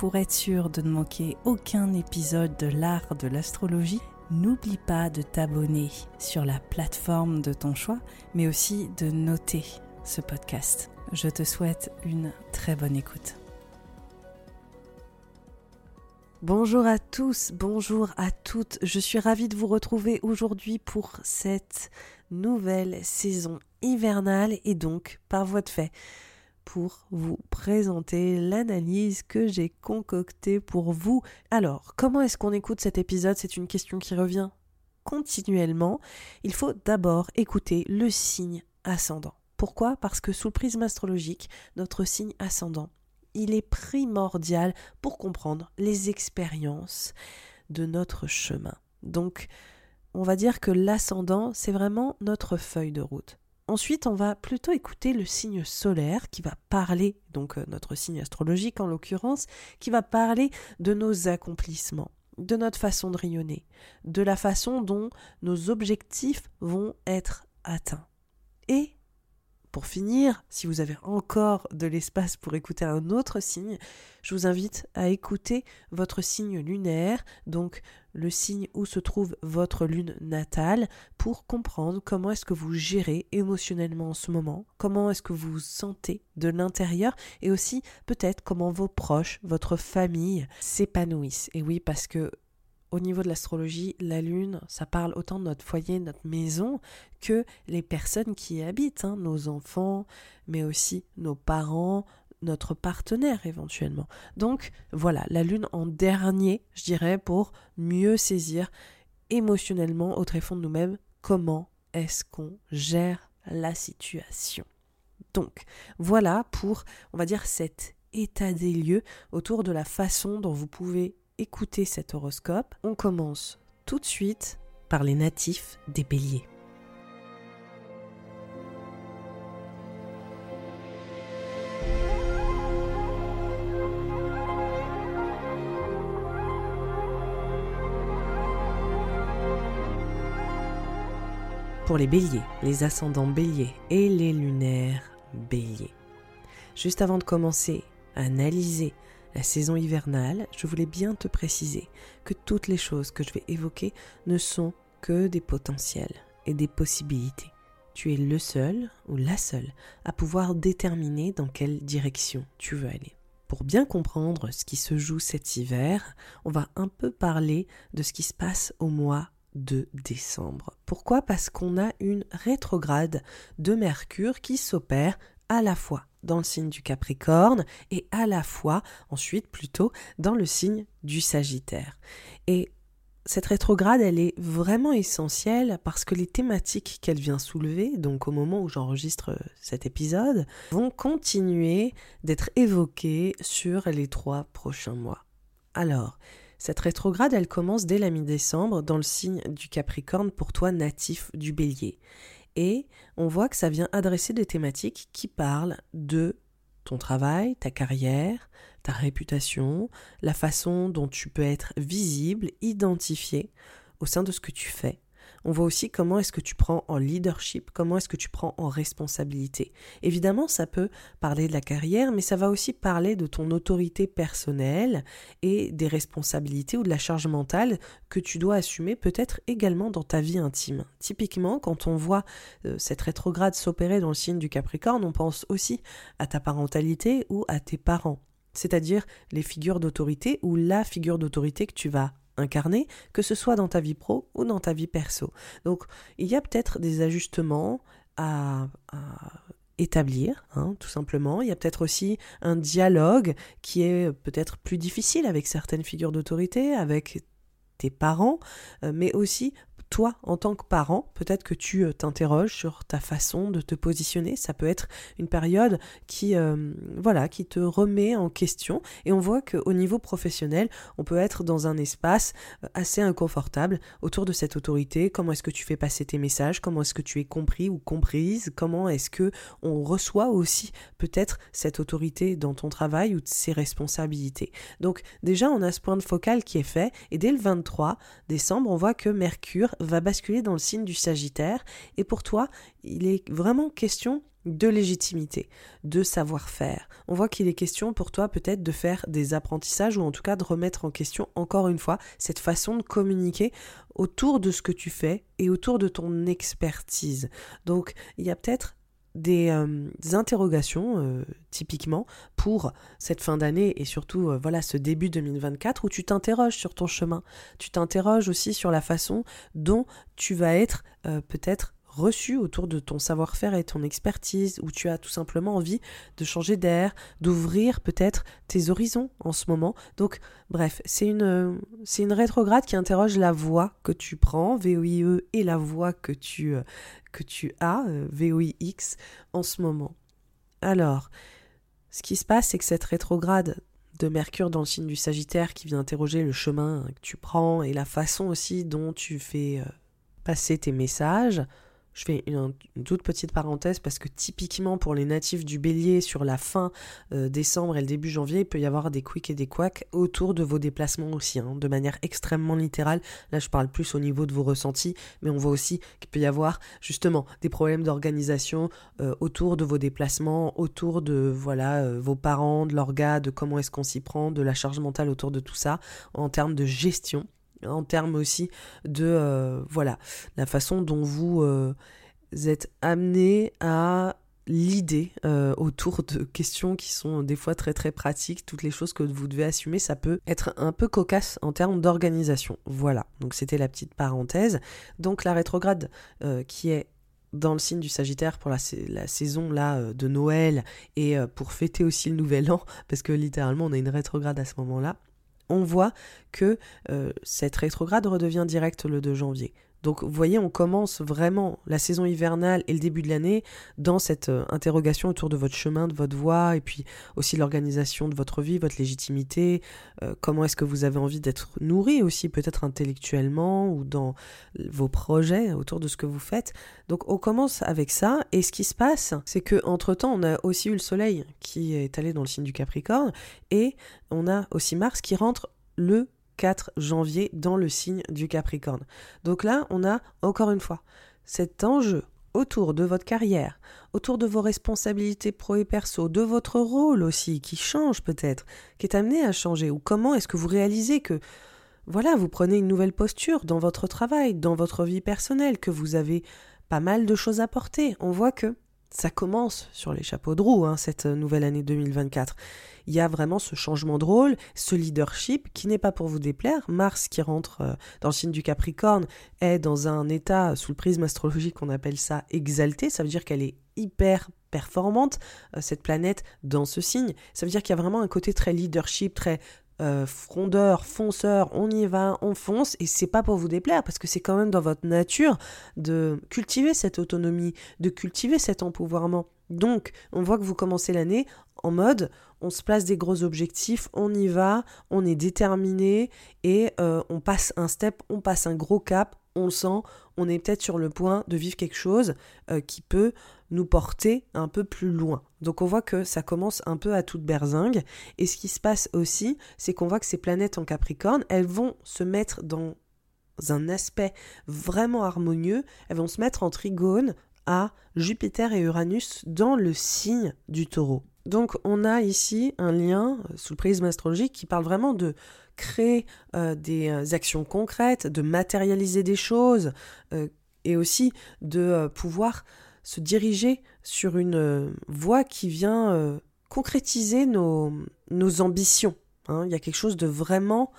Pour être sûr de ne manquer aucun épisode de l'art de l'astrologie, n'oublie pas de t'abonner sur la plateforme de ton choix, mais aussi de noter ce podcast. Je te souhaite une très bonne écoute. Bonjour à tous, bonjour à toutes. Je suis ravie de vous retrouver aujourd'hui pour cette nouvelle saison hivernale et donc par voie de fait pour vous présenter l'analyse que j'ai concoctée pour vous. Alors, comment est-ce qu'on écoute cet épisode? C'est une question qui revient continuellement. Il faut d'abord écouter le signe ascendant. Pourquoi? Parce que sous le prisme astrologique, notre signe ascendant, il est primordial pour comprendre les expériences de notre chemin. Donc, on va dire que l'ascendant, c'est vraiment notre feuille de route. Ensuite, on va plutôt écouter le signe solaire qui va parler, donc euh, notre signe astrologique en l'occurrence, qui va parler de nos accomplissements, de notre façon de rayonner, de la façon dont nos objectifs vont être atteints. Et pour finir, si vous avez encore de l'espace pour écouter un autre signe, je vous invite à écouter votre signe lunaire, donc le signe où se trouve votre lune natale, pour comprendre comment est-ce que vous gérez émotionnellement en ce moment, comment est-ce que vous vous sentez de l'intérieur, et aussi peut-être comment vos proches, votre famille s'épanouissent. Et oui, parce que au niveau de l'astrologie, la lune, ça parle autant de notre foyer, notre maison, que les personnes qui y habitent, hein, nos enfants, mais aussi nos parents, notre partenaire éventuellement. Donc voilà, la lune en dernier, je dirais, pour mieux saisir émotionnellement au tréfonds de nous-mêmes comment est-ce qu'on gère la situation. Donc voilà pour, on va dire, cet état des lieux autour de la façon dont vous pouvez écouter cet horoscope, on commence tout de suite par les natifs des béliers. Les béliers, les ascendants béliers et les lunaires béliers. Juste avant de commencer à analyser la saison hivernale, je voulais bien te préciser que toutes les choses que je vais évoquer ne sont que des potentiels et des possibilités. Tu es le seul ou la seule à pouvoir déterminer dans quelle direction tu veux aller. Pour bien comprendre ce qui se joue cet hiver, on va un peu parler de ce qui se passe au mois de décembre. Pourquoi? Parce qu'on a une rétrograde de Mercure qui s'opère à la fois dans le signe du Capricorne et à la fois ensuite plutôt dans le signe du Sagittaire. Et cette rétrograde, elle est vraiment essentielle parce que les thématiques qu'elle vient soulever, donc au moment où j'enregistre cet épisode, vont continuer d'être évoquées sur les trois prochains mois. Alors, cette rétrograde, elle commence dès la mi-décembre dans le signe du Capricorne pour toi natif du Bélier. Et on voit que ça vient adresser des thématiques qui parlent de ton travail, ta carrière, ta réputation, la façon dont tu peux être visible, identifié au sein de ce que tu fais, on voit aussi comment est-ce que tu prends en leadership, comment est-ce que tu prends en responsabilité. Évidemment, ça peut parler de la carrière, mais ça va aussi parler de ton autorité personnelle et des responsabilités ou de la charge mentale que tu dois assumer peut-être également dans ta vie intime. Typiquement, quand on voit euh, cette rétrograde s'opérer dans le signe du Capricorne, on pense aussi à ta parentalité ou à tes parents, c'est-à-dire les figures d'autorité ou la figure d'autorité que tu vas incarner, que ce soit dans ta vie pro ou dans ta vie perso. Donc il y a peut-être des ajustements à, établir, hein, tout simplement. Il y a peut-être aussi un dialogue qui est peut-être plus difficile avec certaines figures d'autorité, avec tes parents, euh, mais aussi toi, en tant que parent, peut-être que tu euh, t'interroges sur ta façon de te positionner. Ça peut être une période qui, euh, voilà, qui te remet en question. Et on voit qu'au niveau professionnel, on peut être dans un espace euh, assez inconfortable autour de cette autorité. Comment est-ce que tu fais passer tes messages? Comment est-ce que tu es compris ou comprise? Comment est-ce que on reçoit aussi peut-être cette autorité dans ton travail ou ses responsabilités? Donc déjà, on a ce point de focal qui est fait. Et dès le 23 décembre, on voit que Mercure va basculer dans le signe du Sagittaire et pour toi, il est vraiment question de légitimité, de savoir-faire. On voit qu'il est question pour toi peut-être de faire des apprentissages ou en tout cas de remettre en question encore une fois cette façon de communiquer autour de ce que tu fais et autour de ton expertise. Donc il y a peut-être des, euh, interrogations euh, typiquement pour cette fin d'année et surtout euh, voilà ce début 2024 où tu t'interroges sur ton chemin, tu t'interroges aussi sur la façon dont tu vas être peut-être reçu autour de ton savoir-faire et ton expertise, où tu as tout simplement envie de changer d'air, d'ouvrir peut-être tes horizons en ce moment. Donc, bref, c'est une, c'est une rétrograde qui interroge la voie que tu prends, VOIE, et la voie que tu, euh, que tu as, euh, VOIX, en ce moment. Alors, ce qui se passe, c'est que cette rétrograde de Mercure dans le signe du Sagittaire qui vient interroger le chemin que tu prends et la façon aussi dont tu fais euh, passer tes messages, je fais une, toute petite parenthèse parce que typiquement pour les natifs du bélier sur la fin euh, décembre et le début janvier, il peut y avoir des quicks et des quacks autour de vos déplacements aussi, hein, de manière extrêmement littérale. Là je parle plus au niveau de vos ressentis, mais on voit aussi qu'il peut y avoir justement des problèmes d'organisation euh, autour de vos déplacements, autour de voilà euh, vos parents, de l'orga, de comment est-ce qu'on s'y prend, de la charge mentale autour de tout ça, en termes de gestion en termes aussi de euh, voilà la façon dont vous euh, êtes amené à l'idée euh, autour de questions qui sont des fois très très pratiques, toutes les choses que vous devez assumer, ça peut être un peu cocasse en termes d'organisation. Voilà, donc c'était la petite parenthèse. Donc la rétrograde qui est dans le signe du Sagittaire pour la, la saison là de Noël et pour fêter aussi le Nouvel An, parce que littéralement on a une rétrograde à ce moment-là on voit que euh, cette rétrograde redevient directe le 2 janvier. Donc vous voyez, on commence vraiment la saison hivernale et le début de l'année dans cette euh, interrogation autour de votre chemin, de votre voie, et puis aussi l'organisation de votre vie, votre légitimité, euh, comment est-ce que vous avez envie d'être nourri aussi peut-être intellectuellement ou dans vos projets autour de ce que vous faites. Donc on commence avec ça, et ce qui se passe, c'est que entre temps, on a aussi eu le soleil qui est allé dans le signe du Capricorne, et on a aussi Mars qui rentre le 4 janvier dans le signe du Capricorne. Donc là, on a encore une fois cet enjeu autour de votre carrière, autour de vos responsabilités pro et perso, de votre rôle aussi, qui change peut-être, qui est amené à changer, ou comment est-ce que vous réalisez que, voilà, vous prenez une nouvelle posture dans votre travail, dans votre vie personnelle, que vous avez pas mal de choses à porter. On voit que ça commence sur les chapeaux de roue, hein, cette nouvelle année 2024 il y a vraiment ce changement de rôle, ce leadership qui n'est pas pour vous déplaire. Mars qui rentre euh, dans le signe du Capricorne est dans un état sous le prisme astrologique qu'on appelle ça exalté, ça veut dire qu'elle est hyper performante, euh, cette planète dans ce signe. Ça veut dire qu'il y a vraiment un côté très leadership, très euh, frondeur, fonceur, on y va, on fonce, et c'est pas pour vous déplaire, parce que c'est quand même dans votre nature de cultiver cette autonomie, de cultiver cet empouvoirment. Donc, on voit que vous commencez l'année en mode on se place des gros objectifs, on y va, on est déterminé et euh, on passe un step, on passe un gros cap, on sent, on est peut-être sur le point de vivre quelque chose euh, qui peut nous porter un peu plus loin. Donc on voit que ça commence un peu à toute berzingue. Et ce qui se passe aussi, c'est qu'on voit que ces planètes en Capricorne, elles vont se mettre dans un aspect vraiment harmonieux, elles vont se mettre en trigone à Jupiter et Uranus dans le signe du taureau. Donc on a ici un lien euh, sous le prisme astrologique qui parle vraiment de créer euh, des euh, actions concrètes, de matérialiser des choses et aussi de pouvoir se diriger sur une voie qui vient concrétiser nos, ambitions. Hein. Il y a quelque chose de vraiment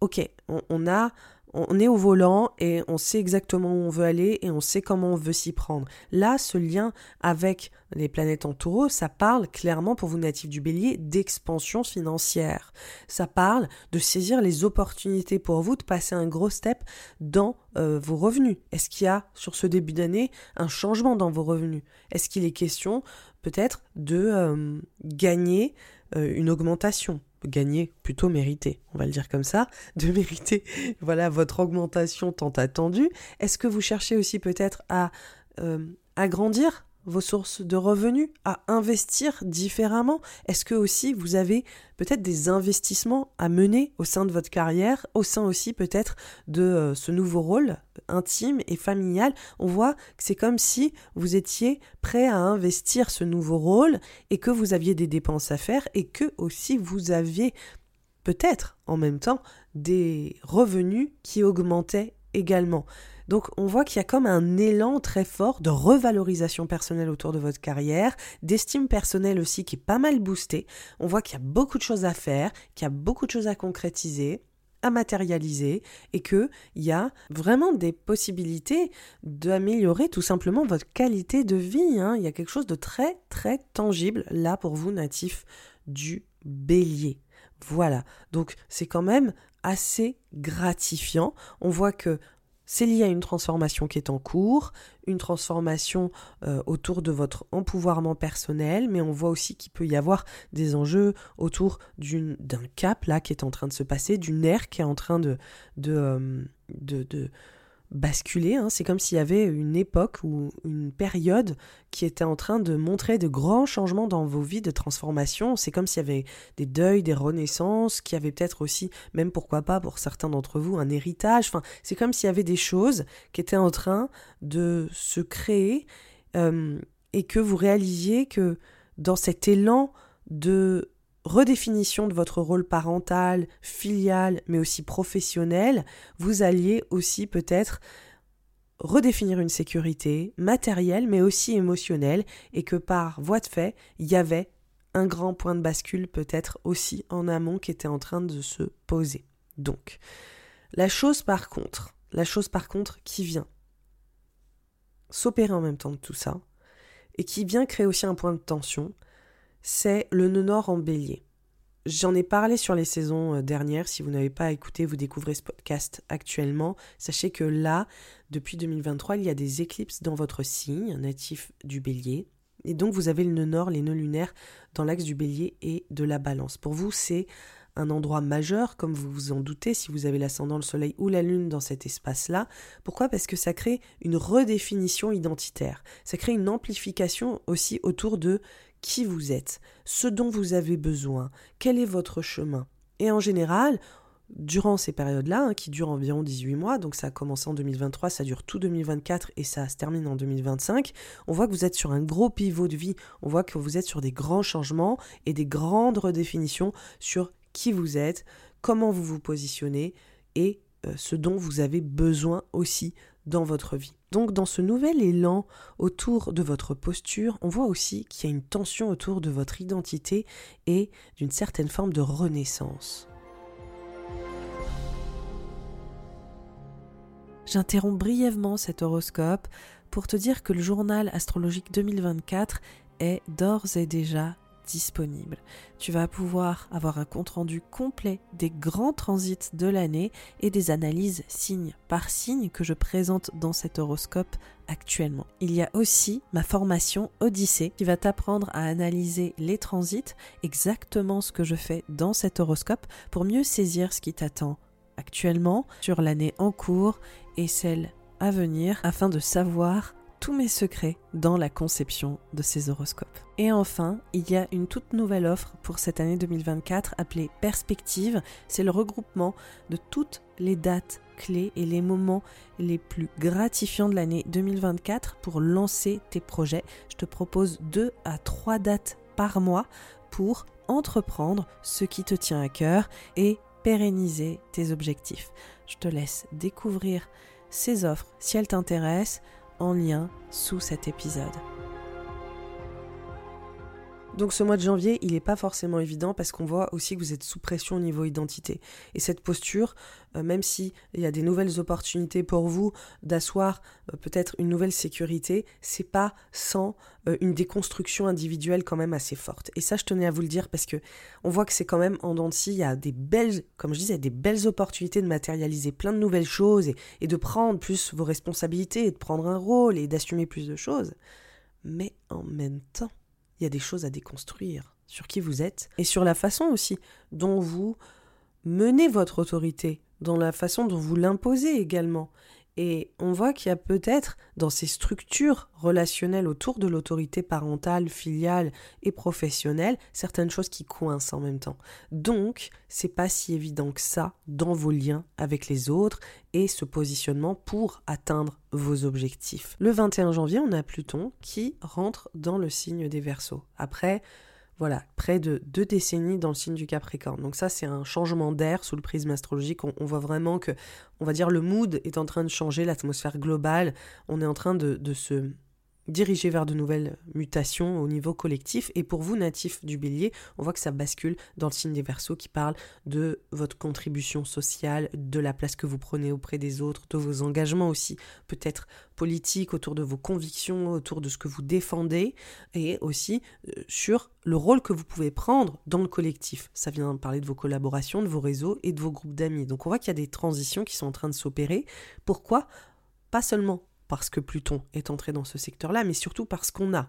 ok, on, a on est au volant et on sait exactement où on veut aller et on sait comment on veut s'y prendre. Là, ce lien avec les planètes en taureau, ça parle clairement pour vous natifs du bélier d'expansion financière. Ça parle de saisir les opportunités pour vous de passer un gros step dans euh, vos revenus. Est-ce qu'il y a sur ce début d'année un changement dans vos revenus? Est-ce qu'il est question peut-être de euh, gagner euh, une augmentation? Gagner, plutôt mériter, on va le dire comme ça, de mériter voilà votre augmentation tant attendue. Est-ce que vous cherchez aussi peut-être à agrandir vos sources de revenus, à investir différemment? Est-ce que aussi vous avez peut-être des investissements à mener au sein de votre carrière, au sein aussi peut-être de euh, ce nouveau rôle intime et familial? On voit que c'est comme si vous étiez prêt à investir ce nouveau rôle et que vous aviez des dépenses à faire et que aussi vous aviez peut-être en même temps des revenus qui augmentaient également. Donc on voit qu'il y a comme un élan très fort de revalorisation personnelle autour de votre carrière, d'estime personnelle aussi qui est pas mal boostée. On voit qu'il y a beaucoup de choses à faire, qu'il y a beaucoup de choses à concrétiser à matérialiser et qu'il y a vraiment des possibilités d'améliorer tout simplement votre qualité de vie. Hein. Il y a quelque chose de très très tangible là pour vous natifs du bélier. Voilà, donc c'est quand même assez gratifiant. On voit que c'est lié à une transformation qui est en cours, une transformation euh, autour de votre empouvoirment personnel, mais on voit aussi qu'il peut y avoir des enjeux autour d'un cap là qui est en train de se passer, d'une ère qui est en train de, euh, de basculer. Hein. C'est comme s'il y avait une époque ou une période qui était en train de montrer de grands changements dans vos vies de transformation. C'est comme s'il y avait des deuils, des renaissances, qui avaient peut-être aussi, même pourquoi pas pour certains d'entre vous, un héritage. Enfin, c'est comme s'il y avait des choses qui étaient en train de se créer euh, et que vous réalisiez que dans cet élan de redéfinition de votre rôle parental, filial, mais aussi professionnel, vous alliez aussi peut-être redéfinir une sécurité matérielle, mais aussi émotionnelle, et que par voie de fait, il y avait un grand point de bascule peut-être aussi en amont qui était en train de se poser. Donc, la chose par contre, la chose par contre qui vient s'opérer en même temps de tout ça, et qui vient créer aussi un point de tension, c'est le nœud nord en bélier. J'en ai parlé sur les saisons euh, dernières. Si vous n'avez pas écouté, vous découvrez ce podcast actuellement. Sachez que là, depuis 2023, il y a des éclipses dans votre signe natif du bélier. Et donc, vous avez le nœud nord, les nœuds lunaires dans l'axe du bélier et de la balance. Pour vous, c'est un endroit majeur, comme vous vous en doutez, si vous avez l'ascendant, le soleil ou la lune dans cet espace-là. Pourquoi? Parce que ça crée une redéfinition identitaire. Ça crée une amplification aussi autour de qui vous êtes, ce dont vous avez besoin, quel est votre chemin. Et en général, durant ces périodes-là, hein, qui durent environ 18 mois, donc ça a commencé en 2023, ça dure tout 2024 et ça se termine en 2025, on voit que vous êtes sur un gros pivot de vie, on voit que vous êtes sur des grands changements et des grandes redéfinitions sur qui vous êtes, comment vous vous positionnez et euh, ce dont vous avez besoin aussi dans votre vie. Donc dans ce nouvel élan autour de votre posture, on voit aussi qu'il y a une tension autour de votre identité et d'une certaine forme de renaissance. J'interromps brièvement cet horoscope pour te dire que le journal astrologique 2024 est d'ores et déjà disponible. Tu vas pouvoir avoir un compte-rendu complet des grands transits de l'année et des analyses signe par signe que je présente dans cet horoscope actuellement. Il y a aussi ma formation Odyssée qui va t'apprendre à analyser les transits, exactement ce que je fais dans cet horoscope pour mieux saisir ce qui t'attend actuellement sur l'année en cours et celle à venir afin de savoir tous mes secrets dans la conception de ces horoscopes. Et enfin, il y a une toute nouvelle offre pour cette année 2024 appelée Perspective. C'est le regroupement de toutes les dates clés et les moments les plus gratifiants de l'année 2024 pour lancer tes projets. Je te propose deux à trois dates par mois pour entreprendre ce qui te tient à cœur et pérenniser tes objectifs. Je te laisse découvrir ces offres si elles t'intéressent en lien sous cet épisode. Donc ce mois de janvier, il n'est pas forcément évident parce qu'on voit aussi que vous êtes sous pression au niveau identité. Et cette posture, euh, même s'il y a des nouvelles opportunités pour vous d'asseoir euh, peut-être une nouvelle sécurité, c'est pas sans euh, une déconstruction individuelle quand même assez forte. Et ça, je tenais à vous le dire parce que on voit que c'est quand même en dents il y a des belles, comme je disais, des belles opportunités de matérialiser plein de nouvelles choses et, et de prendre plus vos responsabilités et de prendre un rôle et d'assumer plus de choses. Mais en même temps, il y a des choses à déconstruire sur qui vous êtes et sur la façon aussi dont vous menez votre autorité, dans la façon dont vous l'imposez également. Et on voit qu'il y a peut-être dans ces structures relationnelles autour de l'autorité parentale, filiale et professionnelle certaines choses qui coincent en même temps. Donc, c'est pas si évident que ça dans vos liens avec les autres et ce positionnement pour atteindre vos objectifs. Le 21 janvier, on a Pluton qui rentre dans le signe des Verseaux. Après, voilà, près de deux décennies dans le signe du Capricorne. Donc ça, c'est un changement d'air sous le prisme astrologique. On, voit vraiment que, on va dire, le mood est en train de changer, l'atmosphère globale. On est en train de, de se diriger vers de nouvelles mutations au niveau collectif. Et pour vous, natifs du bélier, on voit que ça bascule dans le signe des versos qui parle de votre contribution sociale, de la place que vous prenez auprès des autres, de vos engagements aussi, peut-être politiques, autour de vos convictions, autour de ce que vous défendez, et aussi euh, sur le rôle que vous pouvez prendre dans le collectif. Ça vient parler de vos collaborations, de vos réseaux et de vos groupes d'amis. Donc on voit qu'il y a des transitions qui sont en train de s'opérer. Pourquoi? Pas seulement parce que Pluton est entré dans ce secteur-là, mais surtout parce qu'on a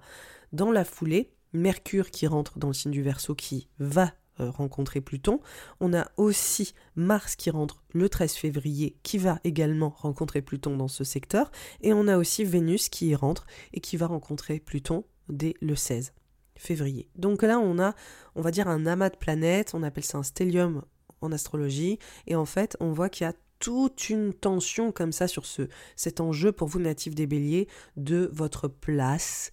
dans la foulée Mercure qui rentre dans le signe du Verseau qui va euh, rencontrer Pluton. On a aussi Mars qui rentre le 13 février qui va également rencontrer Pluton dans ce secteur. Et on a aussi Vénus qui y rentre et qui va rencontrer Pluton dès le 16 février. Donc là, on a, on va dire, un amas de planètes, on appelle ça un stellium en astrologie, et en fait, on voit qu'il y a toute une tension comme ça sur ce, cet enjeu pour vous natifs des béliers de votre place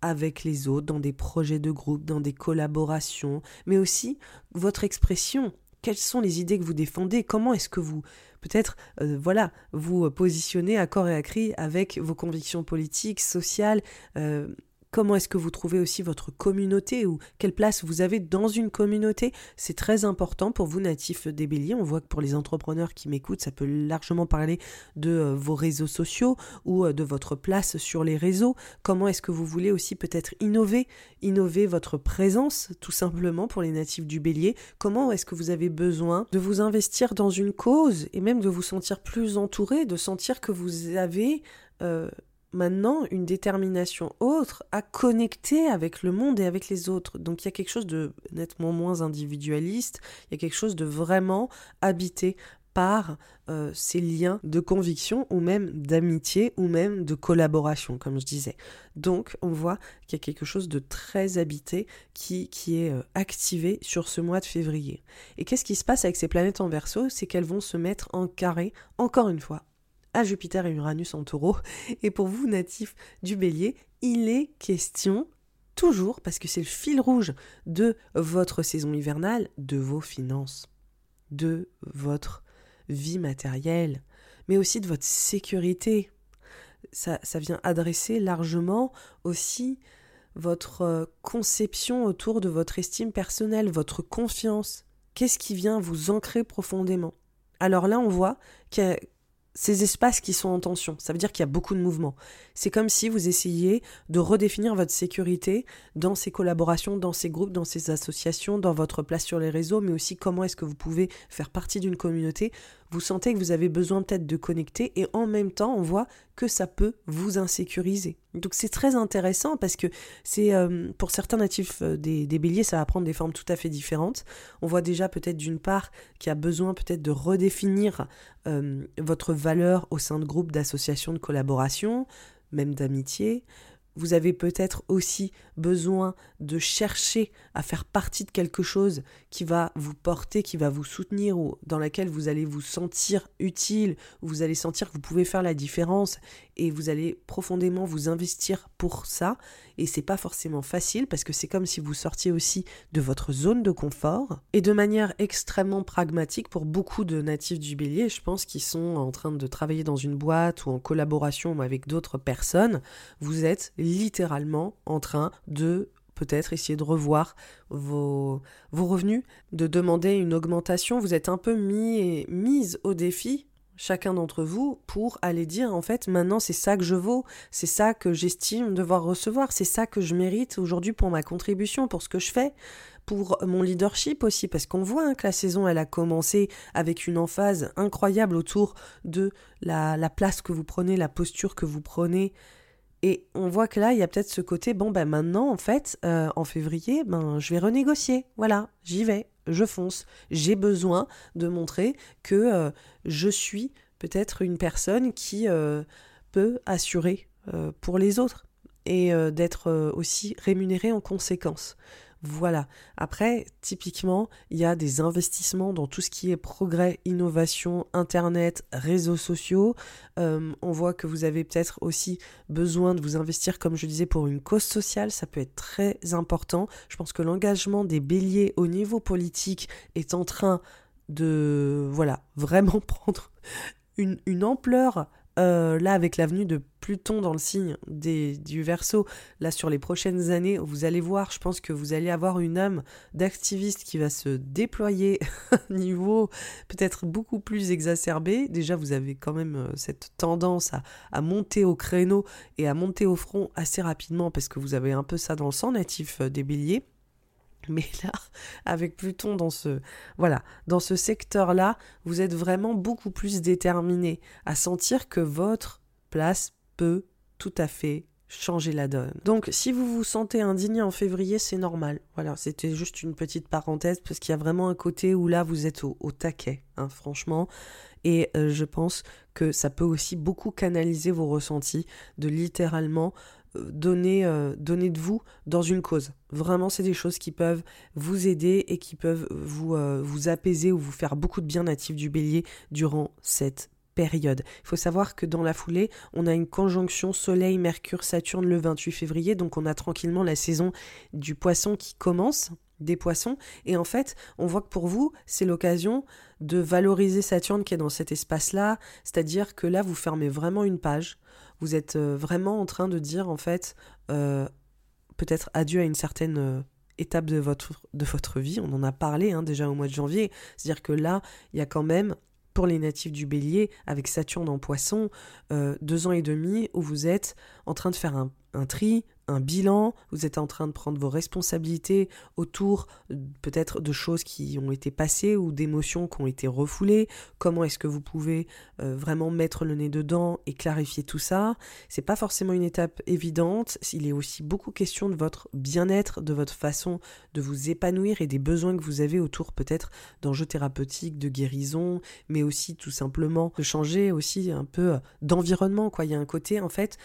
avec les autres, dans des projets de groupe, dans des collaborations, mais aussi votre expression. Quelles sont les idées que vous défendez? Comment est-ce que vous, peut-être, euh, voilà, vous positionnez à corps et à cri avec vos convictions politiques, sociales euh, Comment est-ce que vous trouvez aussi votre communauté ou quelle place vous avez dans une communauté? C'est très important pour vous natifs des béliers. On voit que pour les entrepreneurs qui m'écoutent, ça peut largement parler de euh, vos réseaux sociaux ou euh, de votre place sur les réseaux. Comment est-ce que vous voulez aussi peut-être innover, innover votre présence tout simplement pour les natifs du bélier? Comment est-ce que vous avez besoin de vous investir dans une cause et même de vous sentir plus entouré, de sentir que vous avez... Euh, maintenant une détermination autre à connecter avec le monde et avec les autres. Donc il y a quelque chose de nettement moins individualiste, il y a quelque chose de vraiment habité par euh, ces liens de conviction ou même d'amitié ou même de collaboration, comme je disais. Donc on voit qu'il y a quelque chose de très habité qui, qui est euh, activé sur ce mois de février. Et qu'est-ce qui se passe avec ces planètes en verso? C'est qu'elles vont se mettre en carré, encore une fois, à Jupiter et Uranus en taureau. Et pour vous, natifs du bélier, il est question toujours, parce que c'est le fil rouge de votre saison hivernale, de vos finances, de votre vie matérielle, mais aussi de votre sécurité. Ça, ça vient adresser largement aussi votre euh, conception autour de votre estime personnelle, votre confiance. Qu'est-ce qui vient vous ancrer profondément? Alors là, on voit ces espaces qui sont en tension. Ça veut dire qu'il y a beaucoup de mouvements. C'est comme si vous essayiez de redéfinir votre sécurité dans ces collaborations, dans ces groupes, dans ces associations, dans votre place sur les réseaux, mais aussi comment est-ce que vous pouvez faire partie d'une communauté vous sentez que vous avez besoin peut-être de connecter et en même temps on voit que ça peut vous insécuriser. Donc c'est très intéressant parce que c'est euh, pour certains natifs euh, des, béliers ça va prendre des formes tout à fait différentes. On voit déjà peut-être d'une part qu'il y a besoin peut-être de redéfinir euh, votre valeur au sein de groupes, d'associations, de collaboration, même d'amitié. Vous avez peut-être aussi besoin de chercher à faire partie de quelque chose qui va vous porter, qui va vous soutenir ou dans laquelle vous allez vous sentir utile, vous allez sentir que vous pouvez faire la différence et vous allez profondément vous investir pour ça et c'est pas forcément facile parce que c'est comme si vous sortiez aussi de votre zone de confort et de manière extrêmement pragmatique pour beaucoup de natifs du bélier, je pense qu'ils sont en train de travailler dans une boîte ou en collaboration avec d'autres personnes, vous êtes littéralement en train de peut-être essayer de revoir vos, vos revenus, de demander une augmentation. Vous êtes un peu mis, mise au défi chacun d'entre vous pour aller dire en fait maintenant c'est ça que je vaux, c'est ça que j'estime devoir recevoir, c'est ça que je mérite aujourd'hui pour ma contribution, pour ce que je fais, pour mon leadership aussi, parce qu'on voit hein, que la saison elle a commencé avec une emphase incroyable autour de la, la place que vous prenez, la posture que vous prenez. Et on voit que là, il y a peut-être ce côté, bon, ben maintenant, en fait, euh, en février, ben, je vais renégocier. Voilà, j'y vais je fonce. J'ai besoin de montrer que euh, je suis peut-être une personne qui euh, peut assurer euh, pour les autres et d'être aussi rémunérée en conséquence. Voilà. Après, typiquement, il y a des investissements dans tout ce qui est progrès, innovation, Internet, réseaux sociaux. Euh, on voit que vous avez peut-être aussi besoin de vous investir, comme je disais, pour une cause sociale. Ça peut être très important. Je pense que l'engagement des béliers au niveau politique est en train de, voilà, vraiment prendre une, une ampleur euh, là, avec l'avenue de Pluton dans le signe du Verseau, là sur les prochaines années, vous allez voir, je pense que vous allez avoir une âme d'activiste qui va se déployer à un niveau peut-être beaucoup plus exacerbé. Déjà, vous avez quand même euh, cette tendance à, à, monter au créneau et à monter au front assez rapidement parce que vous avez un peu ça dans le sang natif euh, des béliers. Mais là, avec Pluton dans ce voilà, dans ce secteur-là, vous êtes vraiment beaucoup plus déterminé à sentir que votre place peut tout à fait changer la donne. Donc si vous vous sentez indigné en février, c'est normal. Voilà, c'était juste une petite parenthèse parce qu'il y a vraiment un côté où là vous êtes au, taquet, hein, franchement. Et euh, je pense que ça peut aussi beaucoup canaliser vos ressentis de littéralement donner, euh, donner de vous dans une cause. Vraiment, c'est des choses qui peuvent vous aider et qui peuvent vous, euh, vous apaiser ou vous faire beaucoup de bien natif du bélier durant cette période. Il faut savoir que dans la foulée, on a une conjonction Soleil, Mercure, Saturne le 28 février, donc on a tranquillement la saison du poisson qui commence des poissons. Et en fait, on voit que pour vous, c'est l'occasion de valoriser Saturne qui est dans cet espace-là. C'est-à-dire que là, vous fermez vraiment une page vous êtes euh, vraiment en train de dire en fait euh, peut-être adieu à une certaine euh, étape de votre, vie. On en a parlé hein, déjà au mois de janvier. C'est-à-dire que là, il y a quand même pour les natifs du bélier, avec Saturne en poisson, deux ans et demi où vous êtes en train de faire un, un tri, un bilan, vous êtes en train de prendre vos responsabilités autour peut-être de choses qui ont été passées ou d'émotions qui ont été refoulées. Comment est-ce que vous pouvez euh, vraiment mettre le nez dedans et clarifier tout ça? C'est pas forcément une étape évidente. Il est aussi beaucoup question de votre bien-être, de votre façon de vous épanouir et des besoins que vous avez autour peut-être d'enjeux thérapeutiques, de guérison, mais aussi tout simplement de changer aussi un peu d'environnement. Quoi, il y a un côté en fait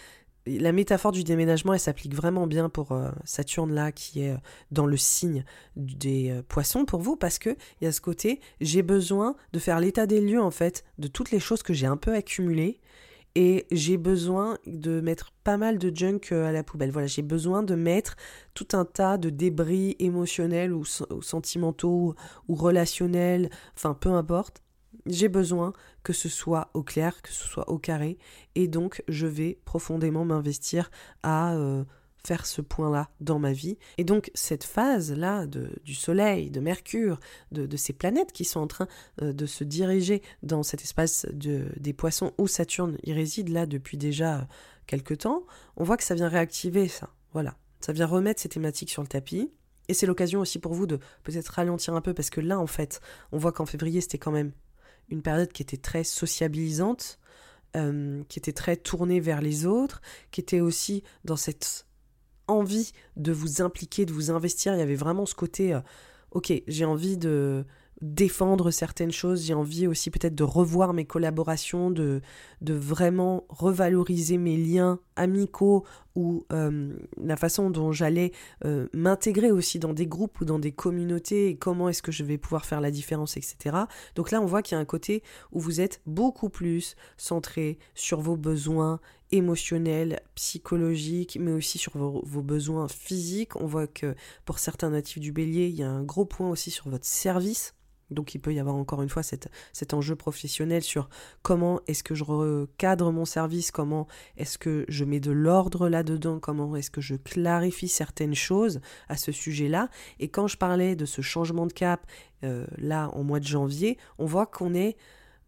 la métaphore du déménagement, elle s'applique vraiment bien pour euh, Saturne là, qui est euh, dans le signe des euh, poissons pour vous, parce que il y a ce côté, j'ai besoin de faire l'état des lieux en fait de toutes les choses que j'ai un peu accumulées, et j'ai besoin de mettre pas mal de junk à la poubelle. Voilà, j'ai besoin de mettre tout un tas de débris émotionnels ou, ou sentimentaux ou relationnels, enfin peu importe j'ai besoin que ce soit au clair, que ce soit au carré, et donc je vais profondément m'investir à euh, faire ce point-là dans ma vie. Et donc cette phase-là du Soleil, de Mercure, de, ces planètes qui sont en train euh, de se diriger dans cet espace de, des poissons où Saturne y réside là depuis déjà quelques temps, on voit que ça vient réactiver ça. Voilà, ça vient remettre ces thématiques sur le tapis. Et c'est l'occasion aussi pour vous de peut-être ralentir un peu parce que là, en fait, on voit qu'en février, c'était quand même une période qui était très sociabilisante, euh, qui était très tournée vers les autres, qui était aussi dans cette envie de vous impliquer, de vous investir. Il y avait vraiment ce côté, euh, ok, j'ai envie de défendre certaines choses, j'ai envie aussi peut-être de revoir mes collaborations, de, de vraiment revaloriser mes liens amicaux ou euh, la façon dont j'allais euh, m'intégrer aussi dans des groupes ou dans des communautés et comment est-ce que je vais pouvoir faire la différence, etc. Donc là, on voit qu'il y a un côté où vous êtes beaucoup plus centré sur vos besoins émotionnels, psychologiques, mais aussi sur vos, vos besoins physiques. On voit que pour certains natifs du bélier, il y a un gros point aussi sur votre service Donc il peut y avoir encore une fois cet enjeu professionnel sur comment est-ce que je recadre mon service, comment est-ce que je mets de l'ordre là-dedans, comment est-ce que je clarifie certaines choses à ce sujet-là. Et quand je parlais de ce changement de cap, euh, là en mois de janvier, on voit qu'on est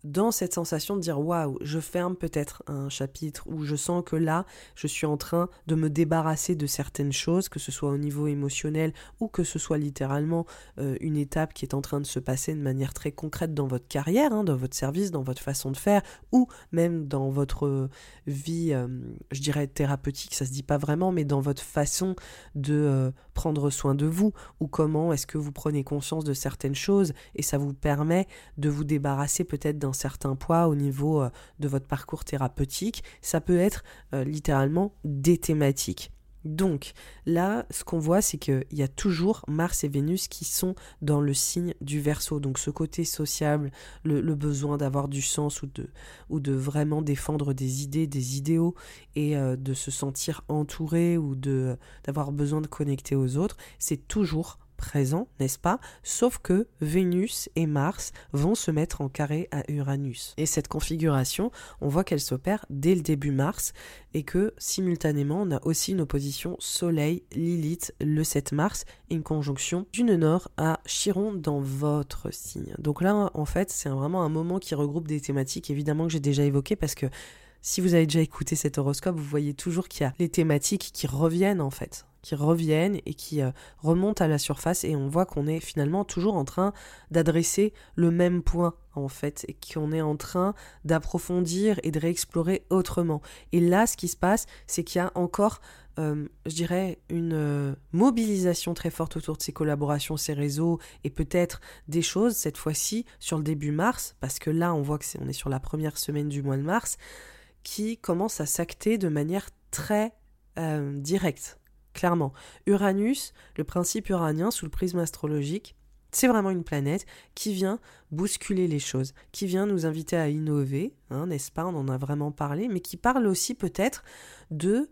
dans cette sensation de dire waouh, je ferme peut-être un chapitre où je sens que là, je suis en train de me débarrasser de certaines choses, que ce soit au niveau émotionnel ou que ce soit littéralement euh, une étape qui est en train de se passer de manière très concrète dans votre carrière, hein, dans votre service, dans votre façon de faire ou même dans votre vie, euh, je dirais thérapeutique, ça se dit pas vraiment, mais dans votre façon de euh, prendre soin de vous ou comment est-ce que vous prenez conscience de certaines choses et ça vous permet de vous débarrasser peut-être d'un certain poids au niveau euh, de votre parcours thérapeutique. Ça peut être euh, littéralement des thématiques. Donc là, ce qu'on voit, c'est qu'il y a toujours Mars et Vénus qui sont dans le signe du Verseau. Donc ce côté sociable, le, besoin d'avoir du sens ou de, ou de vraiment défendre des idées, des idéaux et euh, de se sentir entouré ou d'avoir besoin de connecter aux autres, c'est toujours présent, n'est-ce pas? Sauf que Vénus et Mars vont se mettre en carré à Uranus. Et cette configuration, on voit qu'elle s'opère dès le début mars et que simultanément, on a aussi une opposition Soleil-Lilith le 7 mars une conjonction d'une Nord à Chiron dans votre signe. Donc là, en fait, c'est vraiment un moment qui regroupe des thématiques évidemment que j'ai déjà évoquées parce que si vous avez déjà écouté cet horoscope, vous voyez toujours qu'il y a les thématiques qui reviennent en fait qui reviennent et qui euh, remontent à la surface et on voit qu'on est finalement toujours en train d'adresser le même point en fait et qu'on est en train d'approfondir et de réexplorer autrement. Et là ce qui se passe c'est qu'il y a encore euh, je dirais une euh, mobilisation très forte autour de ces collaborations, ces réseaux et peut-être des choses cette fois-ci sur le début mars parce que là on voit que est, on est sur la première semaine du mois de mars qui commence à s'acter de manière très directe Clairement. Uranus, le principe uranien sous le prisme astrologique, c'est vraiment une planète qui vient bousculer les choses, qui vient nous inviter à innover, hein, n'est-ce pas? On en a vraiment parlé, mais qui parle aussi peut-être de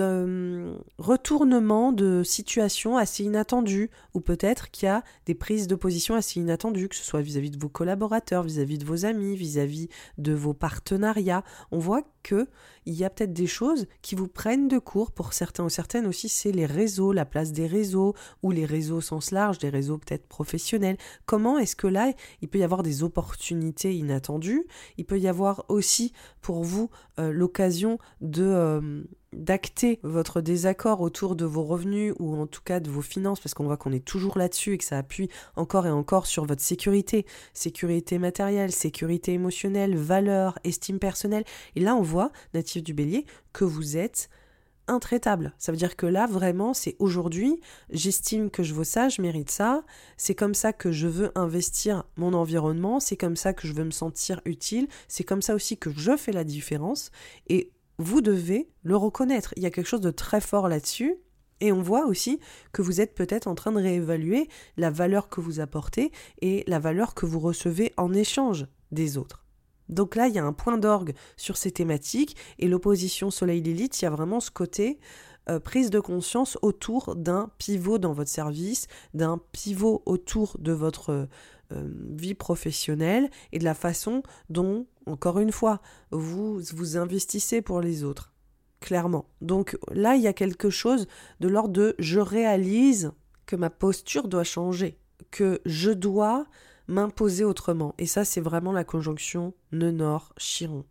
hum, retournement de situation assez inattendues, ou peut-être qu'il y a des prises de position assez inattendues, que ce soit vis-à-vis de vos collaborateurs, vis-à-vis de vos amis, vis-à-vis de vos partenariats. On voit que il y a peut-être des choses qui vous prennent de court pour certains ou certaines aussi, c'est les réseaux, la place des réseaux, ou les réseaux au sens large, des réseaux peut-être professionnels. Comment est-ce que là, il peut y avoir des opportunités inattendues? Il peut y avoir aussi pour vous euh, l'occasion de... Euh, d'acter votre désaccord autour de vos revenus ou en tout cas de vos finances, parce qu'on voit qu'on est toujours là-dessus et que ça appuie encore et encore sur votre sécurité, sécurité matérielle, sécurité émotionnelle, valeur, estime personnelle. Et là, on voit, du bélier, que vous êtes intraitable. Ça veut dire que là, vraiment, c'est aujourd'hui, j'estime que je vaux ça, je mérite ça, c'est comme ça que je veux investir mon environnement, c'est comme ça que je veux me sentir utile, c'est comme ça aussi que je fais la différence, et vous devez le reconnaître. Il y a quelque chose de très fort là-dessus. Et on voit aussi que vous êtes peut-être en train de réévaluer la valeur que vous apportez et la valeur que vous recevez en échange des autres. Donc là, il y a un point d'orgue sur ces thématiques et l'opposition Soleil-Lilith, il y a vraiment ce côté euh, prise de conscience autour d'un pivot dans votre service, d'un pivot autour de votre euh, vie professionnelle et de la façon dont, encore une fois, vous vous investissez pour les autres. Clairement. Donc là, il y a quelque chose de l'ordre de je réalise que ma posture doit changer, que je dois m'imposer autrement. Et ça, c'est vraiment la conjonction nœud-nord-chiron.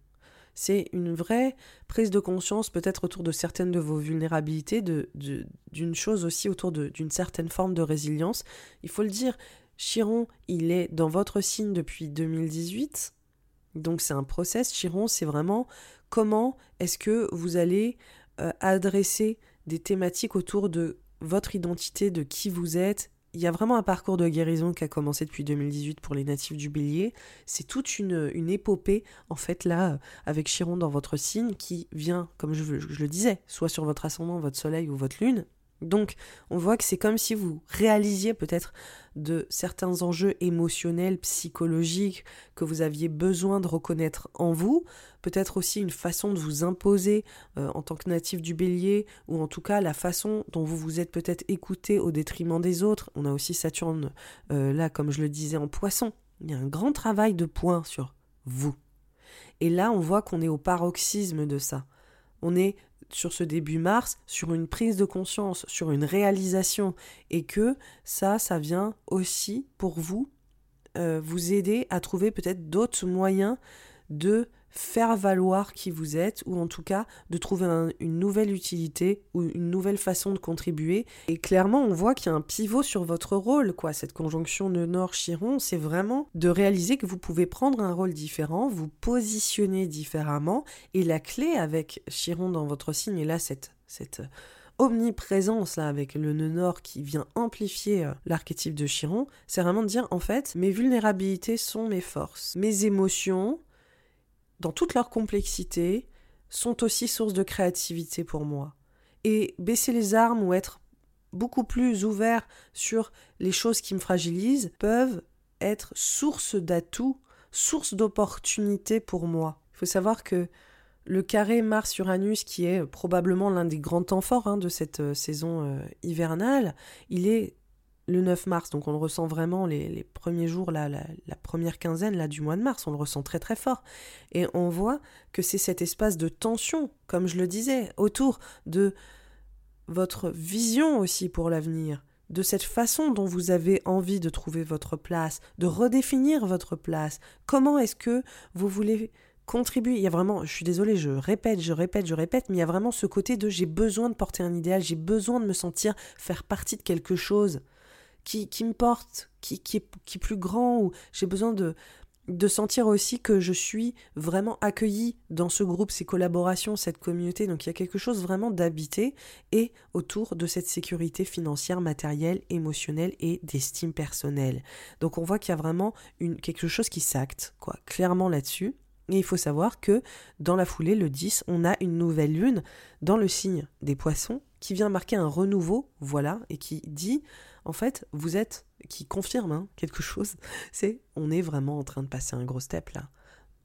C'est une vraie prise de conscience peut-être autour de certaines de vos vulnérabilités, d'une de, chose aussi autour d'une certaine forme de résilience. Il faut le dire, Chiron, il est dans votre signe depuis 2018. Donc c'est un process. Chiron, c'est vraiment comment est-ce que vous allez euh, adresser des thématiques autour de votre identité, de qui vous êtes. Il y a vraiment un parcours de guérison qui a commencé depuis 2018 pour les natifs du bélier. C'est toute une, épopée, en fait, là, avec Chiron dans votre signe, qui vient, comme je le disais, soit sur votre ascendant, votre soleil ou votre lune, Donc, on voit que c'est comme si vous réalisiez peut-être de certains enjeux émotionnels, psychologiques que vous aviez besoin de reconnaître en vous, peut-être aussi une façon de vous imposer euh, en tant que natif du bélier, ou en tout cas la façon dont vous vous êtes peut-être écouté au détriment des autres. On a aussi Saturne euh, là, comme je le disais, en poisson. Il y a un grand travail de point sur vous. Et là, on voit qu'on est au paroxysme de ça. On est sur ce début mars, sur une prise de conscience, sur une réalisation, et que ça, ça vient aussi pour vous euh, vous aider à trouver peut-être d'autres moyens de faire valoir qui vous êtes, ou en tout cas de trouver une nouvelle utilité ou une nouvelle façon de contribuer. Et clairement, on voit qu'il y a un pivot sur votre rôle, quoi. Cette conjonction de Nord-Chiron, c'est vraiment de réaliser que vous pouvez prendre un rôle différent, vous positionner différemment, et la clé avec Chiron dans votre signe, et là, cette, cette omniprésence là avec le nœud nord qui vient amplifier euh, l'archétype de Chiron, c'est vraiment de dire en fait mes vulnérabilités sont mes forces, mes émotions, dans toute leur complexité, sont aussi source de créativité pour moi. Et baisser les armes ou être beaucoup plus ouvert sur les choses qui me fragilisent peuvent être source d'atouts, source d'opportunités pour moi. Il faut savoir que le carré Mars-Uranus, qui est probablement l'un des grands temps forts hein, de cette euh, saison euh, hivernale, il est le 9 mars, donc on le ressent vraiment les, premiers jours, la, la, première quinzaine là, du mois de mars, on le ressent très très fort. Et on voit que c'est cet espace de tension, comme je le disais, autour de votre vision aussi pour l'avenir, de cette façon dont vous avez envie de trouver votre place, de redéfinir votre place. Comment est-ce que vous voulez contribuer? Il y a vraiment, je suis désolée, je répète, je répète, je répète, mais il y a vraiment ce côté de j'ai besoin de porter un idéal, j'ai besoin de me sentir faire partie de quelque chose qui, me porte, qui, est, qui plus grand, ou j'ai besoin de, de sentir aussi que je suis vraiment accueilli dans ce groupe, ces collaborations, cette communauté. Donc il y a quelque chose vraiment d'habité et autour de cette sécurité financière, matérielle, émotionnelle et d'estime personnelle. Donc on voit qu'il y a vraiment une, quelque chose qui s'acte, quoi, clairement là-dessus. Et il faut savoir que dans la foulée, le 10, on a une nouvelle lune dans le signe des poissons qui vient marquer un renouveau, voilà, et qui dit en fait, vous êtes, qui confirme hein, quelque chose, c'est on est vraiment en train de passer un gros step là.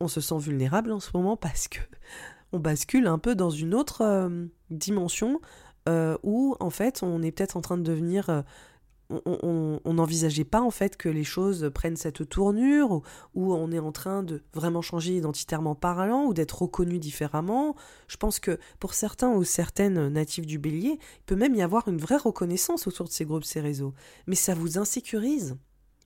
On se sent vulnérable en ce moment parce que on bascule un peu dans une autre euh, dimension euh, où en fait on est peut-être en train de devenir euh, on n'envisageait pas en fait que les choses prennent cette tournure, où, on est en train de vraiment changer identitairement parlant, ou d'être reconnu différemment. Je pense que pour certains ou certaines natifs du bélier, il peut même y avoir une vraie reconnaissance autour de ces groupes, ces réseaux. Mais ça vous insécurise.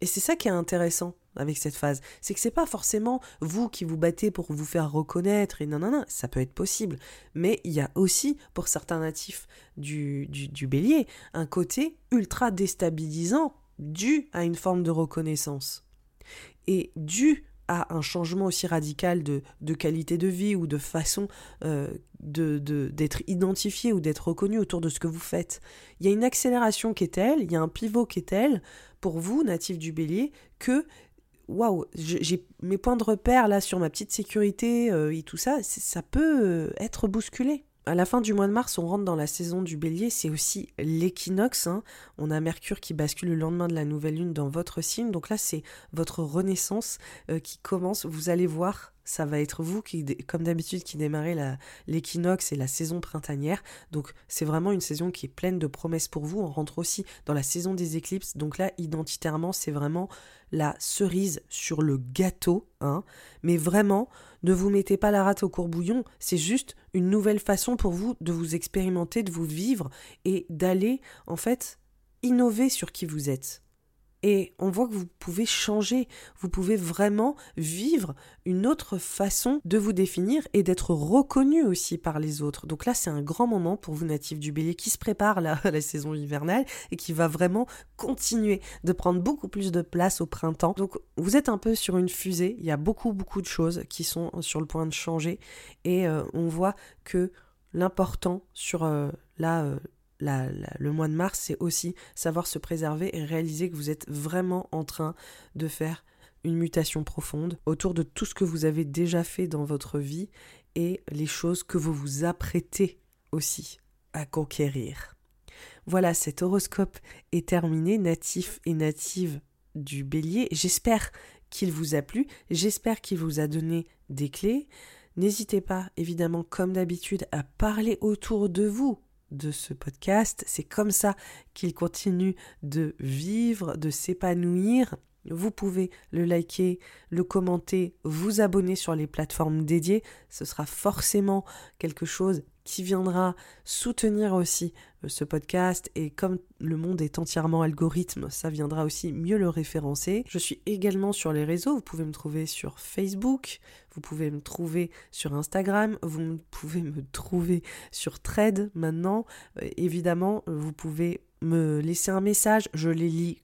Et c'est ça qui est intéressant avec cette phase, c'est que c'est pas forcément vous qui vous battez pour vous faire reconnaître et non non non, ça peut être possible, mais il y a aussi pour certains natifs du, du, bélier un côté ultra déstabilisant dû à une forme de reconnaissance. Et dû à un changement aussi radical de, de qualité de vie ou de façon euh, de, d'être identifié ou d'être reconnu autour de ce que vous faites. Il y a une accélération qui est telle, il y a un pivot qui est tel pour vous, natif du bélier, que waouh, j'ai mes points de repère là sur ma petite sécurité euh, et tout ça, ça peut euh, être bousculé. À la fin du mois de mars, on rentre dans la saison du bélier, c'est aussi l'équinoxe. Hein. On a Mercure qui bascule le lendemain de la nouvelle lune dans votre signe. Donc là, c'est votre renaissance euh, qui commence. Vous allez voir, ça va être vous qui, comme d'habitude, qui démarrez l'équinoxe et la saison printanière. Donc c'est vraiment une saison qui est pleine de promesses pour vous. On rentre aussi dans la saison des éclipses. Donc là, identitairement, c'est vraiment la cerise sur le gâteau. Hein. Mais vraiment, ne vous mettez pas la rate au courbouillon, c'est juste une nouvelle façon pour vous de vous expérimenter, de vous vivre et d'aller en fait innover sur qui vous êtes. Et on voit que vous pouvez changer, vous pouvez vraiment vivre une autre façon de vous définir et d'être reconnu aussi par les autres. Donc là, c'est un grand moment pour vous natifs du bélier qui se prépare à la saison hivernale et qui va vraiment continuer de prendre beaucoup plus de place au printemps. Donc vous êtes un peu sur une fusée, il y a beaucoup beaucoup de choses qui sont sur le point de changer et euh, on voit que l'important sur euh, la... Euh, le mois de mars, c'est aussi savoir se préserver et réaliser que vous êtes vraiment en train de faire une mutation profonde autour de tout ce que vous avez déjà fait dans votre vie et les choses que vous vous apprêtez aussi à conquérir. Voilà, cet horoscope est terminé, natif et native du bélier. J'espère qu'il vous a plu, j'espère qu'il vous a donné des clés. N'hésitez pas, évidemment, comme d'habitude, à parler autour de vous de ce podcast. C'est comme ça qu'il continue de vivre, de s'épanouir. Vous pouvez le liker, le commenter, vous abonner sur les plateformes dédiées. Ce sera forcément quelque chose qui viendra soutenir aussi euh, ce podcast et comme le monde est entièrement algorithme, ça viendra aussi mieux le référencer. Je suis également sur les réseaux, vous pouvez me trouver sur Facebook, vous pouvez me trouver sur Instagram, vous pouvez me trouver sur Thread maintenant. Euh, évidemment, vous pouvez me laisser un message, je les lis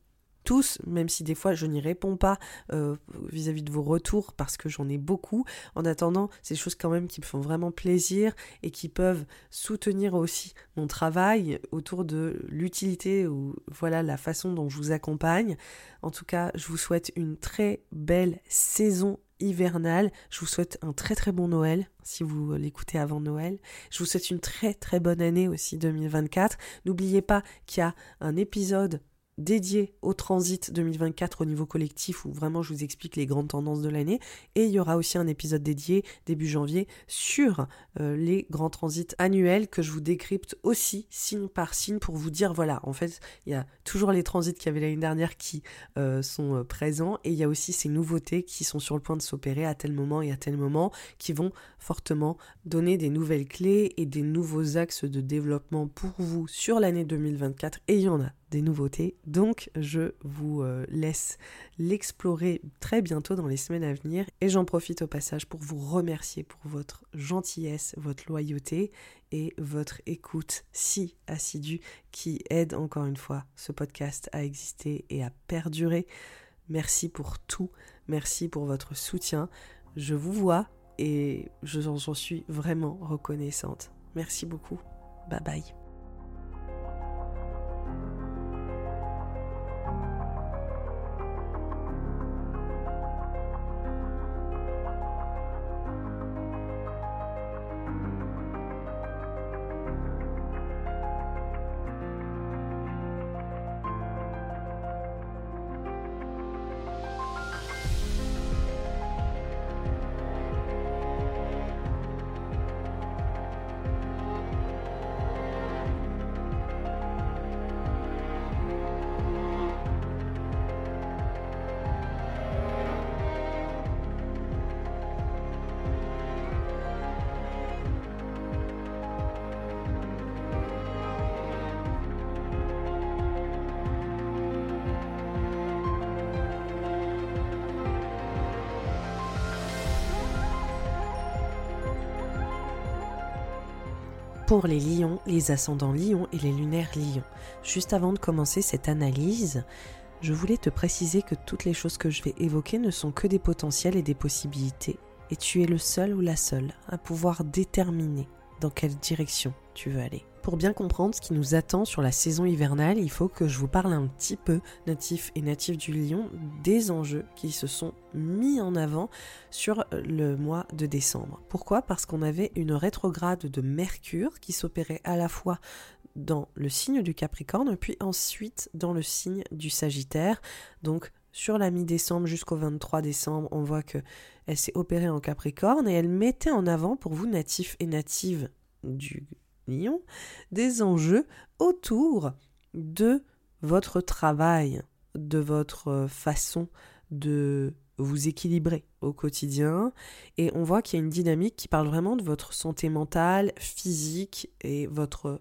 même si des fois je n'y réponds pas euh, vis-à-vis de vos retours parce que j'en ai beaucoup. En attendant, c'est des choses quand même qui me font vraiment plaisir et qui peuvent soutenir aussi mon travail autour de l'utilité ou voilà la façon dont je vous accompagne. En tout cas, je vous souhaite une très belle saison hivernale. Je vous souhaite un très très bon Noël si vous l'écoutez avant Noël. Je vous souhaite une très très bonne année aussi 2024. N'oubliez pas qu'il y a un épisode dédié au transit 2024 au niveau collectif où vraiment je vous explique les grandes tendances de l'année. Et il y aura aussi un épisode dédié début janvier sur euh, les grands transits annuels que je vous décrypte aussi signe par signe pour vous dire voilà, en fait, il y a toujours les transits qu'il y avait l'année dernière qui euh, sont euh, présents et il y a aussi ces nouveautés qui sont sur le point de s'opérer à tel moment et à tel moment qui vont fortement donner des nouvelles clés et des nouveaux axes de développement pour vous sur l'année 2024 et il y en a des nouveautés. Donc je vous euh, laisse l'explorer très bientôt dans les semaines à venir et j'en profite au passage pour vous remercier pour votre gentillesse, votre loyauté et votre écoute si assidue qui aide encore une fois ce podcast à exister et à perdurer. Merci pour tout, merci pour votre soutien. Je vous vois et j'en suis vraiment reconnaissante. Merci beaucoup. Bye bye. Pour les lions, les ascendants lions et les lunaires lions. Juste avant de commencer cette analyse, je voulais te préciser que toutes les choses que je vais évoquer ne sont que des potentiels et des possibilités, et tu es le seul ou la seule à pouvoir déterminer dans quelle direction tu veux aller. Pour bien comprendre ce qui nous attend sur la saison hivernale, il faut que je vous parle un petit peu, natif et natif du lion, des enjeux qui se sont mis en avant sur le mois de décembre. Pourquoi? Parce qu'on avait une rétrograde de Mercure qui s'opérait à la fois dans le signe du Capricorne, puis ensuite dans le signe du Sagittaire. Donc sur la mi-décembre jusqu'au 23 décembre, on voit que elle s'est opérée en Capricorne et elle mettait en avant pour vous natifs et natives du Lion des enjeux autour de votre travail, de votre façon de vous équilibrer au quotidien. Et on voit qu'il y a une dynamique qui parle vraiment de votre santé mentale, physique et votre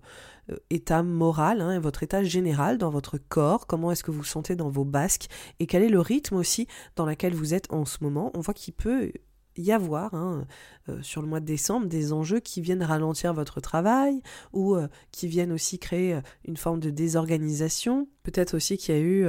état moral, hein, votre état général dans votre corps, comment est-ce que vous vous sentez dans vos basques, et quel est le rythme aussi dans lequel vous êtes en ce moment? On voit qu'il peut y avoir hein, euh, sur le mois de décembre des enjeux qui viennent ralentir votre travail ou euh, qui viennent aussi créer une forme de désorganisation. Peut-être aussi qu'il y a eu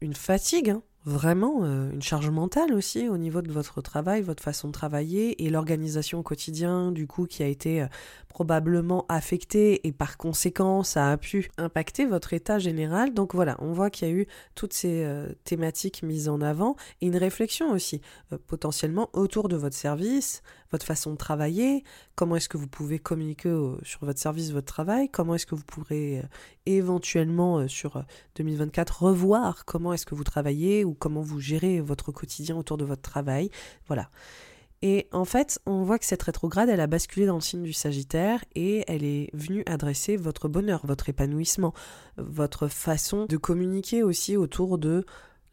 une fatigue hein, vraiment euh, une charge mentale aussi au niveau de votre travail, votre façon de travailler et l'organisation au quotidien du coup qui a été euh, probablement affectée et par conséquent ça a pu impacter votre état général. Donc voilà, on voit qu'il y a eu toutes ces euh, thématiques mises en avant et une réflexion aussi potentiellement autour de votre service, votre façon de travailler, comment est-ce que vous pouvez communiquer sur votre service, votre travail, comment est-ce que vous pourrez euh, éventuellement euh, sur 2024 revoir comment est-ce que vous travaillez ou comment vous gérez votre quotidien autour de votre travail. Voilà. Et en fait, on voit que cette rétrograde, elle a basculé dans le signe du Sagittaire et elle est venue adresser votre bonheur, votre épanouissement, votre façon de communiquer aussi autour de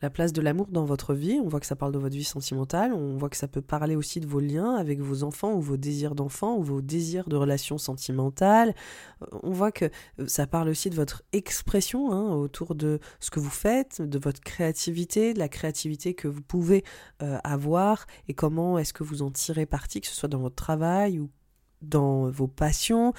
la place de l'amour dans votre vie. On voit que ça parle de votre vie sentimentale, on voit que ça peut parler aussi de vos liens avec vos enfants ou vos désirs d'enfants ou vos désirs de relations sentimentales. Euh, on voit que euh, ça parle aussi de votre expression hein, autour de ce que vous faites, de votre créativité, de la créativité que vous pouvez euh, avoir et comment est-ce que vous en tirez parti, que ce soit dans votre travail ou dans vos passions,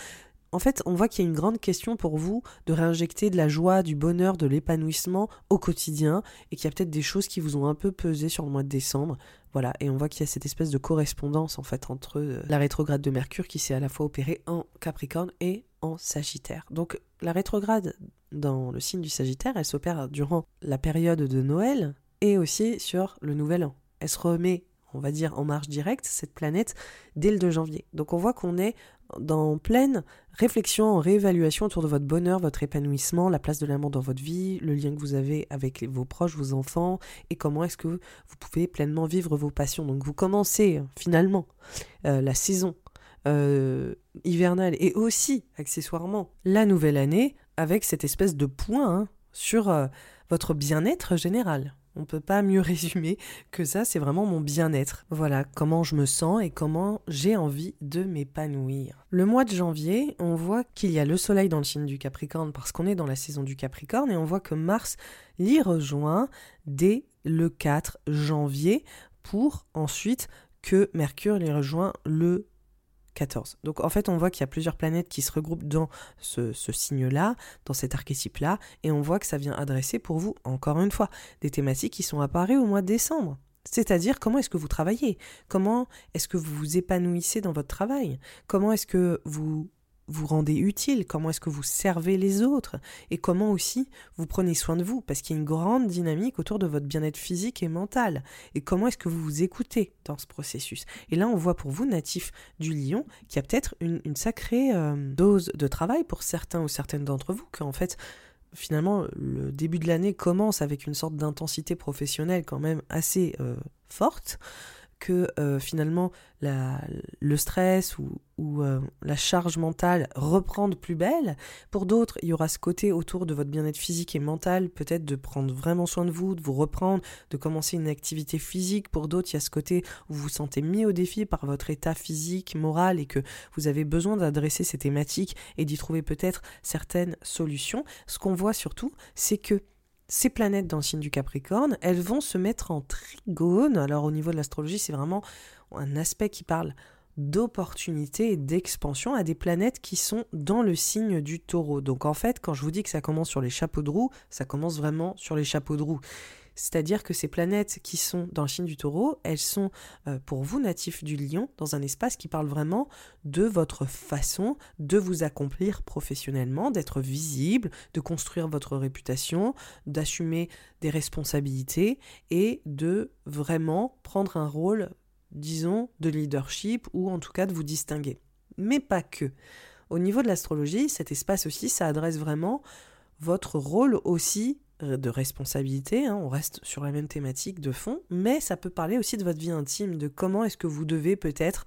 en fait, on voit qu'il y a une grande question pour vous de réinjecter de la joie, du bonheur, de l'épanouissement au quotidien et qu'il y a peut-être des choses qui vous ont un peu pesé sur le mois de décembre. Voilà, et on voit qu'il y a cette espèce de correspondance en fait entre euh, la rétrograde de Mercure qui s'est à la fois opérée en Capricorne et en Sagittaire. Donc la rétrograde dans le signe du Sagittaire, elle s'opère durant la période de Noël et aussi sur le Nouvel An. Elle se remet on va dire en marche directe, cette planète, dès le 2 janvier. Donc on voit qu'on est dans pleine réflexion, en réévaluation autour de votre bonheur, votre épanouissement, la place de l'amour dans votre vie, le lien que vous avez avec vos proches, vos enfants, et comment est-ce que vous pouvez pleinement vivre vos passions. Donc vous commencez finalement euh, la saison euh, hivernale et aussi accessoirement la nouvelle année avec cette espèce de point hein, sur euh, votre bien-être général. On peut pas mieux résumer que ça, c'est vraiment mon bien-être. Voilà comment je me sens et comment j'ai envie de m'épanouir. Le mois de janvier, on voit qu'il y a le soleil dans le signe du Capricorne parce qu'on est dans la saison du Capricorne et on voit que Mars l'y rejoint dès le 4 janvier pour ensuite que Mercure l'y rejoint le 14. Donc en fait, on voit qu'il y a plusieurs planètes qui se regroupent dans ce, signe-là, dans cet archétype-là, et on voit que ça vient adresser pour vous, encore une fois, des thématiques qui sont apparues au mois de décembre. C'est-à-dire comment est-ce que vous travaillez? Comment est-ce que vous vous épanouissez dans votre travail? Comment est-ce que vous vous rendez utile, comment est-ce que vous servez les autres et comment aussi vous prenez soin de vous parce qu'il y a une grande dynamique autour de votre bien-être physique et mental et comment est-ce que vous vous écoutez dans ce processus? Et là on voit pour vous natif du lion qu'il y a peut-être une, sacrée euh, dose de travail pour certains ou certaines d'entre vous qu'en fait finalement le début de l'année commence avec une sorte d'intensité professionnelle quand même assez euh, forte que euh, finalement le stress ou, euh, la charge mentale reprend de plus belle. Pour d'autres, il y aura ce côté autour de votre bien-être physique et mental, peut-être de prendre vraiment soin de vous, de vous reprendre, de commencer une activité physique. Pour d'autres, il y a ce côté où vous vous sentez mis au défi par votre état physique, moral et que vous avez besoin d'adresser ces thématiques et d'y trouver peut-être certaines solutions. Ce qu'on voit surtout, c'est que ces planètes dans le signe du Capricorne, elles vont se mettre en trigone. Alors au niveau de l'astrologie, c'est vraiment un aspect qui parle d'opportunité et d'expansion à des planètes qui sont dans le signe du taureau. Donc en fait, quand je vous dis que ça commence sur les chapeaux de roue, ça commence vraiment sur les chapeaux de roue. C'est-à-dire que ces planètes qui sont dans le signe du taureau, elles sont euh, pour vous natifs du lion dans un espace qui parle vraiment de votre façon de vous accomplir professionnellement, d'être visible, de construire votre réputation, d'assumer des responsabilités et de vraiment prendre un rôle, disons, de leadership ou en tout cas de vous distinguer. Mais pas que. Au niveau de l'astrologie, cet espace aussi, ça adresse vraiment votre rôle aussi de responsabilité, hein, on reste sur la même thématique de fond, mais ça peut parler aussi de votre vie intime, de comment est-ce que vous devez peut-être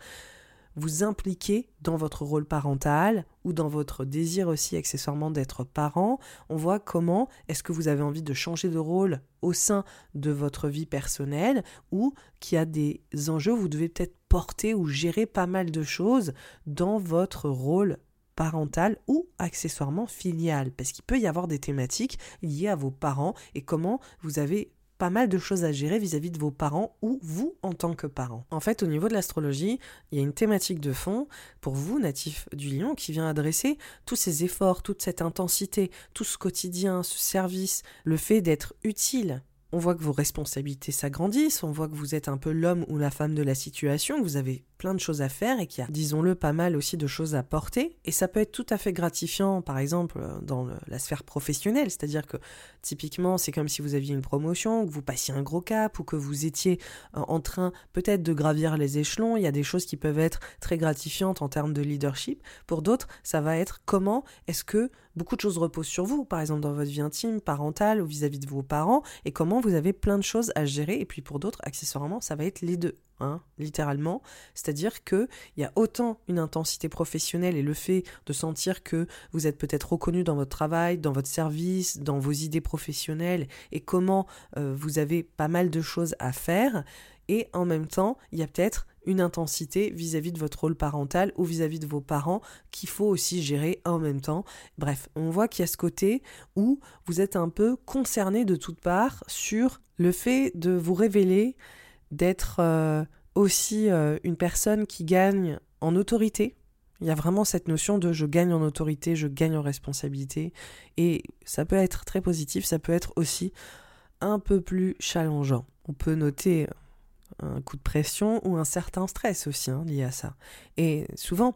vous impliquer dans votre rôle parental ou dans votre désir aussi accessoirement d'être parent. On voit comment est-ce que vous avez envie de changer de rôle au sein de votre vie personnelle ou qu'il y a des enjeux, vous devez peut-être porter ou gérer pas mal de choses dans votre rôle parentale ou accessoirement filiale, parce qu'il peut y avoir des thématiques liées à vos parents et comment vous avez pas mal de choses à gérer vis-à-vis de vos parents ou vous en tant que parent. En fait, au niveau de l'astrologie, il y a une thématique de fond pour vous, natif du lion, qui vient adresser tous ces efforts, toute cette intensité, tout ce quotidien, ce service, le fait d'être utile on voit que vos responsabilités s'agrandissent, on voit que vous êtes un peu l'homme ou la femme de la situation, que vous avez plein de choses à faire et qu'il y a, disons-le, pas mal aussi de choses à porter. Et ça peut être tout à fait gratifiant, par exemple, dans la sphère professionnelle, c'est-à-dire que typiquement, c'est comme si vous aviez une promotion, que vous passiez un gros cap ou que vous étiez euh, en train peut-être de gravir les échelons. Il y a des choses qui peuvent être très gratifiantes en termes de leadership. Pour d'autres, ça va être comment est-ce que beaucoup de choses reposent sur vous, par exemple dans votre vie intime, parentale ou vis-à-vis de vos parents, et comment vous avez plein de choses à gérer. Et puis pour d'autres, accessoirement, ça va être les deux. Hein, littéralement. C'est-à-dire qu'il y a autant une intensité professionnelle et le fait de sentir que vous êtes peut-être reconnu dans votre travail, dans votre service, dans vos idées professionnelles et comment euh, vous avez pas mal de choses à faire. Et en même temps, il y a peut-être une intensité vis-à-vis de votre rôle parental ou vis-à-vis de vos parents qu'il faut aussi gérer en même temps. Bref, on voit qu'il y a ce côté où vous êtes un peu concerné de toutes parts sur le fait de vous révéler d'être euh, aussi euh, une personne qui gagne en autorité. Il y a vraiment cette notion de je gagne en autorité, je gagne en responsabilité. Et ça peut être très positif, ça peut être aussi un peu plus challengeant. On peut noter un coup de pression ou un certain stress aussi hein, lié à ça. Et souvent,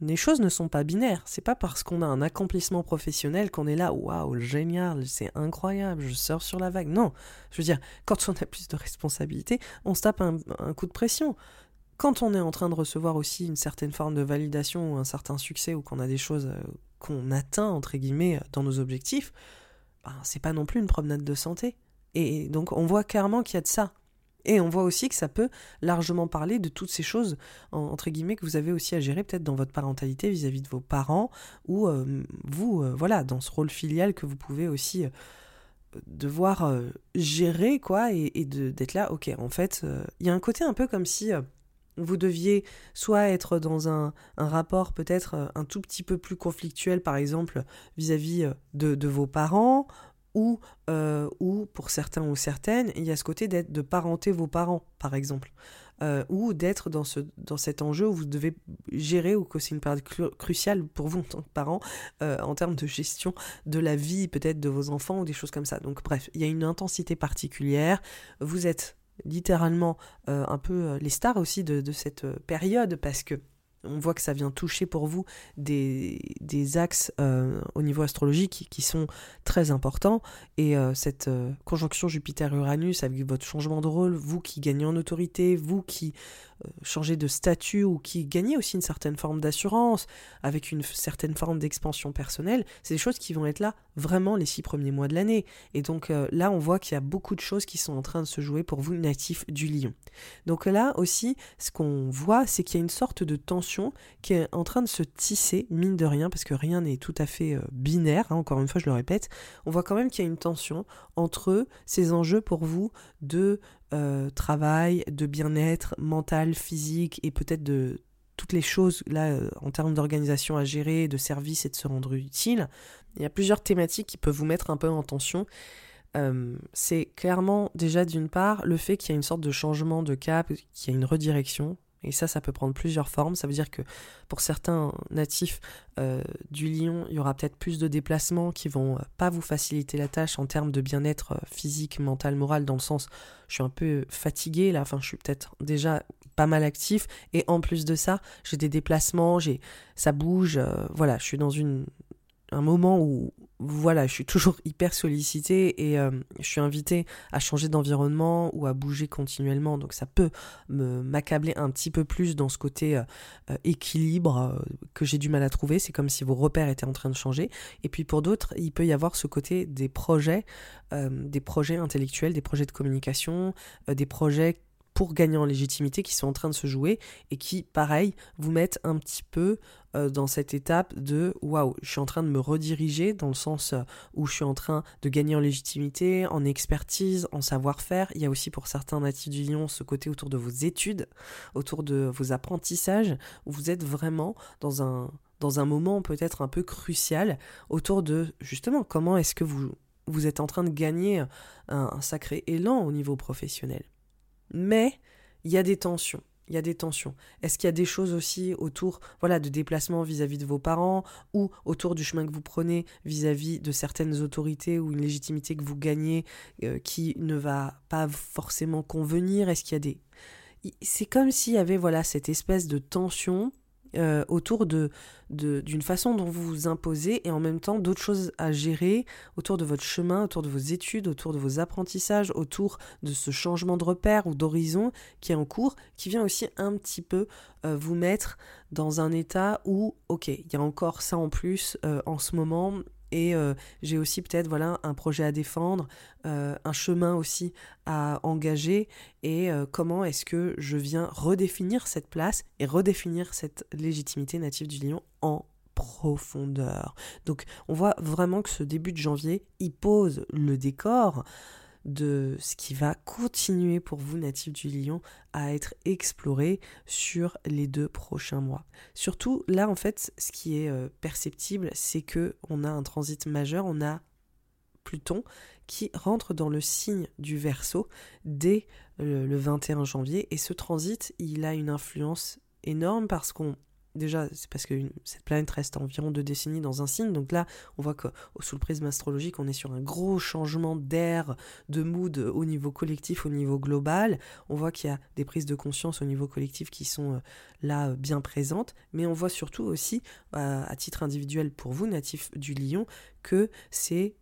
les choses ne sont pas binaires. C'est pas parce qu'on a un accomplissement professionnel qu'on est là, waouh, génial, c'est incroyable, je sors sur la vague. Non, je veux dire, quand on a plus de responsabilités, on se tape un, coup de pression. Quand on est en train de recevoir aussi une certaine forme de validation ou un certain succès ou qu'on a des choses euh, qu'on atteint, entre guillemets, dans nos objectifs, ben, c'est pas non plus une promenade de santé. Et donc on voit clairement qu'il y a de ça. Et on voit aussi que ça peut largement parler de toutes ces choses, entre guillemets, que vous avez aussi à gérer peut-être dans votre parentalité vis-à-vis de vos parents, ou euh, vous, euh, voilà, dans ce rôle filial que vous pouvez aussi euh, devoir gérer, quoi, et, d'être là, ok, en fait, il y a un côté un peu comme si vous deviez soit être dans un, rapport peut-être un tout petit peu plus conflictuel, par exemple, vis-à-vis de, de, vos parents, ou, euh, ou pour certains ou certaines, il y a ce côté d'être de parenter vos parents, par exemple, euh, ou d'être dans cet enjeu où vous devez gérer, ou que c'est une période cruciale pour vous en tant que parent, euh, en termes de gestion de la vie peut-être de vos enfants ou des choses comme ça. Donc bref, il y a une intensité particulière, vous êtes littéralement un peu les stars aussi de, de cette période, parce que on voit que ça vient toucher pour vous des, axes euh, au niveau astrologique qui, sont très importants. Et euh, cette euh, conjonction Jupiter-Uranus avec votre changement de rôle, vous qui gagnez en autorité, vous qui changer de statut ou qui gagnait aussi une certaine forme d'assurance, avec une certaine forme d'expansion personnelle, c'est des choses qui vont être là vraiment les six premiers mois de l'année. Et donc euh, là, on voit qu'il y a beaucoup de choses qui sont en train de se jouer pour vous, natifs du lion. Donc là aussi, ce qu'on voit, c'est qu'il y a une sorte de tension qui est en train de se tisser, mine de rien, parce que rien n'est tout à fait euh, binaire, hein, encore une fois, je le répète, on voit quand même qu'il y a une tension entre ces enjeux pour vous de euh, travail, de bien-être mental, physique et peut-être de toutes les choses là euh, en termes d'organisation à gérer, de service et de se rendre utile. Il y a plusieurs thématiques qui peuvent vous mettre un peu en tension. Euh, c'est clairement déjà d'une part le fait qu'il y a une sorte de changement de cap, qu'il y a une redirection et ça, ça peut prendre plusieurs formes. Ça veut dire que pour certains natifs euh, du lion, il y aura peut-être plus de déplacements qui vont euh, pas vous faciliter la tâche en termes de bien-être euh, physique, mental, moral, dans le sens je suis un peu fatigué là, enfin je suis peut-être déjà pas mal actif et en plus de ça, j'ai des déplacements, j'ai ça bouge, voilà, je suis dans une un moment où voilà, je suis toujours hyper sollicité et euh, je suis invité à changer d'environnement ou à bouger continuellement. Donc ça peut m'accabler un petit peu plus dans ce côté euh, euh, équilibre que j'ai du mal à trouver. C'est comme si vos repères étaient en train de changer. Et puis pour d'autres, il peut y avoir ce côté des projets, des projets intellectuels, des projets de communication, des projets pour gagner en légitimité qui sont en train de se jouer et qui, pareil, vous mettent un petit peu euh, dans cette étape de waouh, je suis en train de me rediriger dans le sens euh, où je suis en train de gagner en légitimité, en expertise, en savoir-faire. Il y a aussi pour certains natifs du lion ce côté autour de vos études, autour de vos apprentissages, où vous êtes vraiment dans un, dans un moment peut-être un peu crucial autour de justement comment est-ce que vous, vous êtes en train de gagner un sacré élan au niveau professionnel. Mais il y a des tensions. il y a des tensions Est-ce qu'il y a des choses aussi autour voilà, de déplacements vis-à-vis de vos parents ou autour du chemin que vous prenez vis-à-vis de certaines autorités ou une légitimité que vous gagnez euh, qui ne va pas forcément convenir? Est-ce qu'il y a des... C'est comme s'il y avait voilà cette espèce de tension euh, autour de, d'une façon dont vous vous imposez et en même temps d'autres choses à gérer autour de votre chemin, autour de vos études, autour de vos apprentissages, autour de ce changement de repère ou d'horizon qui est en cours, qui vient aussi un petit peu euh, vous mettre dans un état où, ok, il y a encore ça en plus euh, en ce moment, et euh, j'ai aussi peut-être voilà un projet à défendre, euh, un chemin aussi à engager et euh, comment est-ce que je viens redéfinir cette place et redéfinir cette légitimité native du lion en profondeur? Donc on voit vraiment que ce début de janvier, il pose le décor de ce qui va continuer pour vous, natifs du lion, à être exploré sur les deux prochains mois. Surtout, là, en fait, ce qui est euh, perceptible, c'est que on a un transit majeur, on a Pluton qui rentre dans le signe du Verseau dès le 21 janvier, et ce transit, il a une influence énorme parce qu'on déjà, c'est parce que cette planète reste environ deux décennies dans un signe. Donc là, on voit que sous le prisme astrologique, on est sur un gros changement d'air, de mood au niveau collectif, au niveau global. On voit qu'il y a des prises de conscience au niveau collectif qui sont euh, là euh, bien présentes. Mais on voit surtout aussi, euh, à titre individuel pour vous, natif du lion, que c'est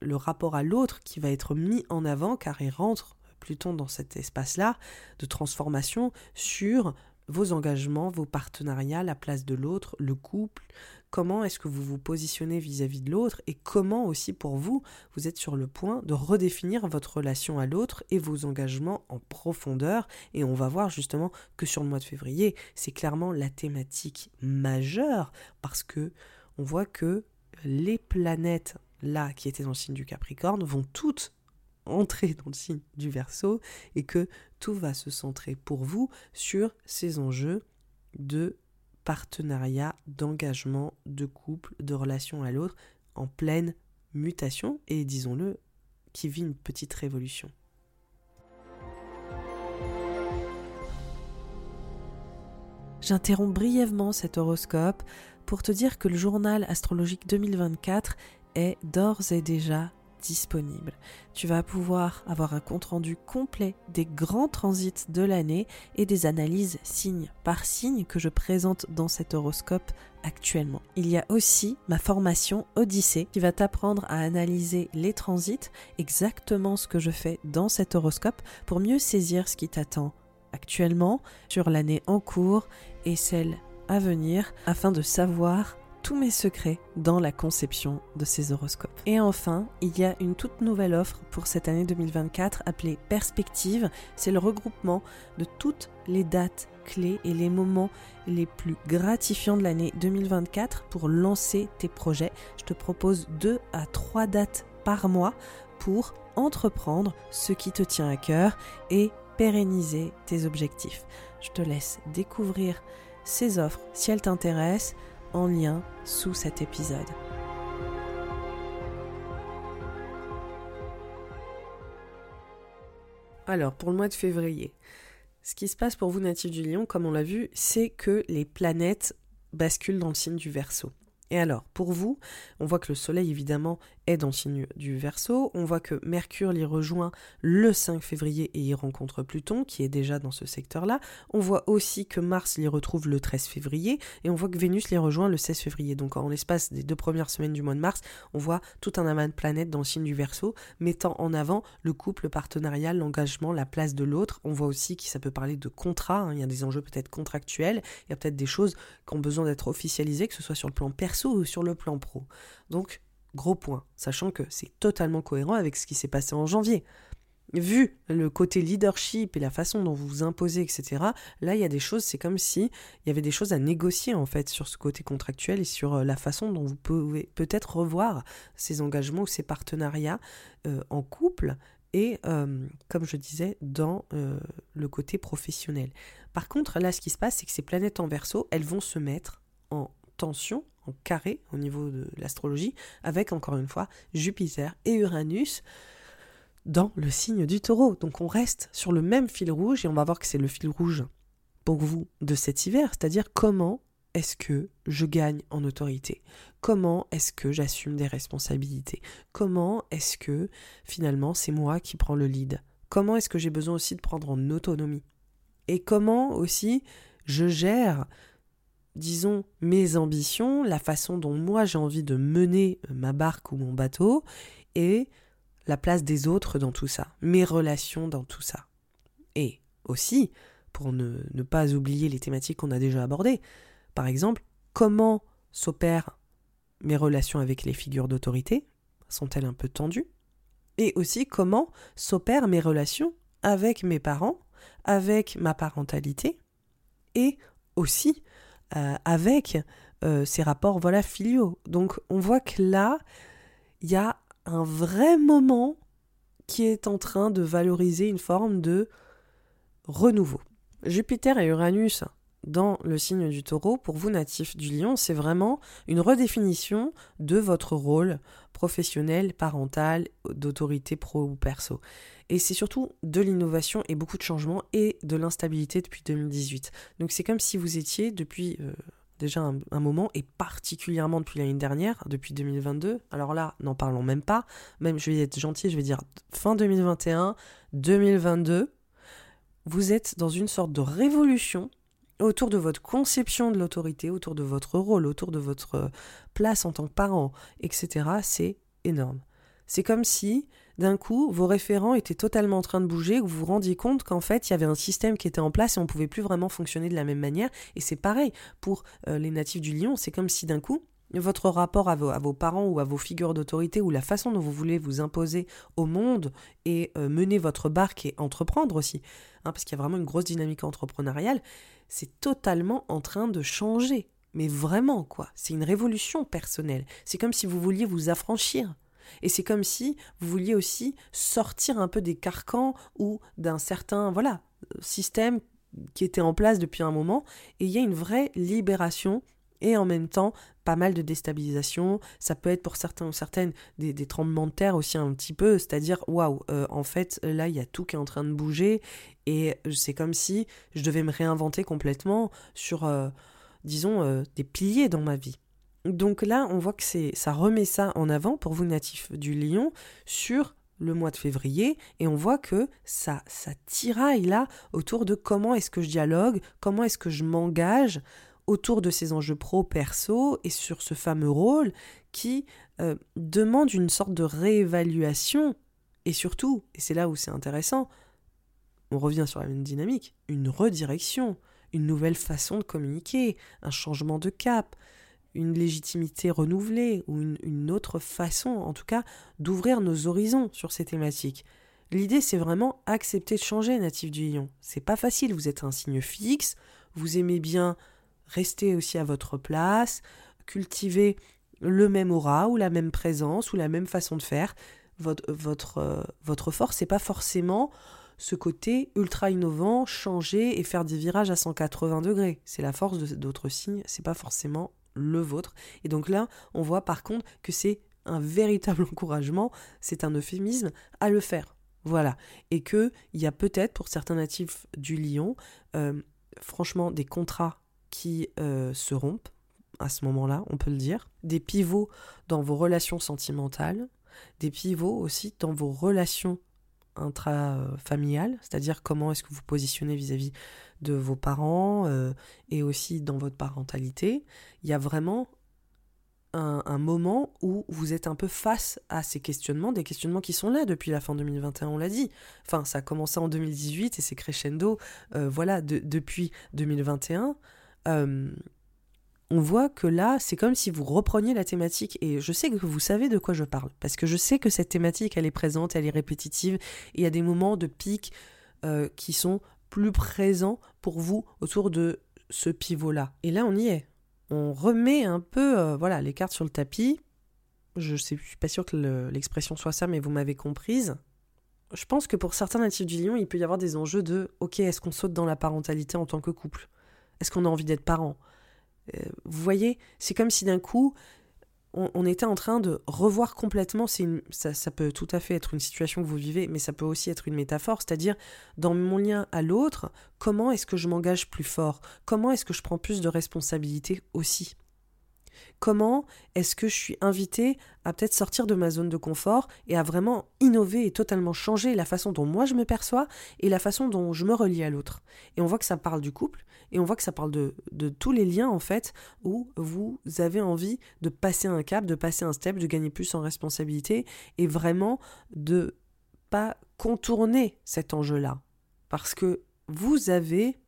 le rapport à l'autre qui va être mis en avant car il rentre Pluton dans cet espace-là de transformation sur vos engagements, vos partenariats, la place de l'autre, le couple, comment est-ce que vous vous positionnez vis-à-vis de l'autre et comment aussi pour vous, vous êtes sur le point de redéfinir votre relation à l'autre et vos engagements en profondeur? Et on va voir justement que sur le mois de février, c'est clairement la thématique majeure parce que on voit que les planètes là qui étaient dans le signe du Capricorne vont toutes entrer dans le signe du Verseau et que tout va se centrer pour vous sur ces enjeux de partenariat, d'engagement, de couple, de relation à l'autre en pleine mutation et disons-le, qui vit une petite révolution. J'interromps brièvement cet horoscope pour te dire que le journal astrologique 2024 est d'ores et déjà disponible. Tu vas pouvoir avoir un compte-rendu complet des grands transits de l'année et des analyses signe par signe que je présente dans cet horoscope actuellement. Il y a aussi ma formation Odyssée qui va t'apprendre à analyser les transits, exactement ce que je fais dans cet horoscope pour mieux saisir ce qui t'attend actuellement sur l'année en cours et celle à venir afin de savoir tous mes secrets dans la conception de ces horoscopes. Et enfin, il y a une toute nouvelle offre pour cette année 2024 appelée Perspective. C'est le regroupement de toutes les dates clés et les moments les plus gratifiants de l'année 2024 pour lancer tes projets. Je te propose deux à trois dates par mois pour entreprendre ce qui te tient à cœur et pérenniser tes objectifs. Je te laisse découvrir ces offres si elles t'intéressent en lien sous cet épisode. Alors, pour le mois de février, ce qui se passe pour vous natifs du lion, comme on l'a vu, c'est que les planètes basculent dans le signe du Verseau. Et alors, pour vous, on voit que le Soleil, évidemment, est dans le signe du Verseau. On voit que Mercure l'y rejoint le 5 février et y rencontre Pluton, qui est déjà dans ce secteur-là. On voit aussi que Mars l'y retrouve le 13 février. Et on voit que Vénus l'y rejoint le 16 février. Donc, en l'espace des deux premières semaines du mois de mars, on voit tout un amas de planètes dans le signe du Verseau, mettant en avant le couple, le partenariat, l'engagement, la place de l'autre. On voit aussi que ça peut parler de contrat. Hein. Il y a des enjeux peut-être contractuels. Il y a peut-être des choses qui ont besoin d'être officialisées, que ce soit sur le plan perso ou sur le plan pro. Donc, gros point, sachant que c'est totalement cohérent avec ce qui s'est passé en janvier. Vu le côté leadership et la façon dont vous vous imposez, etc., là, il y a des choses, c'est comme si il y avait des choses à négocier, en fait, sur ce côté contractuel et sur euh, la façon dont vous pouvez peut-être revoir ces engagements ou ces partenariats euh, en couple et, euh, comme je disais, dans le côté professionnel. Par contre, là, ce qui se passe, c'est que ces planètes en verso, elles vont se mettre en tension, en carré au niveau de l'astrologie, avec encore une fois Jupiter et Uranus dans le signe du taureau. Donc on reste sur le même fil rouge et on va voir que c'est le fil rouge pour vous de cet hiver, c'est-à-dire comment est-ce que je gagne en autorité? Comment est-ce que j'assume des responsabilités? Comment est-ce que finalement c'est moi qui prends le lead? Comment est-ce que j'ai besoin aussi de prendre en autonomie? Et comment aussi je gère, disons, mes ambitions, la façon dont moi j'ai envie de mener ma barque ou mon bateau, et la place des autres dans tout ça, mes relations dans tout ça. Et aussi, pour ne, ne pas oublier les thématiques qu'on a déjà abordées, par exemple, comment s'opèrent mes relations avec les figures d'autorité? Sont-elles un peu tendues? Et aussi, comment s'opèrent mes relations avec mes parents, avec ma parentalité, et aussi euh, avec euh, ces rapports voilà filiaux. Donc on voit que là, il y a un vrai moment qui est en train de valoriser une forme de renouveau. Jupiter et Uranus dans le signe du taureau, pour vous natifs du lion, c'est vraiment une redéfinition de votre rôle professionnel, parental, d'autorité pro ou perso. Et c'est surtout de l'innovation et beaucoup de changements et de l'instabilité depuis 2018. Donc c'est comme si vous étiez depuis euh, déjà un, un, moment et particulièrement depuis l'année dernière, depuis 2022. Alors là, n'en parlons même pas. Même je vais être gentil, je vais dire fin 2021, 2022. Vous êtes dans une sorte de révolution autour de votre conception de l'autorité, autour de votre rôle, autour de votre euh, place en tant que parent, etc., c'est énorme. C'est comme si, d'un coup, vos référents étaient totalement en train de bouger, que vous vous rendiez compte qu'en fait, il y avait un système qui était en place et on ne pouvait plus vraiment fonctionner de la même manière. Et c'est pareil pour euh, les natifs du lion, c'est comme si d'un coup, votre rapport à vos, parents ou à vos figures d'autorité ou la façon dont vous voulez vous imposer au monde et euh, mener votre barque et entreprendre aussi, hein, parce qu'il y a vraiment une grosse dynamique entrepreneuriale, c'est totalement en train de changer. Mais vraiment, quoi. C'est une révolution personnelle. C'est comme si vous vouliez vous affranchir. Et c'est comme si vous vouliez aussi sortir un peu des carcans ou d'un certain, voilà, système qui était en place depuis un moment. Et il y a une vraie libération et en même temps pas mal de déstabilisation. Ça peut être pour certains ou certaines des, tremblements de terre aussi un petit peu, c'est-à-dire waouh, euh, en fait là il y a tout qui est en train de bouger et c'est comme si je devais me réinventer complètement sur, euh, disons, euh, des piliers dans ma vie. Donc là, on voit que c'est ça remet ça en avant pour vous natifs du Lion sur le mois de février et on voit que ça ça tiraille là autour de comment est-ce que je dialogue, comment est-ce que je m'engage autour de ces enjeux pro-perso et sur ce fameux rôle qui euh, demande une sorte de réévaluation et surtout, et c'est là où c'est intéressant, on revient sur la même dynamique, une redirection, une nouvelle façon de communiquer, un changement de cap, une légitimité renouvelée ou une, une autre façon, en tout cas, d'ouvrir nos horizons sur ces thématiques. L'idée, c'est vraiment accepter de changer, natif du lion. C'est pas facile, vous êtes un signe fixe, vous aimez bien restez aussi à votre place, cultivez le même aura ou la même présence ou la même façon de faire. Votre, votre, euh, votre force, c'est pas forcément ce côté ultra innovant, changer et faire des virages à 180 degrés. C'est la force d'autres signes, c'est pas forcément le vôtre. Et donc là, on voit par contre que c'est un véritable encouragement, c'est un euphémisme à le faire. Voilà. Et qu'il y a peut-être pour certains natifs du lion, euh, franchement, des contrats qui euh, se rompent à ce moment-là, on peut le dire. Des pivots dans vos relations sentimentales, des pivots aussi dans vos relations intrafamiliales, c'est-à-dire comment est-ce que vous positionnez vis-à-vis de vos parents euh, et aussi dans votre parentalité. Il y a vraiment un, moment où vous êtes un peu face à ces questionnements, des questionnements qui sont là depuis la fin 2021, on l'a dit. Enfin, ça a commencé en 2018 et c'est crescendo, euh, voilà, de, depuis 2021. Euh, on voit que là, c'est comme si vous repreniez la thématique, et je sais que vous savez de quoi je parle, parce que je sais que cette thématique, elle est présente, elle est répétitive, et il y a des moments de pic euh, qui sont plus présents pour vous autour de ce pivot-là. Et là, on y est. On remet un peu euh, voilà, les cartes sur le tapis. Je ne suis pas sûre que l'expression soit ça, mais vous m'avez comprise. Je pense que pour certains natifs du lion, il peut y avoir des enjeux de OK, est-ce qu'on saute dans la parentalité en tant que couple? Est-ce qu'on a envie d'être parent euh, Vous voyez, c'est comme si d'un coup, on, était en train de revoir complètement, ça, ça, peut tout à fait être une situation que vous vivez, mais ça peut aussi être une métaphore, c'est-à-dire dans mon lien à l'autre, comment est-ce que je m'engage plus fort? Comment est-ce que je prends plus de responsabilité aussi? Comment est-ce que je suis invité à peut-être sortir de ma zone de confort et à vraiment innover et totalement changer la façon dont moi je me perçois et la façon dont je me relie à l'autre? Et on voit que ça parle du couple et on voit que ça parle de, tous les liens en fait où vous avez envie de passer un cap, de passer un step, de gagner plus en responsabilité et vraiment de pas contourner cet enjeu-là. Parce que vous avez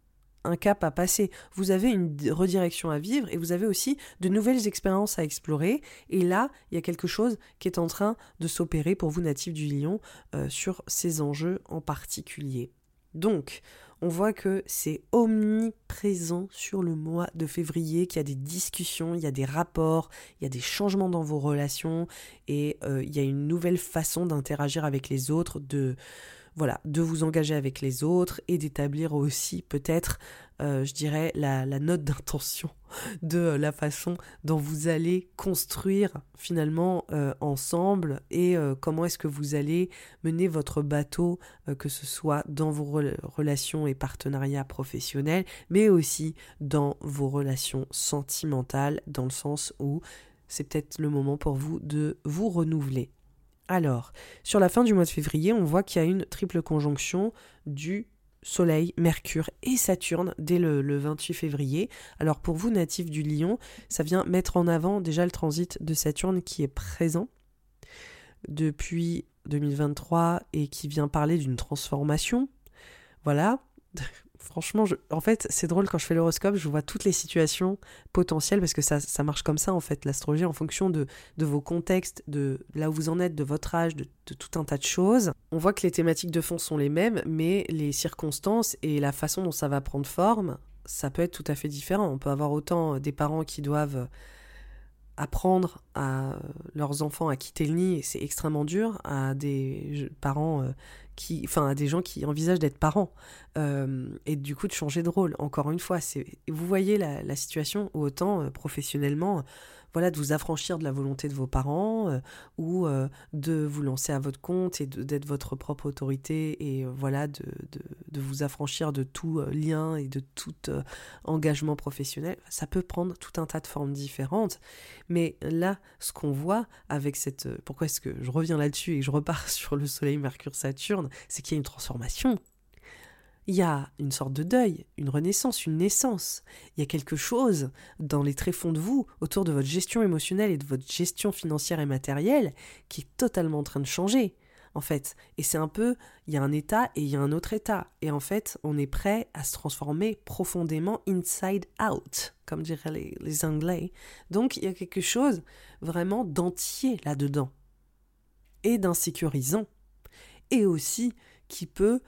un cap à passer, vous avez une redirection à vivre et vous avez aussi de nouvelles expériences à explorer. Et là, il y a quelque chose qui est en train de s'opérer pour vous natifs du lion euh, sur ces enjeux en particulier. Donc, on voit que c'est omniprésent sur le mois de février, qu'il y a des discussions, il y a des rapports, il y a des changements dans vos relations et euh, il y a une nouvelle façon d'interagir avec les autres, de voilà, de vous engager avec les autres et d'établir aussi peut-être, euh, je dirais, la, note d'intention de la façon dont vous allez construire finalement euh, ensemble et euh, comment est-ce que vous allez mener votre bateau, que ce soit dans vos relations et partenariats professionnels, mais aussi dans vos relations sentimentales, dans le sens où c'est peut-être le moment pour vous de vous renouveler. Alors, sur la fin du mois de février, on voit qu'il y a une triple conjonction du Soleil, Mercure et Saturne dès le, 28 février. Alors pour vous, natifs du Lion, ça vient mettre en avant déjà le transit de Saturne qui est présent depuis 2023 et qui vient parler d'une transformation. Voilà, franchement, en fait, c'est drôle quand je fais l'horoscope, je vois toutes les situations potentielles parce que ça, marche comme ça en fait, l'astrologie en fonction de, vos contextes, de là où vous en êtes, de votre âge, de, de, tout un tas de choses. On voit que les thématiques de fond sont les mêmes, mais les circonstances et la façon dont ça va prendre forme, ça peut être tout à fait différent. On peut avoir autant des parents qui doivent apprendre à leurs enfants à quitter le nid, c'est extrêmement dur, à des parents euh, qui, enfin, à des gens qui envisagent d'être parents, euh, et du coup de changer de rôle. Encore une fois, c'est, vous voyez la, situation, autant euh, professionnellement, voilà, de vous affranchir de la volonté de vos parents euh, ou euh, de vous lancer à votre compte et d'être votre propre autorité et euh, voilà, de, de, vous affranchir de tout lien et de tout engagement professionnel. Ça peut prendre tout un tas de formes différentes. Mais là, ce qu'on voit avec cette... Pourquoi est-ce que je reviens là-dessus et je repars sur le Soleil, Mercure, Saturne C'est qu'il y a une transformation il y a une sorte de deuil, une renaissance, une naissance. Il y a quelque chose dans les tréfonds de vous, autour de votre gestion émotionnelle et de votre gestion financière et matérielle, qui est totalement en train de changer, en fait. Et c'est un peu, il y a un état et il y a un autre état. Et en fait, on est prêt à se transformer profondément inside out, comme diraient les, les Anglais. Donc, il y a quelque chose vraiment d'entier là-dedans. Et d'insécurisant. Et aussi qui peut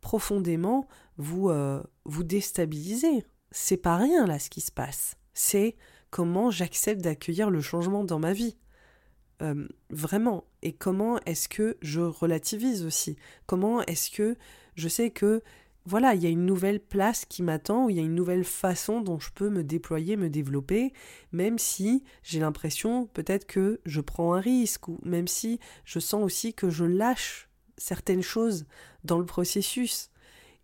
profondément vous, euh, vous déstabiliser. C'est pas rien là ce qui se passe. C'est comment j'accepte d'accueillir le changement dans ma vie. Euh, vraiment. Et comment est-ce que je relativise aussi? Comment est-ce que je sais que voilà, il y a une nouvelle place qui m'attend, ou il y a une nouvelle façon dont je peux me déployer, me développer, même si j'ai l'impression peut-être que je prends un risque, ou même si je sens aussi que je lâche certaines choses dans le processus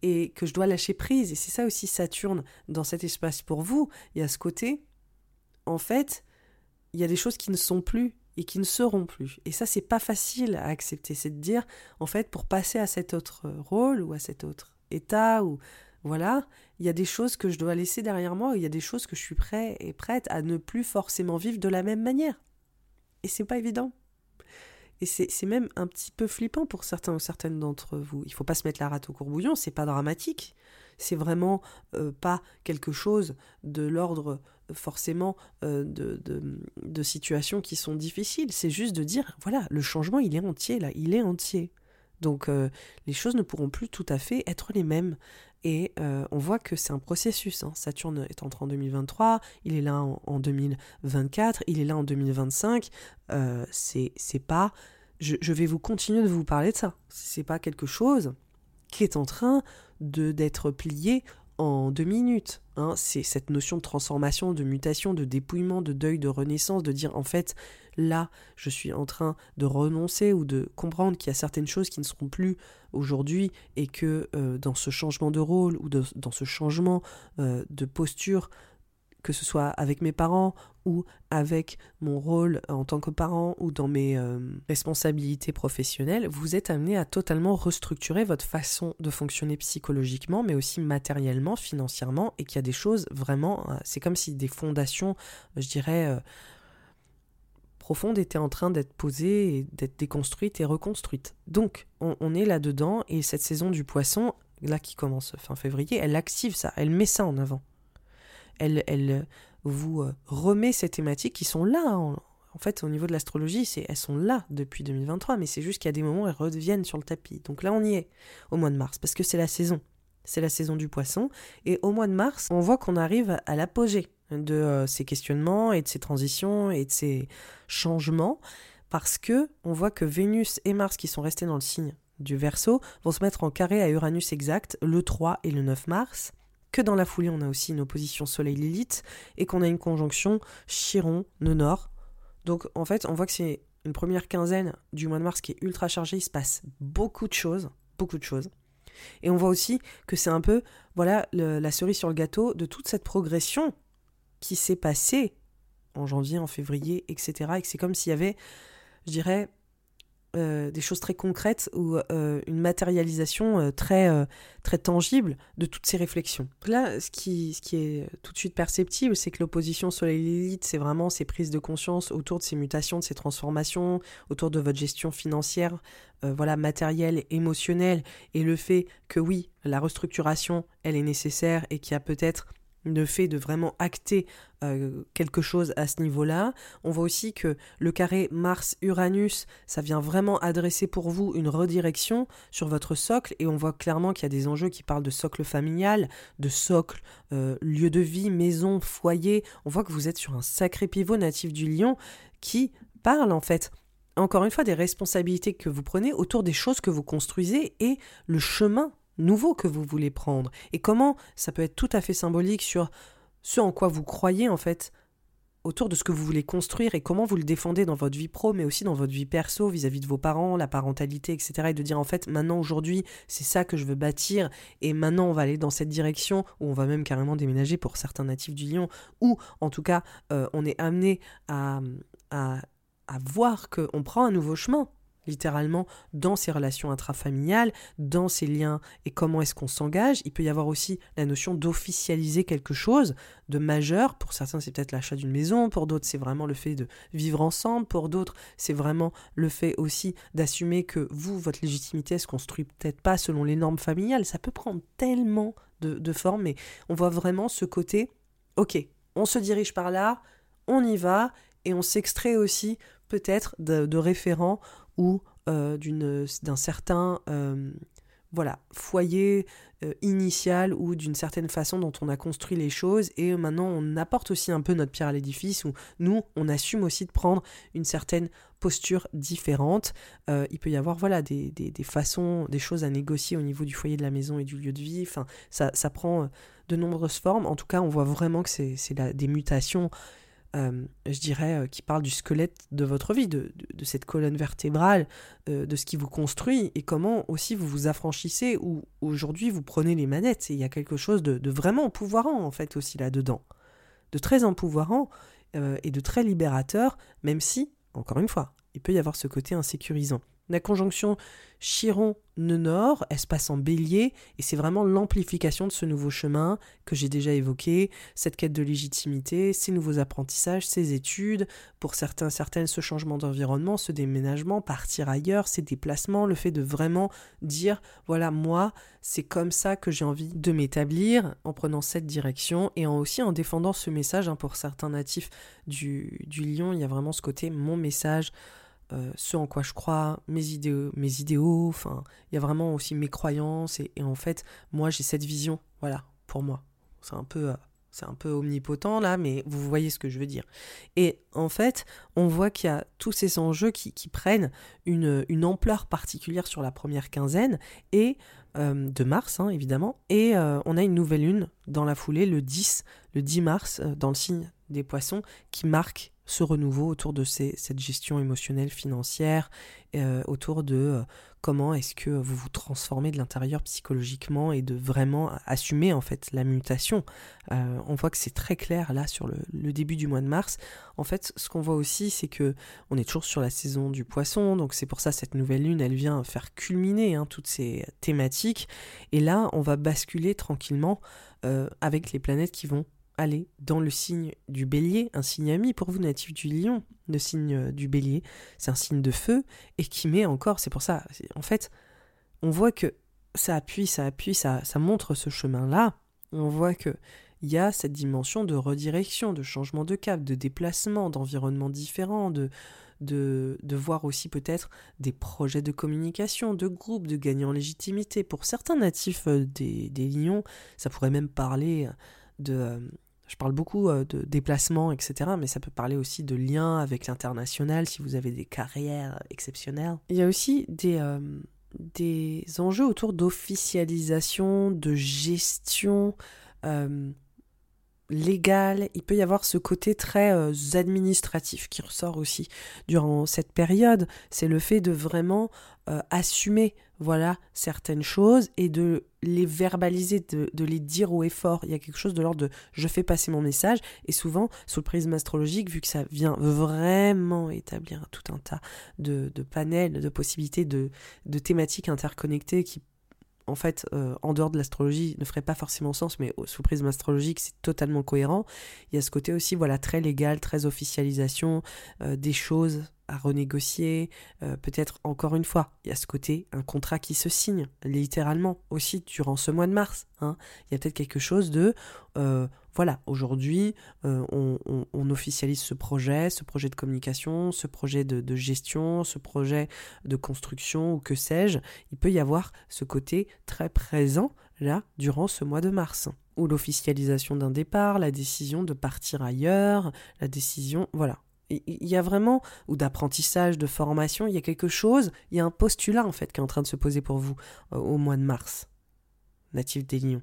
et que je dois lâcher prise. Et c'est ça aussi Saturne dans cet espace pour vous. Il y a ce côté, en fait, il y a des choses qui ne sont plus et qui ne seront plus. Et ça, c'est pas facile à accepter. C'est de dire, en fait, pour passer à cet autre rôle ou à cet autre état ou voilà, il y a des choses que je dois laisser derrière moi, il y a des choses que je suis prêt et prête à ne plus forcément vivre de la même manière. Et c'est pas évident. Et c'est même un petit peu flippant pour certains ou certaines d'entre vous. Il faut pas se mettre la rate au courbouillon, c'est pas dramatique. C'est vraiment euh, pas quelque chose de l'ordre forcément euh, de, situations qui sont difficiles. C'est juste de dire, voilà, le changement, il est entier là, il est entier. Donc euh, les choses ne pourront plus tout à fait être les mêmes. Et on voit que c'est un processus. Hein. Saturne est entré en 2023, il est là en, 2024, il est là en 2025. c'est pas je, vais vous continuer de vous parler de ça. C'est pas quelque chose qui est en train de d'être plié en deux minutes. Hein. C'est cette notion de transformation, de mutation, de dépouillement, de deuil, de renaissance, de dire en fait, là, je suis en train de renoncer ou de comprendre qu'il y a certaines choses qui ne seront plus aujourd'hui et que euh, dans ce changement de rôle ou dans ce changement euh, de posture, que ce soit avec mes parents ou avec mon rôle en tant que parent ou dans mes euh, responsabilités professionnelles, vous êtes amené à totalement restructurer votre façon de fonctionner psychologiquement, mais aussi matériellement, financièrement, et qu'il y a des choses vraiment, euh, c'est comme si des fondations, je dirais, euh, profondes étaient en train d'être posées et d'être déconstruites et reconstruites. Donc, on, on est là-dedans, et cette saison du poisson, là qui commence fin février, elle active ça, elle met ça en avant elle, elle vous euh, remet ces thématiques qui sont là. En, fait, au niveau de l'astrologie, c'est, elles sont là depuis 2023, mais c'est juste qu'il y a des moments où elles reviennent sur le tapis. Donc là, on y est au mois de mars, parce que c'est la saison. C'est la saison du poisson. Et au mois de mars, on voit qu'on arrive à l'apogée de euh, ces questionnements et de ces transitions et de ces changements, parce que on voit que Vénus et Mars, qui sont restés dans le signe du Verseau, vont se mettre en carré à Uranus exact le 3 et le 9 mars que dans la foulée, on a aussi une opposition Soleil-Lilith et qu'on a une conjonction Chiron-Nord. Donc en fait, on voit que c'est une première quinzaine du mois de mars qui est ultra chargée. Il se passe beaucoup de choses, beaucoup de choses. Et on voit aussi que c'est un peu, voilà, la cerise sur le gâteau de toute cette progression qui s'est passée en janvier, en février, etc. Et que c'est comme s'il y avait, je dirais, euh, des choses très concrètes ou euh, une matérialisation euh, très, très tangible de toutes ces réflexions. Là, ce qui, ce qui est tout de suite perceptible, c'est que l'opposition Soleil-Lilith, c'est vraiment ces prises de conscience autour de ces mutations, de ces transformations, autour de votre gestion financière, voilà, matérielle, émotionnelle, et le fait que oui, la restructuration, elle est nécessaire et qu'il y a peut-être le fait de vraiment acter euh, quelque chose à ce niveau-là. On voit aussi que le carré Mars-Uranus, ça vient vraiment adresser pour vous une redirection sur votre socle et on voit clairement qu'il y a des enjeux qui parlent de socle familial, de socle, euh, lieu de vie, maison, foyer. On voit que vous êtes sur un sacré pivot natif du lion qui parle en fait encore une fois des responsabilités que vous prenez autour des choses que vous construisez et le chemin nouveau que vous voulez prendre et comment ça peut être tout à fait symbolique sur ce en quoi vous croyez en fait autour de ce que vous voulez construire et comment vous le défendez dans votre vie pro mais aussi dans votre vie perso vis-à-vis de vos parents, la parentalité, etc. Et de dire en fait maintenant aujourd'hui c'est ça que je veux bâtir et maintenant on va aller dans cette direction ou on va même carrément déménager pour certains natifs du lion ou en tout cas euh, on est amené à, à, à voir qu'on prend un nouveau chemin littéralement dans ces relations intrafamiliales, dans ces liens et comment est-ce qu'on s'engage. Il peut y avoir aussi la notion d'officialiser quelque chose de majeur. Pour certains, c'est peut-être l'achat d'une maison, pour d'autres, c'est vraiment le fait de vivre ensemble, pour d'autres, c'est vraiment le fait aussi d'assumer que vous, votre légitimité, elle se construit peut-être pas selon les normes familiales. Ça peut prendre tellement de, de formes, mais on voit vraiment ce côté, ok, on se dirige par là, on y va, et on s'extrait aussi peut-être de, de référents ou euh, d'un certain euh, voilà, foyer euh, initial ou d'une certaine façon dont on a construit les choses et maintenant on apporte aussi un peu notre pierre à l'édifice où nous on assume aussi de prendre une certaine posture différente. il peut y avoir voilà des, façons, des choses à négocier au niveau du foyer de la maison et du lieu de vie. Ça, ça prend de nombreuses formes. En tout cas, on voit vraiment que c'est des mutations euh, je dirais, euh, qui parle du squelette de votre vie, de, cette colonne vertébrale, euh, de ce qui vous construit et comment aussi vous vous affranchissez ou aujourd'hui vous prenez les manettes. Et il y a quelque chose de, vraiment empouvoirant en fait aussi là-dedans. De très empouvoirant et de très libérateur, même si, encore une fois, il peut y avoir ce côté insécurisant. La conjonction Chiron-Nord, elle se passe en bélier, et c'est vraiment l'amplification de ce nouveau chemin que j'ai déjà évoqué, cette quête de légitimité, ces nouveaux apprentissages, ces études, pour certains, certaines, ce changement d'environnement, ce déménagement, partir ailleurs, ces déplacements, le fait de vraiment dire, voilà, moi, c'est comme ça que j'ai envie de m'établir, en prenant cette direction, et en, aussi en défendant ce message, hein, pour certains natifs du, du Lion, il y a vraiment ce côté, mon message, euh, ce en quoi je crois, mes idéaux, mes idéaux, enfin, il y a vraiment aussi mes croyances, et, en fait, moi j'ai cette vision, voilà, pour moi. C'est un peu, euh, c'est un peu omnipotent là, mais vous voyez ce que je veux dire. Et en fait, on voit qu'il y a tous ces enjeux qui, prennent une, ampleur particulière sur la première quinzaine et euh, de mars, hein, évidemment. Et on a une nouvelle lune dans la foulée, le 10, le 10 mars, dans le signe des poissons, qui marque ce renouveau autour de cette gestion émotionnelle financière, autour de comment est-ce que vous vous transformez de l'intérieur psychologiquement et de vraiment assumer en fait la mutation. Euh, on voit que c'est très clair là sur le, début du mois de mars. En fait, ce qu'on voit aussi, c'est que on est toujours sur la saison du poisson, donc c'est pour ça cette nouvelle lune, elle vient faire culminer hein, toutes ces thématiques. Et là, on va basculer tranquillement euh, avec les planètes qui vont aller dans le signe du bélier, un signe ami pour vous natif du lion, le signe euh, du bélier, c'est un signe de feu et qui met encore, c'est pour ça, en fait, on voit que ça appuie, ça appuie, ça, montre ce chemin-là, on voit que il y a cette dimension de redirection, de changement de cap, de déplacement, d'environnement différent, de, voir aussi peut-être des projets de communication, de groupe, de gagner en légitimité. Pour certains natifs euh, des, des lions, ça pourrait même parler de, euh, je parle beaucoup euh, de déplacement, etc., mais ça peut parler aussi de liens avec l'international si vous avez des carrières exceptionnelles. Il y a aussi des, euh, des enjeux autour d'officialisation, de gestion euh, légale. Il peut y avoir ce côté très administratif qui ressort aussi durant cette période. C'est le fait de vraiment assumer voilà certaines choses et de les verbaliser, de, les dire haut et fort. Il y a quelque chose de l'ordre de je fais passer mon message et souvent sous le prisme astrologique, vu que ça vient vraiment établir tout un tas de, panels, de possibilités, de, de thématiques interconnectées qui en fait, euh, en dehors de l'astrologie, ne ferait pas forcément sens, mais sous prisme astrologique, c'est totalement cohérent. Il y a ce côté aussi, voilà, très légal, très officialisation euh, des choses à renégocier, euh, peut-être encore une fois, il y a ce côté, un contrat qui se signe, littéralement, aussi durant ce mois de mars. Hein. Il y a peut-être quelque chose de, voilà, aujourd'hui, euh, on, officialise ce projet, ce projet de communication, ce projet de, gestion, ce projet de construction, ou que sais-je. Il peut y avoir ce côté très présent, là, durant ce mois de mars ou l'officialisation d'un départ, la décision de partir ailleurs, la décision, voilà, il y a vraiment, ou d'apprentissage, de formation, il y a quelque chose, il y a un postulat en fait qui est en train de se poser pour vous euh, au mois de mars, natif des lions.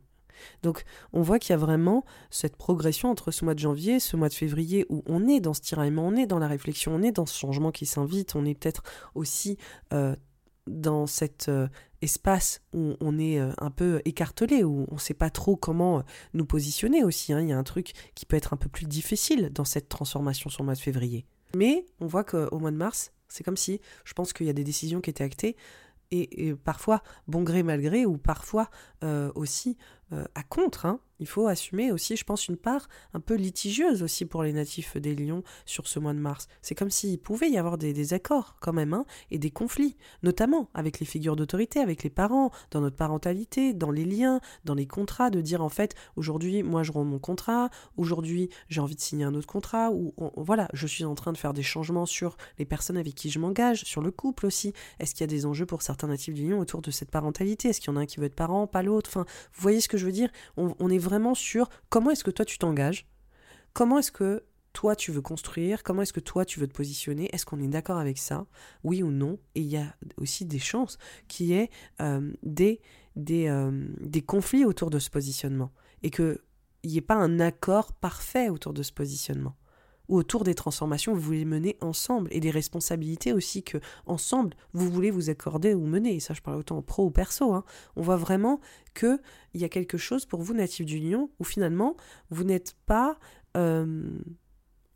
Donc on voit qu'il y a vraiment cette progression entre ce mois de janvier ce mois de février où on est dans ce tiraillement, on est dans la réflexion, on est dans ce changement qui s'invite, on est peut-être aussi euh, dans cet euh, espace où on est euh, un peu écartelé, où on ne sait pas trop comment nous positionner aussi. Hein. Il y a un truc qui peut être un peu plus difficile dans cette transformation sur le mois de février. Mais on voit qu'au mois de mars, c'est comme si, je pense qu'il y a des décisions qui étaient actées, et, parfois bon gré mal gré, ou parfois aussi à contre. Hein il faut assumer aussi, je pense, une part un peu litigieuse aussi pour les natifs des Lions sur ce mois de mars. C'est comme s'il pouvait y avoir des, accords quand même, hein, et des conflits, notamment avec les figures d'autorité, avec les parents, dans notre parentalité, dans les liens, dans les contrats, de dire en fait, aujourd'hui, moi je rends mon contrat, aujourd'hui j'ai envie de signer un autre contrat, ou voilà, je suis en train de faire des changements sur les personnes avec qui je m'engage, sur le couple aussi. Est-ce qu'il y a des enjeux pour certains natifs du Lion autour de cette parentalité? Est-ce qu'il y en a un qui veut être parent, pas l'autre? Enfin, vous voyez ce que je veux dire? On, on est vraiment sur comment est-ce que toi tu t'engages, comment est-ce que toi tu veux construire, comment est-ce que toi tu veux te positionner, est-ce qu'on est, d'accord avec ça, oui ou non, et il y a aussi des chances qu'il y ait euh, des, des, euh, des conflits autour de ce positionnement, et qu'il n'y ait pas un accord parfait autour de ce positionnement ou autour des transformations que vous voulez mener ensemble et des responsabilités aussi que ensemble vous voulez vous accorder ou mener. Et ça, je parle autant pro ou perso. Hein. On voit vraiment qu'il y a quelque chose pour vous, natif d'union, où finalement vous n'êtes pas euh,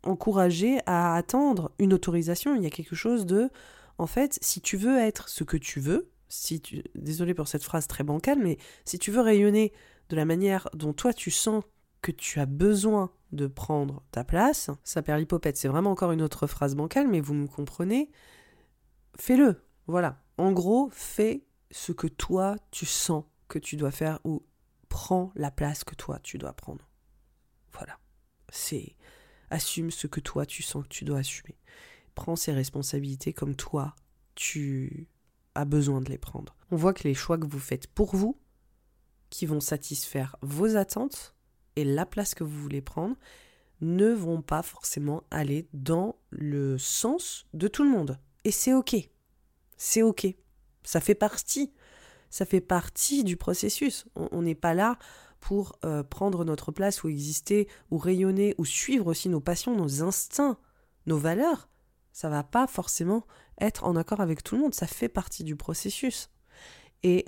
encouragé à attendre une autorisation. Il y a quelque chose de, en fait, si tu veux être ce que tu veux, si tu, désolé pour cette phrase très bancale, mais si tu veux rayonner de la manière dont toi tu sens que tu as besoin de prendre ta place, ça perd l'hypopète, c'est vraiment encore une autre phrase bancale, mais vous me comprenez, fais-le. Voilà. En gros, fais ce que toi tu sens que tu dois faire ou prends la place que toi tu dois prendre. Voilà. C'est assume ce que toi tu sens que tu dois assumer. Prends ces responsabilités comme toi tu as besoin de les prendre. On voit que les choix que vous faites pour vous, qui vont satisfaire vos attentes, et la place que vous voulez prendre ne vont pas forcément aller dans le sens de tout le monde. Et c'est OK. C'est OK. Ça fait partie. Ça fait partie du processus. On n'est pas là pour euh, prendre notre place ou exister ou rayonner ou suivre aussi nos passions, nos instincts, nos valeurs. Ça va pas forcément être en accord avec tout le monde. Ça fait partie du processus. Et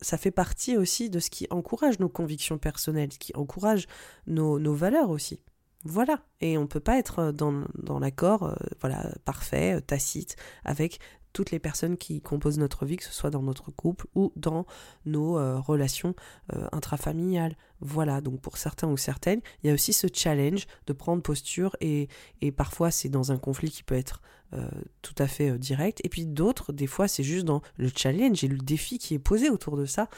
ça fait partie aussi de ce qui encourage nos convictions personnelles, ce qui encourage nos, valeurs aussi. Voilà, et on ne peut pas être dans, dans l'accord euh, voilà, parfait, euh, tacite, avec toutes les personnes qui composent notre vie, que ce soit dans notre couple ou dans nos euh, relations euh, intrafamiliales. Voilà, donc pour certains ou certaines, il y a aussi ce challenge de prendre posture et, et parfois c'est dans un conflit qui peut être euh, tout à fait direct. Et puis d'autres, des fois, c'est juste dans le challenge et le défi qui est posé autour de ça,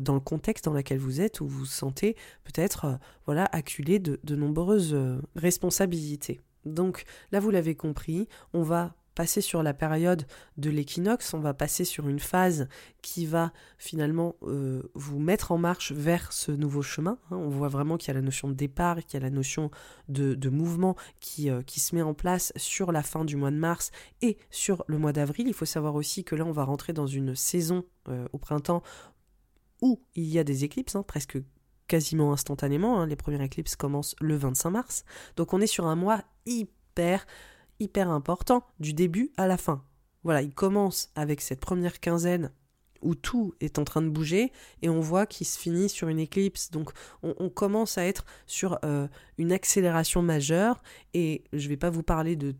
dans le contexte dans lequel vous êtes, où vous vous sentez peut-être voilà, acculé de, de nombreuses responsabilités. Donc là, vous l'avez compris, on va passer sur la période de l'équinoxe, on va passer sur une phase qui va finalement euh, vous mettre en marche vers ce nouveau chemin. Hein. On voit vraiment qu'il y a la notion de départ, qu'il y a la notion de, mouvement qui, euh, qui se met en place sur la fin du mois de mars et sur le mois d'avril. Il faut savoir aussi que là, on va rentrer dans une saison euh, au printemps où il y a des éclipses, hein, presque quasiment instantanément. Hein. Les premières éclipses commencent le 25 mars. Donc on est sur un mois hyper hyper important du début à la fin. Voilà, il commence avec cette première quinzaine où tout est en train de bouger et on voit qu'il se finit sur une éclipse. Donc on, commence à être sur euh, une accélération majeure et je vais pas vous parler de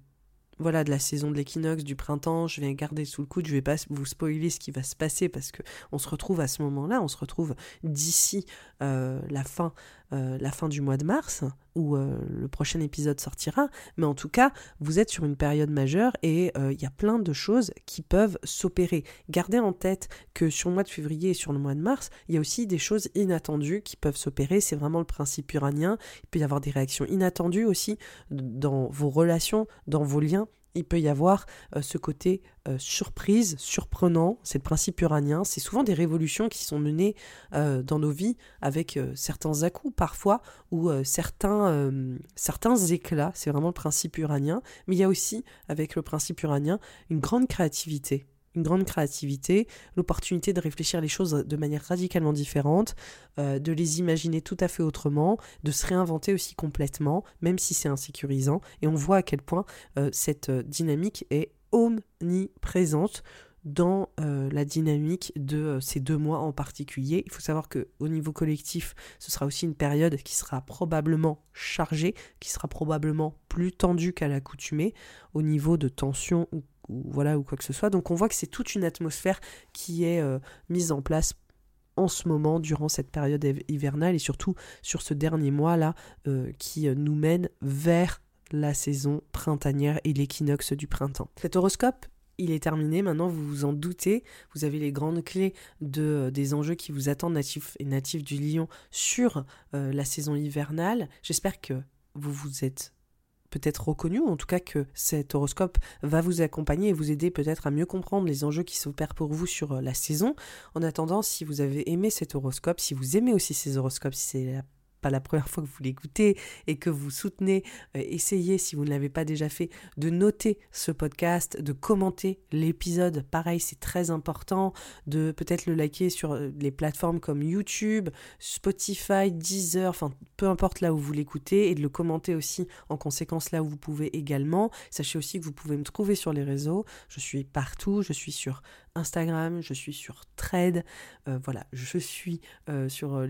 voilà de la saison de l'équinoxe du printemps, je vais garder sous le coude, je vais pas vous spoiler ce qui va se passer parce que on se retrouve à ce moment-là, on se retrouve d'ici euh, la fin euh, la fin du mois de mars où euh, le prochain épisode sortira, mais en tout cas, vous êtes sur une période majeure et il y a plein de choses qui peuvent s'opérer. Gardez en tête que sur le mois de février et sur le mois de mars, il y a aussi des choses inattendues qui peuvent s'opérer, c'est vraiment le principe uranien. Il peut y avoir des réactions inattendues aussi dans vos relations, dans vos liens il peut y avoir euh, ce côté euh, surprise, surprenant, c'est le principe uranien, c'est souvent des révolutions qui sont menées euh, dans nos vies avec certains à-coups parfois ou certains, certains éclats, c'est vraiment le principe uranien, mais il y a aussi avec le principe uranien une grande créativité une grande créativité, l'opportunité de réfléchir les choses de manière radicalement différente, euh, de les imaginer tout à fait autrement, de se réinventer aussi complètement, même si c'est insécurisant. Et on voit à quel point euh, cette euh, dynamique est omniprésente dans la dynamique de ces deux mois en particulier. Il faut savoir que au niveau collectif, ce sera aussi une période qui sera probablement chargée, qui sera probablement plus tendue qu'à l'accoutumée au niveau de tension ou ou voilà ou quoi que ce soit. Donc on voit que c'est toute une atmosphère qui est euh, mise en place en ce moment durant cette période hivernale et surtout sur ce dernier mois là euh, qui euh, nous mène vers la saison printanière et l'équinoxe du printemps. Cet horoscope il est terminé, maintenant vous vous en doutez, vous avez les grandes clés de, des enjeux qui vous attendent natifs et natifs du lion sur la saison hivernale. J'espère que vous vous êtes peut-être reconnu, ou en tout cas que cet horoscope va vous accompagner et vous aider peut-être à mieux comprendre les enjeux qui s'opèrent pour vous sur euh, la saison. En attendant, si vous avez aimé cet horoscope, si vous aimez aussi ces horoscopes, si c'est la la première fois que vous l'écoutez et que vous soutenez, euh, essayez, si vous ne l'avez pas déjà fait, de noter ce podcast, de commenter l'épisode. Pareil, c'est très important de peut-être le liker sur euh, les plateformes comme YouTube, Spotify, Deezer, enfin peu importe là où vous l'écoutez et de le commenter aussi en conséquence là où vous pouvez également. Sachez aussi que vous pouvez me trouver sur les réseaux. Je suis partout, je suis sur Instagram, je suis sur Trade, euh, voilà, je suis euh, sur euh,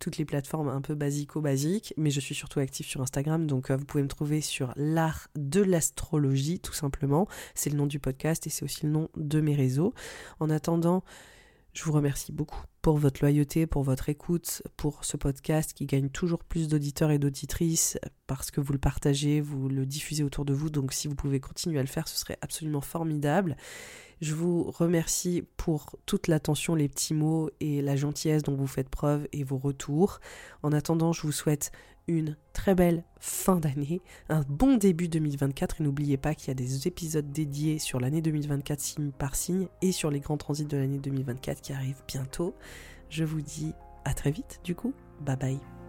toutes les plateformes un peu basico-basiques, mais je suis surtout active sur Instagram, donc vous pouvez me trouver sur l'art de l'astrologie, tout simplement. C'est le nom du podcast et c'est aussi le nom de mes réseaux. En attendant, je vous remercie beaucoup pour votre loyauté, pour votre écoute, pour ce podcast qui gagne toujours plus d'auditeurs et d'auditrices parce que vous le partagez, vous le diffusez autour de vous. Donc si vous pouvez continuer à le faire, ce serait absolument formidable. Je vous remercie pour toute l'attention, les petits mots et la gentillesse dont vous faites preuve et vos retours. En attendant, je vous souhaite une très belle fin d'année, un bon début 2024 et n'oubliez pas qu'il y a des épisodes dédiés sur l'année 2024 signe par signe et sur les grands transits de l'année 2024 qui arrivent bientôt. Je vous dis à très vite du coup, bye bye.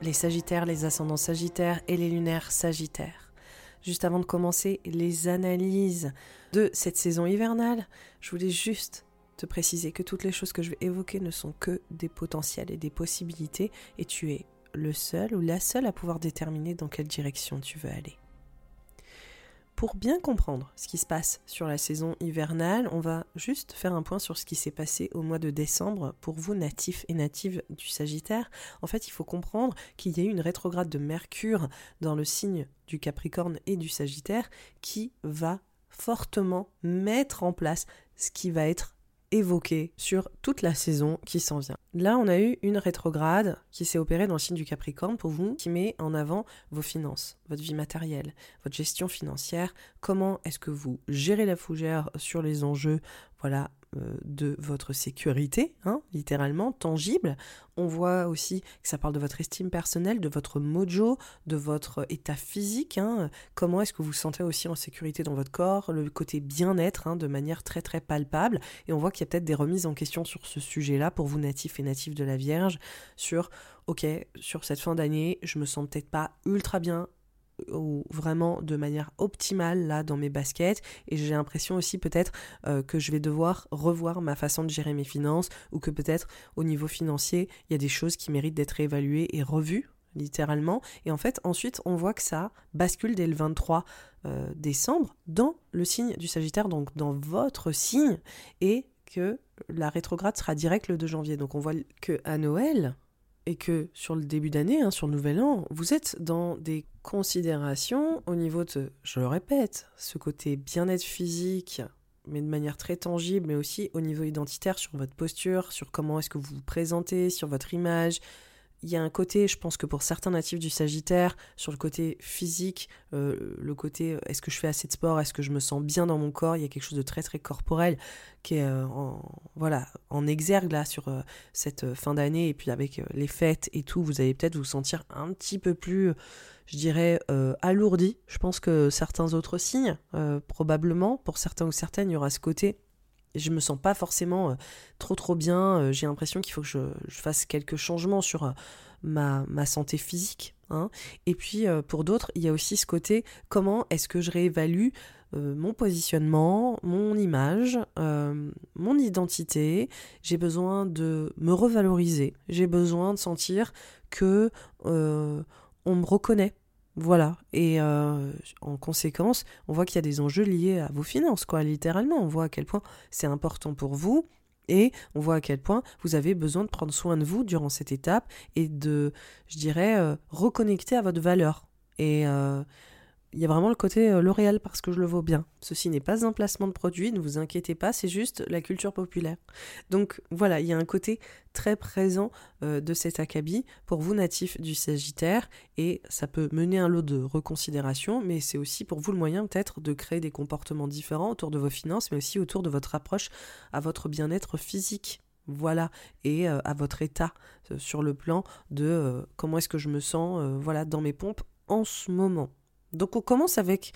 Les Sagittaires, les ascendants Sagittaires et les lunaires Sagittaires. Juste avant de commencer les analyses de cette saison hivernale, je voulais juste te préciser que toutes les choses que je vais évoquer ne sont que des potentiels et des possibilités et tu es le seul ou la seule à pouvoir déterminer dans quelle direction tu veux aller. Pour bien comprendre ce qui se passe sur la saison hivernale, on va juste faire un point sur ce qui s'est passé au mois de décembre pour vous natifs et natives du Sagittaire. En fait, il faut comprendre qu'il y a eu une rétrograde de Mercure dans le signe du Capricorne et du Sagittaire qui va fortement mettre en place ce qui va être évoqué sur toute la saison qui s'en vient. Là, on a eu une rétrograde qui s'est opérée dans le signe du Capricorne pour vous, qui met en avant vos finances, votre vie matérielle, votre gestion financière, comment est-ce que vous gérez la fougère sur les enjeux, voilà, de votre sécurité, hein, littéralement, tangible. On voit aussi que ça parle de votre estime personnelle, de votre mojo, de votre état physique. Hein. Comment est-ce que vous vous sentez aussi en sécurité dans votre corps, le côté bien-être hein, de manière très très palpable. Et on voit qu'il y a peut-être des remises en question sur ce sujet-là pour vous natifs et natifs de la Vierge, sur, ok, sur cette fin d'année, je me sens peut-être pas ultra bien ou vraiment de manière optimale là dans mes baskets. Et j'ai l'impression aussi peut-être euh, que je vais devoir revoir ma façon de gérer mes finances ou que peut-être au niveau financier il y a des choses qui méritent d'être évaluées et revues littéralement. Et en fait ensuite on voit que ça bascule dès le 23 euh, décembre dans le signe du Sagittaire donc dans votre signe et que la rétrograde sera directe le 2 janvier. Donc on voit que à Noël et que sur le début d'année, hein, sur le nouvel an, vous êtes dans des considérations au niveau de, je le répète, ce côté bien-être physique, mais de manière très tangible, mais aussi au niveau identitaire, sur votre posture, sur comment est-ce que vous vous présentez, sur votre image, il y a un côté, je pense que pour certains natifs du Sagittaire, sur le côté physique, euh, le côté euh, est-ce que je fais assez de sport, est-ce que je me sens bien dans mon corps, il y a quelque chose de très très corporel qui est euh, en, voilà, en exergue là sur cette fin d'année et puis avec les fêtes et tout, vous allez peut-être vous sentir un petit peu plus, je dirais, alourdi. Je pense que certains autres signes, probablement, pour certains ou certaines, il y aura ce côté je me sens pas forcément euh, trop trop bien. Euh, j'ai l'impression qu'il faut que je, fasse quelques changements sur euh, ma, ma, santé physique. Hein. Et puis pour d'autres, il y a aussi ce côté comment est-ce que je réévalue mon positionnement, mon image, mon identité? J'ai besoin de me revaloriser. J'ai besoin de sentir que on me reconnaît voilà. Et euh, en conséquence, on voit qu'il y a des enjeux liés à vos finances, quoi, littéralement. On voit à quel point c'est important pour vous. Et on voit à quel point vous avez besoin de prendre soin de vous durant cette étape et de, je dirais, euh, reconnecter à votre valeur. Et euh, il y a vraiment le côté euh, L'Oréal parce que je le vaux bien. Ceci n'est pas un placement de produit, ne vous inquiétez pas, c'est juste la culture populaire. Donc voilà, il y a un côté très présent euh, de cet acabit pour vous natifs du Sagittaire et ça peut mener un lot de reconsidération, mais c'est aussi pour vous le moyen peut-être de créer des comportements différents autour de vos finances, mais aussi autour de votre approche à votre bien-être physique. Voilà, et euh, à votre état sur le plan de comment est-ce que je me sens voilà, dans mes pompes en ce moment. Donc on commence avec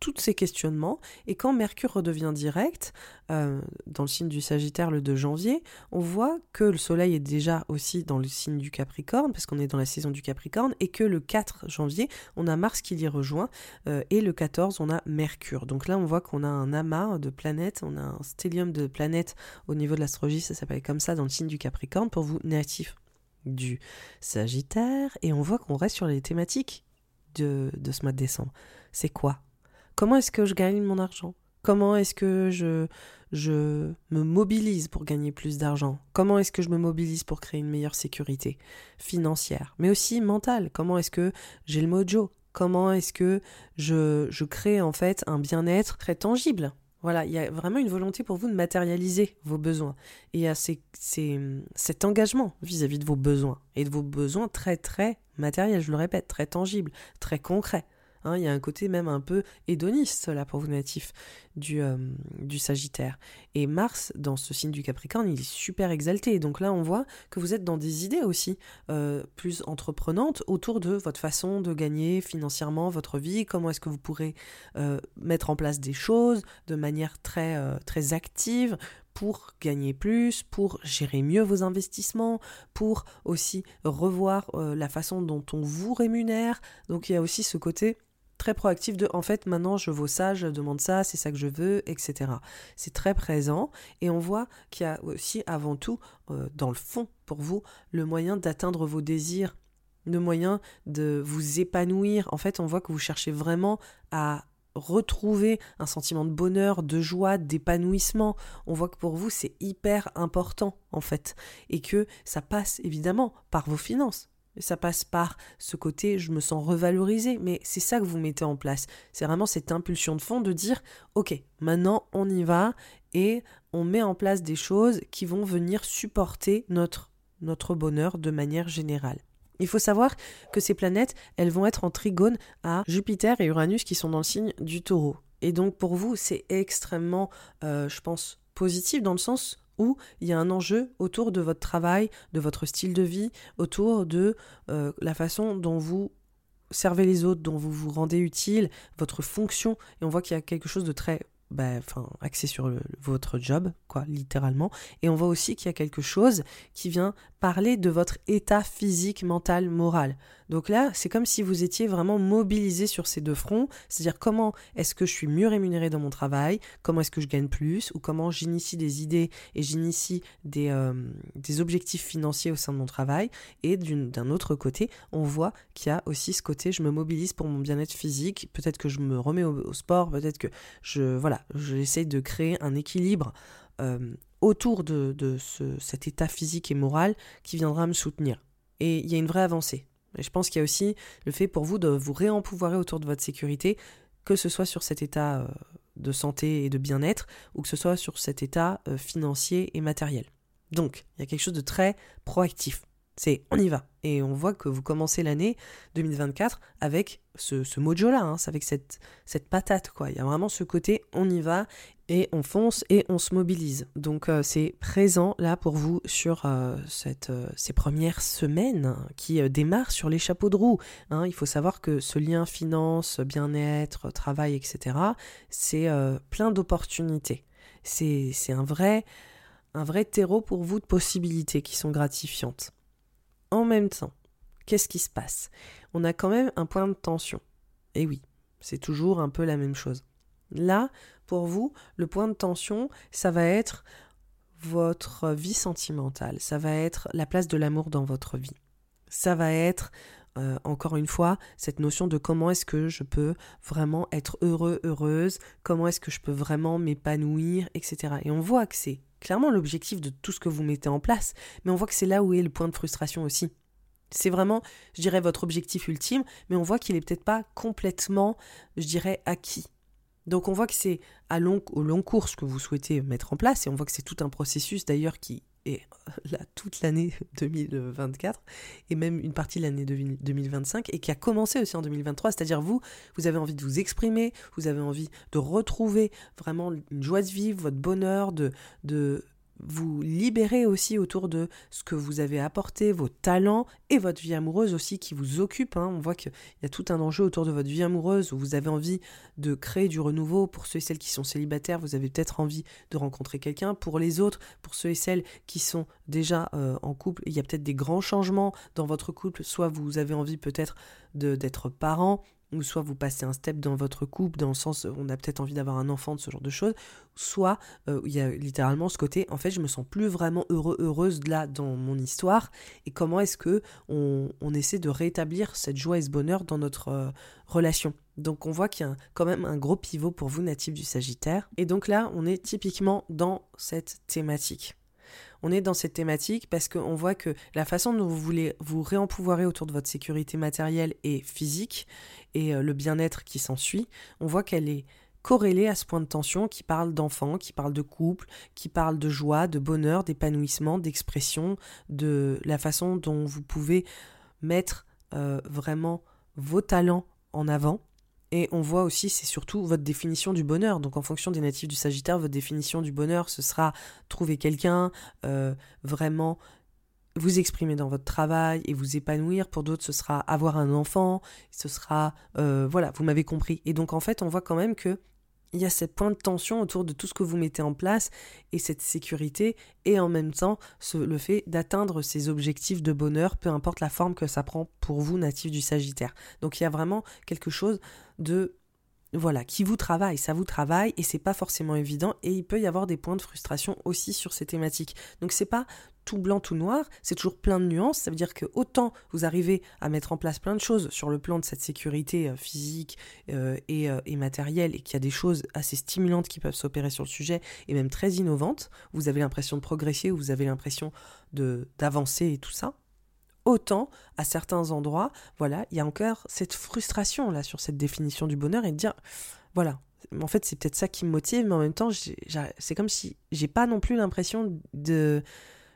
tous ces questionnements, et quand Mercure redevient direct, euh, dans le signe du Sagittaire le 2 janvier, on voit que le Soleil est déjà aussi dans le signe du Capricorne, parce qu'on est dans la saison du Capricorne, et que le 4 janvier, on a Mars qui l'y rejoint, euh, et le 14, on a Mercure. Donc là, on voit qu'on a un amas de planètes, on a un stellium de planètes au niveau de l'astrologie, ça s'appelle comme ça dans le signe du Capricorne, pour vous natifs du Sagittaire, et on voit qu'on reste sur les thématiques de, ce mois de décembre. C'est quoi? Comment est-ce que je gagne mon argent? Comment est-ce que je, je me mobilise pour gagner plus d'argent? Comment est-ce que je me mobilise pour créer une meilleure sécurité financière, mais aussi mentale. Comment est-ce que j'ai le mojo? Comment est-ce que je, je crée en fait un bien-être très tangible? Voilà, il y a vraiment une volonté pour vous de matérialiser vos besoins. Et il y a cet engagement vis-à-vis de vos besoins. Et de vos besoins très, très matériels, je le répète, très tangibles, très concrets. Hein, il y a un côté même un peu hédoniste là pour vous natifs du, euh, du Sagittaire. Et Mars, dans ce signe du Capricorne, il est super exalté. Donc là, on voit que vous êtes dans des idées aussi euh, plus entreprenantes autour de votre façon de gagner financièrement votre vie, comment est-ce que vous pourrez euh, mettre en place des choses de manière très, très active pour gagner plus, pour gérer mieux vos investissements, pour aussi revoir la façon dont on vous rémunère. Donc il y a aussi ce côté très proactif de en fait maintenant je vaux ça, je demande ça, c'est ça que je veux, etc. C'est très présent et on voit qu'il y a aussi avant tout euh, dans le fond pour vous le moyen d'atteindre vos désirs, le moyen de vous épanouir. En fait on voit que vous cherchez vraiment à retrouver un sentiment de bonheur, de joie, d'épanouissement. On voit que pour vous, c'est hyper important, en fait. Et que ça passe évidemment par vos finances. Ça passe par ce côté je me sens revalorisé, mais c'est ça que vous mettez en place. C'est vraiment cette impulsion de fond de dire ok, maintenant on y va et on met en place des choses qui vont venir supporter notre, notre bonheur de manière générale. Il faut savoir que ces planètes, elles vont être en trigone à Jupiter et Uranus qui sont dans le signe du taureau. Et donc pour vous, c'est extrêmement, euh, je pense, positif dans le sens où il y a un enjeu autour de votre travail, de votre style de vie, autour de euh, la façon dont vous servez les autres, dont vous vous rendez utile, votre fonction. Et on voit qu'il y a quelque chose de très bah, axé sur votre job, quoi, littéralement. Et on voit aussi qu'il y a quelque chose qui vient parler de votre état physique, mental, moral. Donc là, c'est comme si vous étiez vraiment mobilisé sur ces deux fronts, c'est-à-dire comment est-ce que je suis mieux rémunéré dans mon travail, comment est-ce que je gagne plus, ou comment j'initie des idées et j'initie des, euh, objectifs financiers au sein de mon travail. Et d'un autre côté, on voit qu'il y a aussi ce côté, je me mobilise pour mon bien-être physique, peut-être que je me remets au, sport, peut-être que je, voilà, j'essaye de créer un équilibre. Euh, autour de, de ce, cet état physique et moral qui viendra me soutenir. Et il y a une vraie avancée. Et je pense qu'il y a aussi le fait pour vous de vous réempouvoirer autour de votre sécurité, que ce soit sur cet état euh, de santé et de bien-être, ou que ce soit sur cet état euh, financier et matériel. Donc, il y a quelque chose de très proactif. C'est on y va. Et on voit que vous commencez l'année 2024 avec ce, ce mojo-là, hein, avec cette, cette patate. quoi. Il y a vraiment ce côté on y va et on fonce et on se mobilise. Donc euh, c'est présent là pour vous sur euh, euh, ces premières semaines qui démarrent sur les chapeaux de roue. Hein. Il faut savoir que ce lien finance, bien-être, travail, etc., c'est plein d'opportunités. C'est un vrai, un vrai terreau pour vous de possibilités qui sont gratifiantes. En même temps, qu'est-ce qui se passe? On a quand même un point de tension. Et oui, c'est toujours un peu la même chose. Là, pour vous, le point de tension, ça va être votre vie sentimentale, ça va être la place de l'amour dans votre vie. Ça va être, euh, encore une fois, cette notion de comment est-ce que je peux vraiment être heureux, heureuse, comment est-ce que je peux vraiment m'épanouir, etc. Et on voit que c'est clairement l'objectif de tout ce que vous mettez en place, mais on voit que c'est là où est le point de frustration aussi. C'est vraiment, je dirais, votre objectif ultime, mais on voit qu'il n'est peut-être pas complètement, je dirais, acquis. Donc on voit que c'est long, au long cours ce que vous souhaitez mettre en place, et on voit que c'est tout un processus d'ailleurs qui est là toute l'année 2024, et même une partie de l'année 2025, et qui a commencé aussi en 2023, c'est-à-dire vous, vous avez envie de vous exprimer, vous avez envie de retrouver vraiment une joie de vivre, votre bonheur, de vous libérer aussi autour de ce que vous avez apporté, vos talents et votre vie amoureuse aussi qui vous occupe. Hein. On voit qu'il y a tout un enjeu autour de votre vie amoureuse où vous avez envie de créer du renouveau. Pour ceux et celles qui sont célibataires, vous avez peut-être envie de rencontrer quelqu'un. Pour les autres, pour ceux et celles qui sont déjà euh, en couple, il y a peut-être des grands changements dans votre couple. Soit vous avez envie peut-être d'être parent, ou soit vous passez un step dans votre couple, dans le sens on a peut-être envie d'avoir un enfant, de ce genre de choses, soit euh, il y a littéralement ce côté, en fait, je me sens plus vraiment heureux, heureuse là dans mon histoire, et comment est-ce que on, essaie de rétablir cette joie et ce bonheur dans notre euh, relation? Donc on voit qu'il y a quand même un gros pivot pour vous natifs du Sagittaire. Et donc là, on est typiquement dans cette thématique on est dans cette thématique parce qu'on voit que la façon dont vous voulez vous réempouvoirer autour de votre sécurité matérielle et physique et euh, le bien-être qui s'ensuit, on voit qu'elle est corrélée à ce point de tension qui parle d'enfants, qui parle de couple, qui parle de joie, de bonheur, d'épanouissement, d'expression, de la façon dont vous pouvez mettre euh, vraiment vos talents en avant et on voit aussi, c'est surtout votre définition du bonheur. Donc en fonction des natifs du Sagittaire, votre définition du bonheur, ce sera trouver quelqu'un, euh, vraiment vous exprimer dans votre travail et vous épanouir. Pour d'autres, ce sera avoir un enfant, ce sera... Euh, voilà, vous m'avez compris. Et donc en fait, on voit quand même que il y a ce point de tension autour de tout ce que vous mettez en place et cette sécurité et en même temps le fait d'atteindre ces objectifs de bonheur, peu importe la forme que ça prend pour vous, natif du Sagittaire. Donc il y a vraiment quelque chose de voilà, qui vous travaille, ça vous travaille et c'est pas forcément évident et il peut y avoir des points de frustration aussi sur ces thématiques. Donc c'est pas tout blanc, tout noir, c'est toujours plein de nuances. Ça veut dire que autant vous arrivez à mettre en place plein de choses sur le plan de cette sécurité euh, physique euh, euh, et, matérielle et qu'il y a des choses assez stimulantes qui peuvent s'opérer sur le sujet et même très innovantes, vous avez l'impression de progresser, vous avez l'impression d'avancer et tout ça. Autant, à certains endroits, voilà, il y a encore cette frustration là sur cette définition du bonheur et de dire, voilà, en fait c'est peut-être ça qui me motive, mais en même temps c'est comme si j'ai pas non plus l'impression de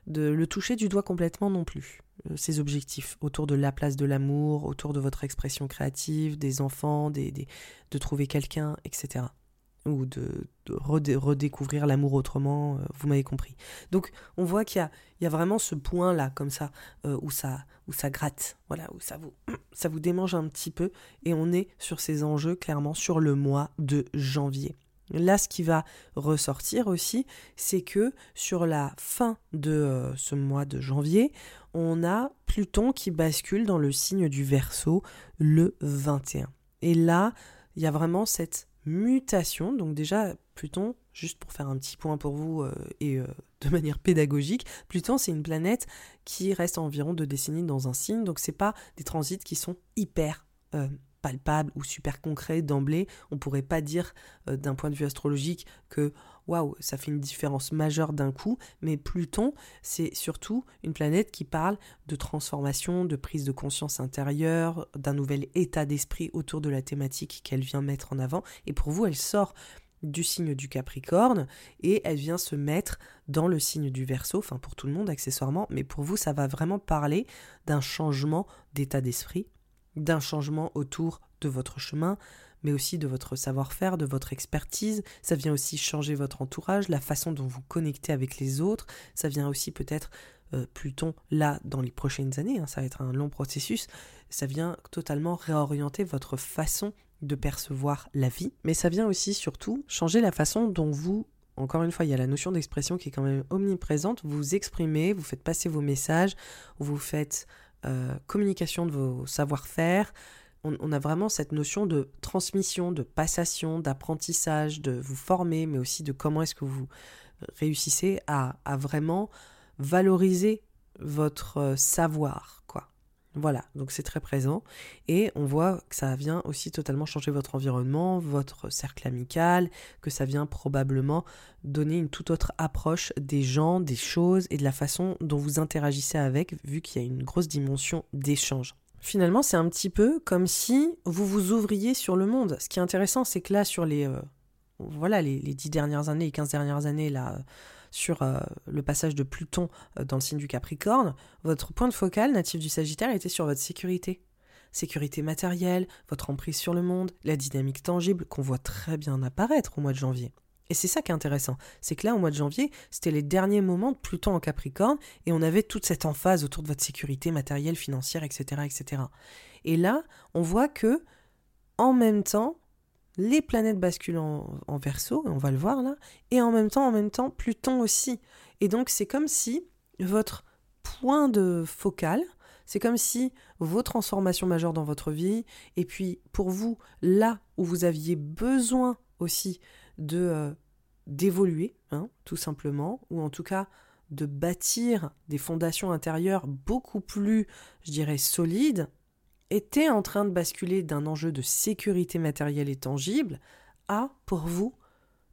le toucher du doigt complètement non plus. Euh, ses objectifs autour de la place de l'amour, autour de votre expression créative, des enfants, de trouver quelqu'un, etc. Ou de, redécouvrir l'amour autrement, euh, vous m'avez compris. Donc on voit qu'il y, y a, vraiment ce point-là, comme ça, euh, où, ça, où ça gratte, voilà, où ça vous, ça démange un petit peu, et on est sur ces enjeux clairement sur le mois de janvier. Là, ce qui va ressortir aussi, c'est que sur la fin de euh, ce mois de janvier, on a Pluton qui bascule dans le signe du Verseau le 21. Et là, il y a vraiment cette mutation. Donc déjà, Pluton, juste pour faire un petit point pour vous euh, et euh, de manière pédagogique, Pluton c'est une planète qui reste environ deux décennies dans un signe. Donc c'est pas des transits qui sont hyper palpable ou super concret d'emblée. On pourrait pas dire euh, d'un point de vue astrologique que waouh, ça fait une différence majeure d'un coup, mais Pluton, c'est surtout une planète qui parle de transformation, de prise de conscience intérieure, d'un nouvel état d'esprit autour de la thématique qu'elle vient mettre en avant. Et pour vous, elle sort du signe du Capricorne et elle vient se mettre dans le signe du Verseau, enfin pour tout le monde accessoirement, mais pour vous ça va vraiment parler d'un changement d'état d'esprit, d'un changement autour de votre chemin, mais aussi de votre savoir-faire, de votre expertise. Ça vient aussi changer votre entourage, la façon dont vous connectez avec les autres. Ça vient aussi peut-être, euh, Pluton, là, dans les prochaines années, hein, ça va être un long processus, ça vient totalement réorienter votre façon de percevoir la vie. Mais ça vient aussi, surtout, changer la façon dont vous encore une fois, il y a la notion d'expression qui est quand même omniprésente. Vous exprimez, vous faites passer vos messages, vous faites euh, communication de vos savoir-faire. On, a vraiment cette notion de transmission, de passation, d'apprentissage, de vous former, mais aussi de comment est-ce que vous réussissez à, vraiment valoriser votre euh, savoir, quoi. Voilà, donc c'est très présent. Et on voit que ça vient aussi totalement changer votre environnement, votre cercle amical, que ça vient probablement donner une toute autre approche des gens, des choses et de la façon dont vous interagissez avec, vu qu'il y a une grosse dimension d'échange. Finalement, c'est un petit peu comme si vous vous ouvriez sur le monde. Ce qui est intéressant, c'est que là, sur les, euh, voilà, les, les, 10 dernières années, les 15 dernières années, là, sur euh, le passage de Pluton euh, dans le signe du Capricorne, votre point de focal natif du Sagittaire était sur votre sécurité. Sécurité matérielle, votre emprise sur le monde, la dynamique tangible qu'on voit très bien apparaître au mois de janvier. Et c'est ça qui est intéressant, c'est que là, au mois de janvier, c'était les derniers moments de Pluton en Capricorne, et on avait toute cette emphase autour de votre sécurité matérielle, financière, etc., etc. Et là, on voit que, en même temps, les planètes basculent en, verso, on va le voir là, et en même temps, en même temps, Pluton aussi. Et donc c'est comme si votre point de focal, c'est comme si vos transformations majeures dans votre vie, et puis pour vous, là où vous aviez besoin aussi de euh, d'évoluer, hein, tout simplement, ou en tout cas de bâtir des fondations intérieures beaucoup plus, je dirais, solides, était en train de basculer d'un enjeu de sécurité matérielle et tangible à, pour vous,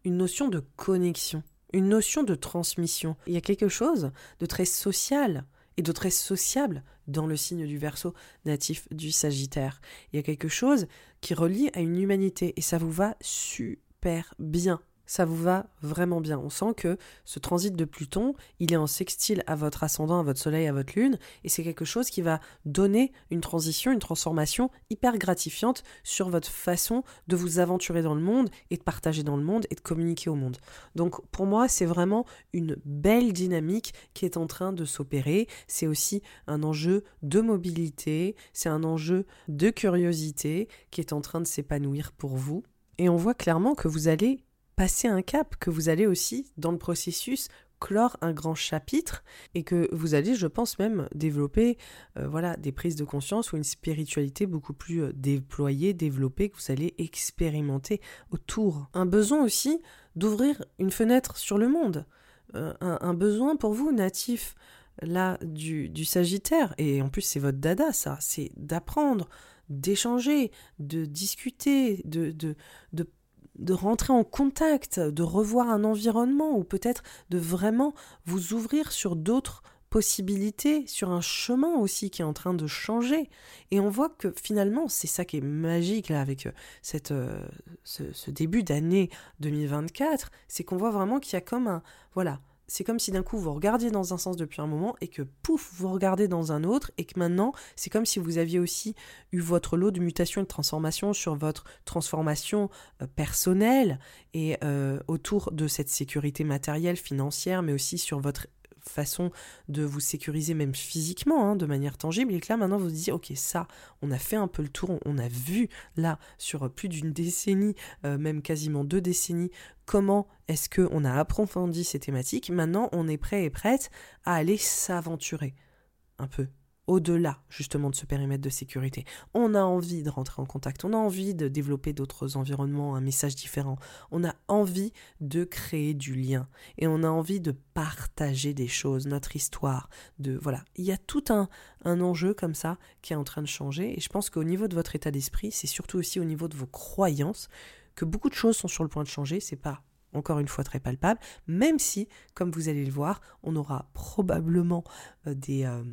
une notion de connexion, une notion de transmission. Il y a quelque chose de très social et de très sociable dans le signe du Verseau natif du Sagittaire. Il y a quelque chose qui relie à une humanité et ça vous va super bien ça vous va vraiment bien. On sent que ce transit de Pluton, il est en sextile à votre ascendant, à votre soleil, à votre lune, et c'est quelque chose qui va donner une transition, une transformation hyper gratifiante sur votre façon de vous aventurer dans le monde et de partager dans le monde et de communiquer au monde. Donc pour moi, c'est vraiment une belle dynamique qui est en train de s'opérer. C'est aussi un enjeu de mobilité, c'est un enjeu de curiosité qui est en train de s'épanouir pour vous Et on voit clairement que vous allez passer un cap, que vous allez aussi, dans le processus, clore un grand chapitre et que vous allez, je pense même, développer euh, voilà, des prises de conscience ou une spiritualité beaucoup plus euh, déployée, développée, que vous allez expérimenter autour. Un besoin aussi d'ouvrir une fenêtre sur le monde. Euh, un, besoin pour vous, natif là du, du Sagittaire, et en plus c'est votre dada ça, c'est d'apprendre, d'échanger, de discuter, de, de, de de rentrer en contact, de revoir un environnement ou peut-être de vraiment vous ouvrir sur d'autres possibilités, sur un chemin aussi qui est en train de changer. Et on voit que finalement, c'est ça qui est magique là avec euh, cette, euh, ce, ce début d'année 2024, c'est qu'on voit vraiment qu'il y a comme un... Voilà, c'est comme si d'un coup vous regardiez dans un sens depuis un moment et que pouf, vous regardez dans un autre et que maintenant c'est comme si vous aviez aussi eu votre lot de mutations et de transformations sur votre transformation euh, personnelle et euh, autour de cette sécurité matérielle, financière, mais aussi sur votre façon de vous sécuriser même physiquement, hein, de manière tangible, et que là maintenant vous vous dites, ok, ça, on a fait un peu le tour, on a vu là sur plus d'une décennie, euh, même quasiment deux décennies, comment est-ce qu'on a approfondi ces thématiques. Maintenant, on est prêt et prête à aller s'aventurer un peu au-delà justement de ce périmètre de sécurité. On a envie de rentrer en contact, on a envie de développer d'autres environnements, un message différent, on a envie de créer du lien et on a envie de partager des choses, notre histoire, de voilà, il y a tout un, enjeu comme ça qui est en train de changer et je pense qu'au niveau de votre état d'esprit, c'est surtout aussi au niveau de vos croyances que beaucoup de choses sont sur le point de changer, c'est pas encore une fois très palpable, même si, comme vous allez le voir, on aura probablement euh, des, euh,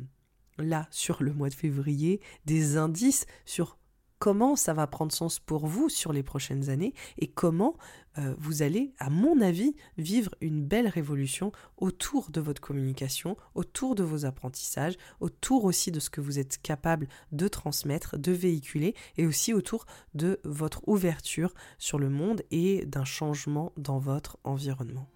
là sur le mois de février des indices sur comment ça va prendre sens pour vous sur les prochaines années et comment euh, vous allez, à mon avis, vivre une belle révolution autour de votre communication, autour de vos apprentissages, autour aussi de ce que vous êtes capable de transmettre, de véhiculer et aussi autour de votre ouverture sur le monde et d'un changement dans votre environnement.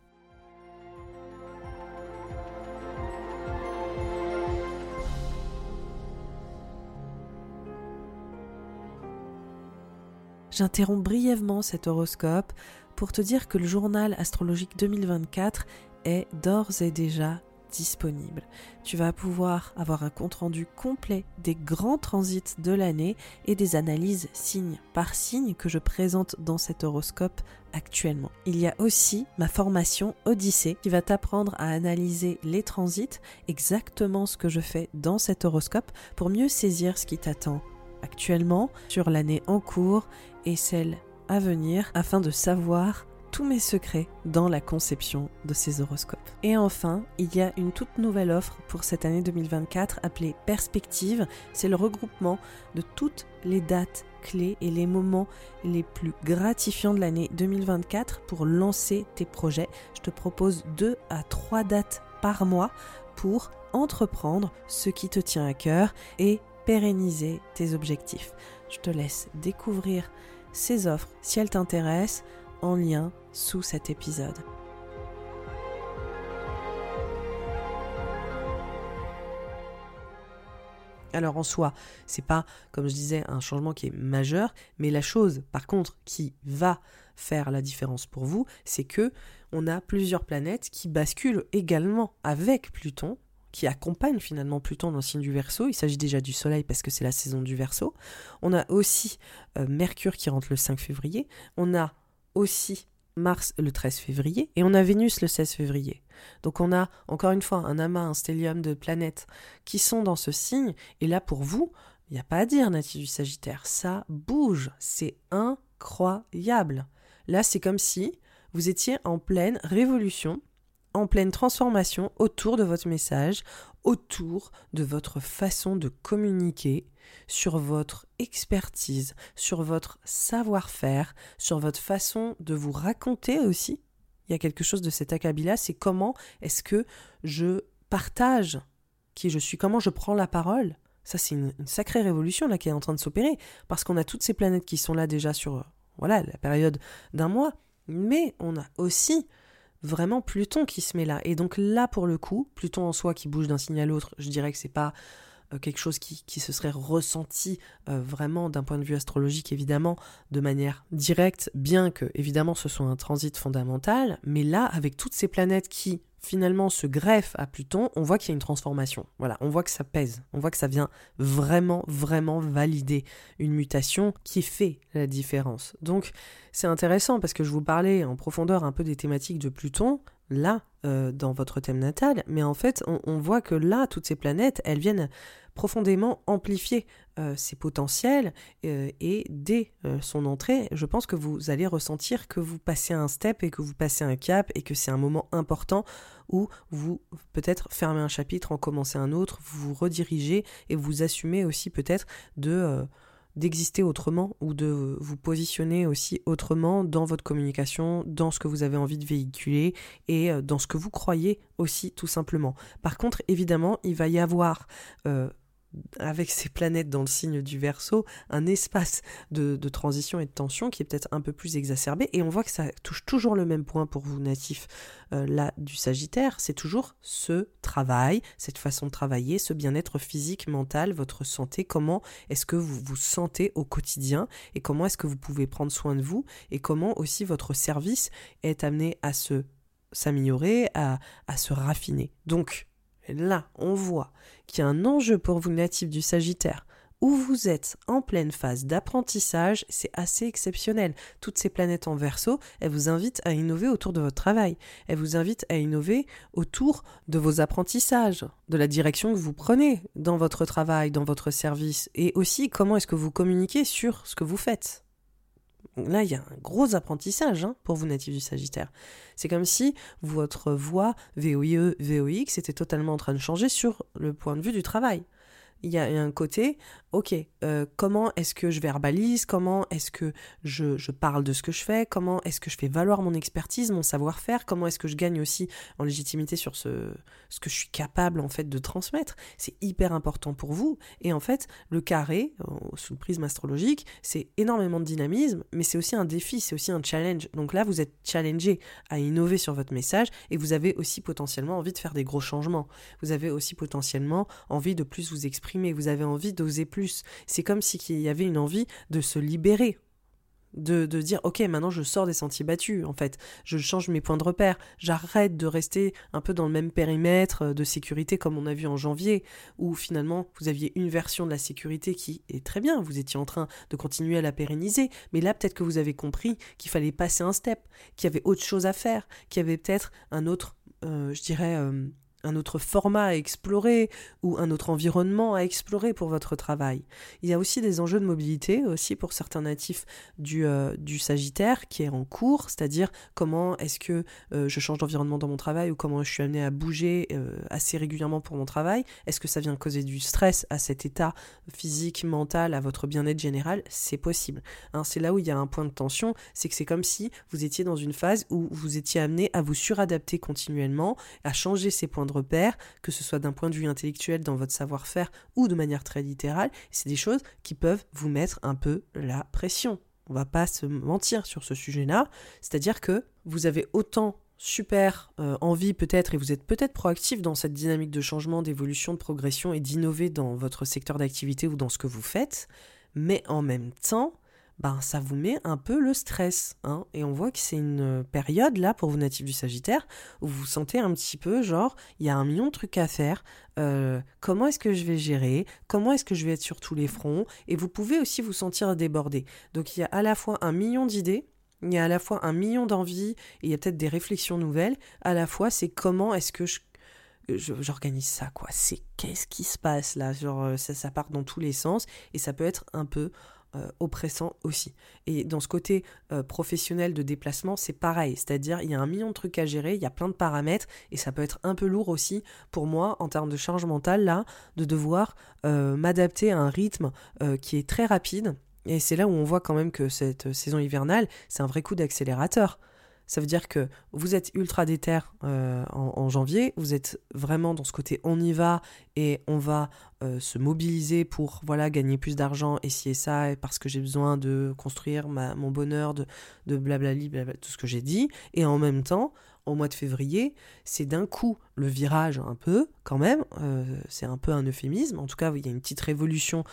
J'interromps brièvement cet horoscope pour te dire que le journal astrologique 2024 est d'ores et déjà disponible. Tu vas pouvoir avoir un compte-rendu complet des grands transits de l'année et des analyses signe par signe que je présente dans cet horoscope actuellement. Il y a aussi ma formation Odyssée qui va t'apprendre à analyser les transits, exactement ce que je fais dans cet horoscope pour mieux saisir ce qui t'attend actuellement, sur l'année en cours et celle à venir afin de savoir tous mes secrets dans la conception de ces horoscopes. Et enfin, il y a une toute nouvelle offre pour cette année 2024 appelée Perspective. C'est le regroupement de toutes les dates clés et les moments les plus gratifiants de l'année 2024 pour lancer tes projets. Je te propose deux à trois dates par mois pour entreprendre ce qui te tient à cœur et pérenniser tes objectifs. Je te laisse découvrir ces offres si elles t'intéressent en lien sous cet épisode. Alors en soi, c'est pas, comme je disais, un changement qui est majeur, mais la chose, par contre, qui va faire la différence pour vous, c'est que on a plusieurs planètes qui basculent également avec Pluton qui accompagne finalement Pluton dans le signe du Verseau. Il s'agit déjà du Soleil parce que c'est la saison du Verseau. On a aussi euh, Mercure qui rentre le 5 février. On a aussi Mars le 13 février et on a Vénus le 16 février. Donc on a encore une fois un amas, un stellium de planètes qui sont dans ce signe. Et là pour vous, il n'y a pas à dire natif du Sagittaire, ça bouge, c'est incroyable. Là c'est comme si vous étiez en pleine révolution en pleine transformation autour de votre message, autour de votre façon de communiquer, sur votre expertise, sur votre savoir-faire, sur votre façon de vous raconter aussi. Il y a quelque chose de cet acabit-là, c'est comment est-ce que je partage qui je suis, comment je prends la parole. Ça, c'est une, sacrée révolution là qui est en train de s'opérer, parce qu'on a toutes ces planètes qui sont là déjà sur voilà la période d'un mois, mais on a aussi vraiment Pluton qui se met là. Et donc là, pour le coup, Pluton en soi qui bouge d'un signe à l'autre, je dirais que c'est pas quelque chose qui, se serait ressenti vraiment d'un point de vue astrologique, évidemment, de manière directe, bien que, évidemment, ce soit un transit fondamental. Mais là, avec toutes ces planètes qui finalement se greffe à Pluton, on voit qu'il y a une transformation. Voilà, on voit que ça pèse, on voit que ça vient vraiment, vraiment valider une mutation qui fait la différence. Donc c'est intéressant parce que je vous parlais en profondeur un peu des thématiques de Pluton, là, euh, dans votre thème natal, mais en fait, on, voit que là, toutes ces planètes, elles viennent profondément amplifier euh, ses potentiels euh, et dès son entrée, je pense que vous allez ressentir que vous passez un step et que vous passez un cap et que c'est un moment important où vous peut-être fermez un chapitre, en commencez un autre, vous vous redirigez et vous assumez aussi peut-être de d'exister autrement ou de vous positionner aussi autrement dans votre communication, dans ce que vous avez envie de véhiculer et euh, dans ce que vous croyez aussi tout simplement. Par contre, évidemment, il va y avoir euh, avec ces planètes dans le signe du Verseau, un espace de, transition et de tension qui est peut-être un peu plus exacerbé. Et on voit que ça touche toujours le même point pour vous natifs euh, là du Sagittaire, c'est toujours ce travail, cette façon de travailler, ce bien-être physique, mental, votre santé. Comment est-ce que vous vous sentez au quotidien et comment est-ce que vous pouvez prendre soin de vous et comment aussi votre service est amené à se s'améliorer, à se raffiner. Donc là, on voit qu'il y a un enjeu pour vous natifs du Sagittaire où vous êtes en pleine phase d'apprentissage, c'est assez exceptionnel. Toutes ces planètes en verso, elles vous invitent à innover autour de votre travail. Elles vous invitent à innover autour de vos apprentissages, de la direction que vous prenez dans votre travail, dans votre service, et aussi comment est-ce que vous communiquez sur ce que vous faites? Là, il y a un gros apprentissage hein, pour vous natifs du Sagittaire. C'est comme si votre voix VOIE, VOX était totalement en train de changer sur le point de vue du travail il y a un côté, ok, euh, comment est-ce que je verbalise, comment est-ce que je, parle de ce que je fais, comment est-ce que je fais valoir mon expertise, mon savoir-faire, comment est-ce que je gagne aussi en légitimité sur ce, que je suis capable en fait de transmettre. C'est hyper important pour vous. Et en fait, le carré, euh, sous le prisme astrologique, c'est énormément de dynamisme, mais c'est aussi un défi, c'est aussi un challenge. Donc là, vous êtes challengé à innover sur votre message et vous avez aussi potentiellement envie de faire des gros changements. Vous avez aussi potentiellement envie de plus vous exprimer vous avez envie d'oser plus. C'est comme s'il y avait une envie de se libérer. De, dire ok maintenant je sors des sentiers battus en fait je change mes points de repère j'arrête de rester un peu dans le même périmètre euh, de sécurité comme on a vu en janvier où finalement vous aviez une version de la sécurité qui est très bien vous étiez en train de continuer à la pérenniser mais là peut-être que vous avez compris qu'il fallait passer un step qu'il y avait autre chose à faire qu'il y avait peut-être un autre euh, je dirais euh, un autre format à explorer ou un autre environnement à explorer pour votre travail. Il y a aussi des enjeux de mobilité aussi pour certains natifs du, euh, Sagittaire qui est en cours, c'est-à-dire comment est-ce que euh, je change d'environnement dans mon travail ou comment je suis amené à bouger euh, assez régulièrement pour mon travail. Est-ce que ça vient causer du stress à cet état physique, mental, à votre bien-être général? C'est possible. Hein, c'est là où il y a un point de tension, c'est que c'est comme si vous étiez dans une phase où vous étiez amené à vous suradapter continuellement, à changer ces points de repères, que ce soit d'un point de vue intellectuel dans votre savoir-faire ou de manière très littérale, c'est des choses qui peuvent vous mettre un peu la pression. On va pas se mentir sur ce sujet-là, c'est-à-dire que vous avez autant super euh, envie peut-être et vous êtes peut-être proactif dans cette dynamique de changement, d'évolution, de progression et d'innover dans votre secteur d'activité ou dans ce que vous faites, mais en même temps, ben, ça vous met un peu le stress. Hein. Et on voit que c'est une période, là, pour vous natifs du Sagittaire, où vous sentez un petit peu genre, il y a un million de trucs à faire, euh, comment est-ce que je vais gérer, comment est-ce que je vais être sur tous les fronts, et vous pouvez aussi vous sentir débordé. Donc il y a à la fois un million d'idées, il y a à la fois un million d'envies, et il y a peut-être des réflexions nouvelles, à la fois c'est comment est-ce que j'organise ça quoi c'est qu'est-ce qui se passe là? Genre euh, ça, ça part dans tous les sens et ça peut être un peu euh, oppressant aussi. Et dans ce côté euh, professionnel de déplacement, c'est pareil, c'est-à-dire il y a un million de trucs à gérer, il y a plein de paramètres, et ça peut être un peu lourd aussi pour moi en termes de charge mentale, là, de devoir euh, m'adapter à un rythme qui est très rapide. Et c'est là où on voit quand même que cette saison hivernale, c'est un vrai coup d'accélérateur. Ça veut dire que vous êtes ultra déter euh, en, janvier, vous êtes vraiment dans ce côté on y va et on va euh, se mobiliser pour voilà gagner plus d'argent et ça et parce que j'ai besoin de construire ma, mon bonheur, de, de blablabli, tout ce que j'ai dit. Et en même temps, au mois de février, c'est d'un coup le virage un peu quand même, euh, c'est un peu un euphémisme, en tout cas il y a une petite révolution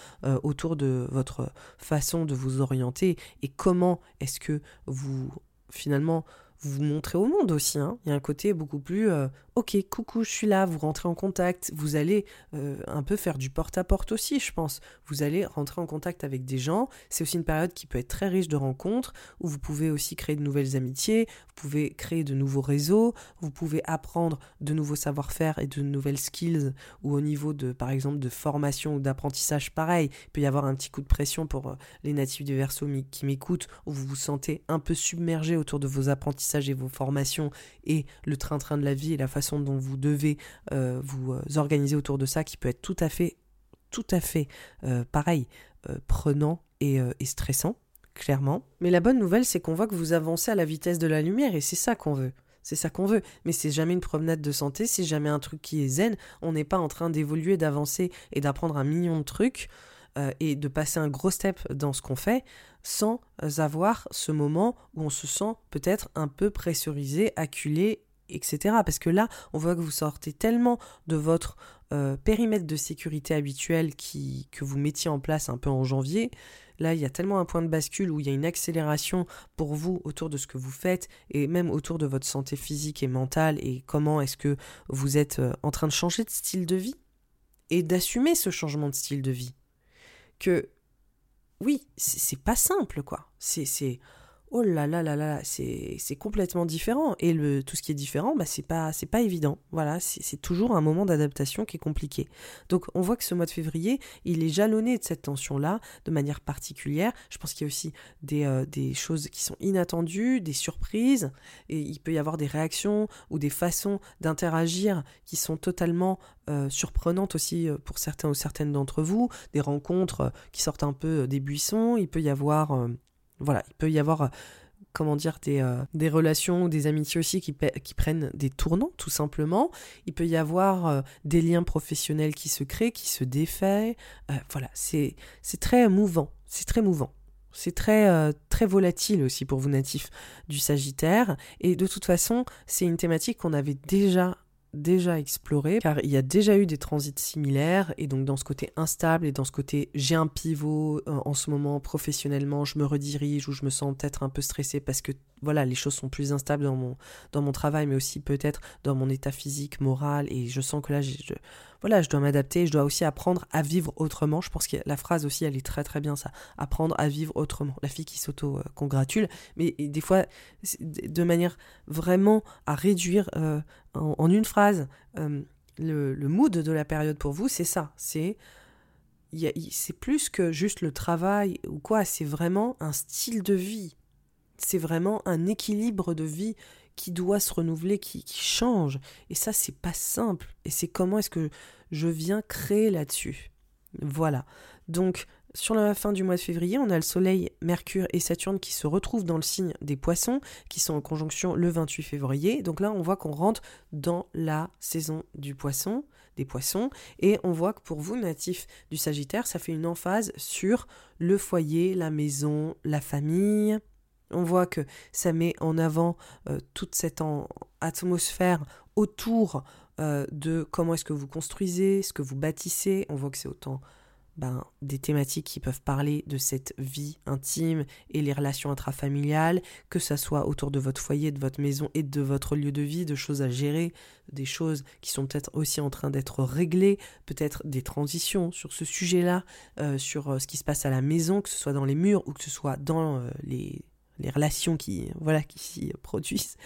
autour de votre façon de vous orienter. Et comment est-ce que vous finalement vous montrez au monde aussi. Hein. Il y a un côté beaucoup plus euh, ok, coucou, je suis là, vous rentrez en contact, vous allez euh, un peu faire du porte-à-porte aussi, je pense. Vous allez rentrer en contact avec des gens. C'est aussi une période qui peut être très riche de rencontres, où vous pouvez aussi créer de nouvelles amitiés, vous pouvez créer de nouveaux réseaux, vous pouvez apprendre de nouveaux savoir-faire et de nouvelles skills, ou au niveau de, par exemple, de formation ou d'apprentissage, pareil. Il peut y avoir un petit coup de pression pour euh, les natifs du Verseau qui m'écoutent, où vous vous sentez un peu submergé autour de vos apprentissages et vos formations et le train-train de la vie et la façon dont vous devez euh, vous euh, organiser autour de ça qui peut être tout à fait, tout à fait euh, pareil, prenant et, stressant, clairement. Mais la bonne nouvelle, c'est qu'on voit que vous avancez à la vitesse de la lumière et c'est ça qu'on veut. C'est ça qu'on veut. Mais c'est jamais une promenade de santé, c'est jamais un truc qui est zen. On n'est pas en train d'évoluer, d'avancer et d'apprendre un million de trucs et de passer un gros step dans ce qu'on fait sans avoir ce moment où on se sent peut-être un peu pressurisé, acculé etc. Parce que là, on voit que vous sortez tellement de votre euh, périmètre de sécurité habituel qui, que vous mettiez en place un peu en janvier. Là, il y a tellement un point de bascule où il y a une accélération pour vous autour de ce que vous faites et même autour de votre santé physique et mentale et comment est-ce que vous êtes euh, en train de changer de style de vie et d'assumer ce changement de style de vie. Que oui, c'est pas simple quoi. C'est oh là là là là, c'est complètement différent. Et le, tout ce qui est différent, bah, c'est pas, pas évident. Voilà, c'est toujours un moment d'adaptation qui est compliqué. Donc on voit que ce mois de février, il est jalonné de cette tension-là de manière particulière. Je pense qu'il y a aussi des, euh, choses qui sont inattendues, des surprises, et il peut y avoir des réactions ou des façons d'interagir qui sont totalement euh, surprenantes aussi euh, pour certains ou certaines d'entre vous, des rencontres qui sortent un peu des buissons, il peut y avoir voilà, il peut y avoir, euh, comment dire, des, euh, des relations ou des amitiés aussi qui, prennent des tournants, tout simplement. Il peut y avoir euh, des liens professionnels qui se créent, qui se défaient. voilà, c'est très mouvant, c'est très mouvant. C'est très, très volatile aussi pour vous natifs du Sagittaire. Et de toute façon, c'est une thématique qu'on avait déjà déjà exploré car il y a déjà eu des transits similaires et donc dans ce côté instable et dans ce côté j'ai un pivot euh, en ce moment professionnellement je me redirige ou je me sens peut-être un peu stressé parce que voilà les choses sont plus instables dans mon dans mon travail mais aussi peut-être dans mon état physique moral et je sens que là je, voilà, je dois m'adapter, je dois aussi apprendre à vivre autrement. Je pense que la phrase aussi, elle est très très bien ça. Apprendre à vivre autrement. La fille qui s'auto-congratule, mais des fois, de manière vraiment à réduire euh, en, une phrase euh, le, le mood de la période pour vous, c'est ça. C'est c'est plus que juste le travail ou quoi, c'est vraiment un style de vie. C'est vraiment un équilibre de vie qui doit se renouveler, qui, change. Et ça, c'est pas simple. Et c'est comment est-ce que je viens créer là-dessus. Voilà. Donc, sur la fin du mois de février, on a le Soleil, Mercure et Saturne qui se retrouvent dans le signe des poissons, qui sont en conjonction le 28 février. Donc là, on voit qu'on rentre dans la saison du poisson, des poissons, et on voit que pour vous, natifs du Sagittaire, ça fait une emphase sur le foyer, la maison, la famille, on voit que ça met en avant euh, toute cette atmosphère autour euh, de comment est-ce que vous construisez, ce que vous bâtissez. On voit que c'est autant ben, des thématiques qui peuvent parler de cette vie intime et les relations intrafamiliales, que ça soit autour de votre foyer, de votre maison et de votre lieu de vie, de choses à gérer, des choses qui sont peut-être aussi en train d'être réglées, peut-être des transitions sur ce sujet-là, euh, sur ce qui se passe à la maison, que ce soit dans les murs ou que ce soit dans les les relations qui, voilà, qui s'y produisent,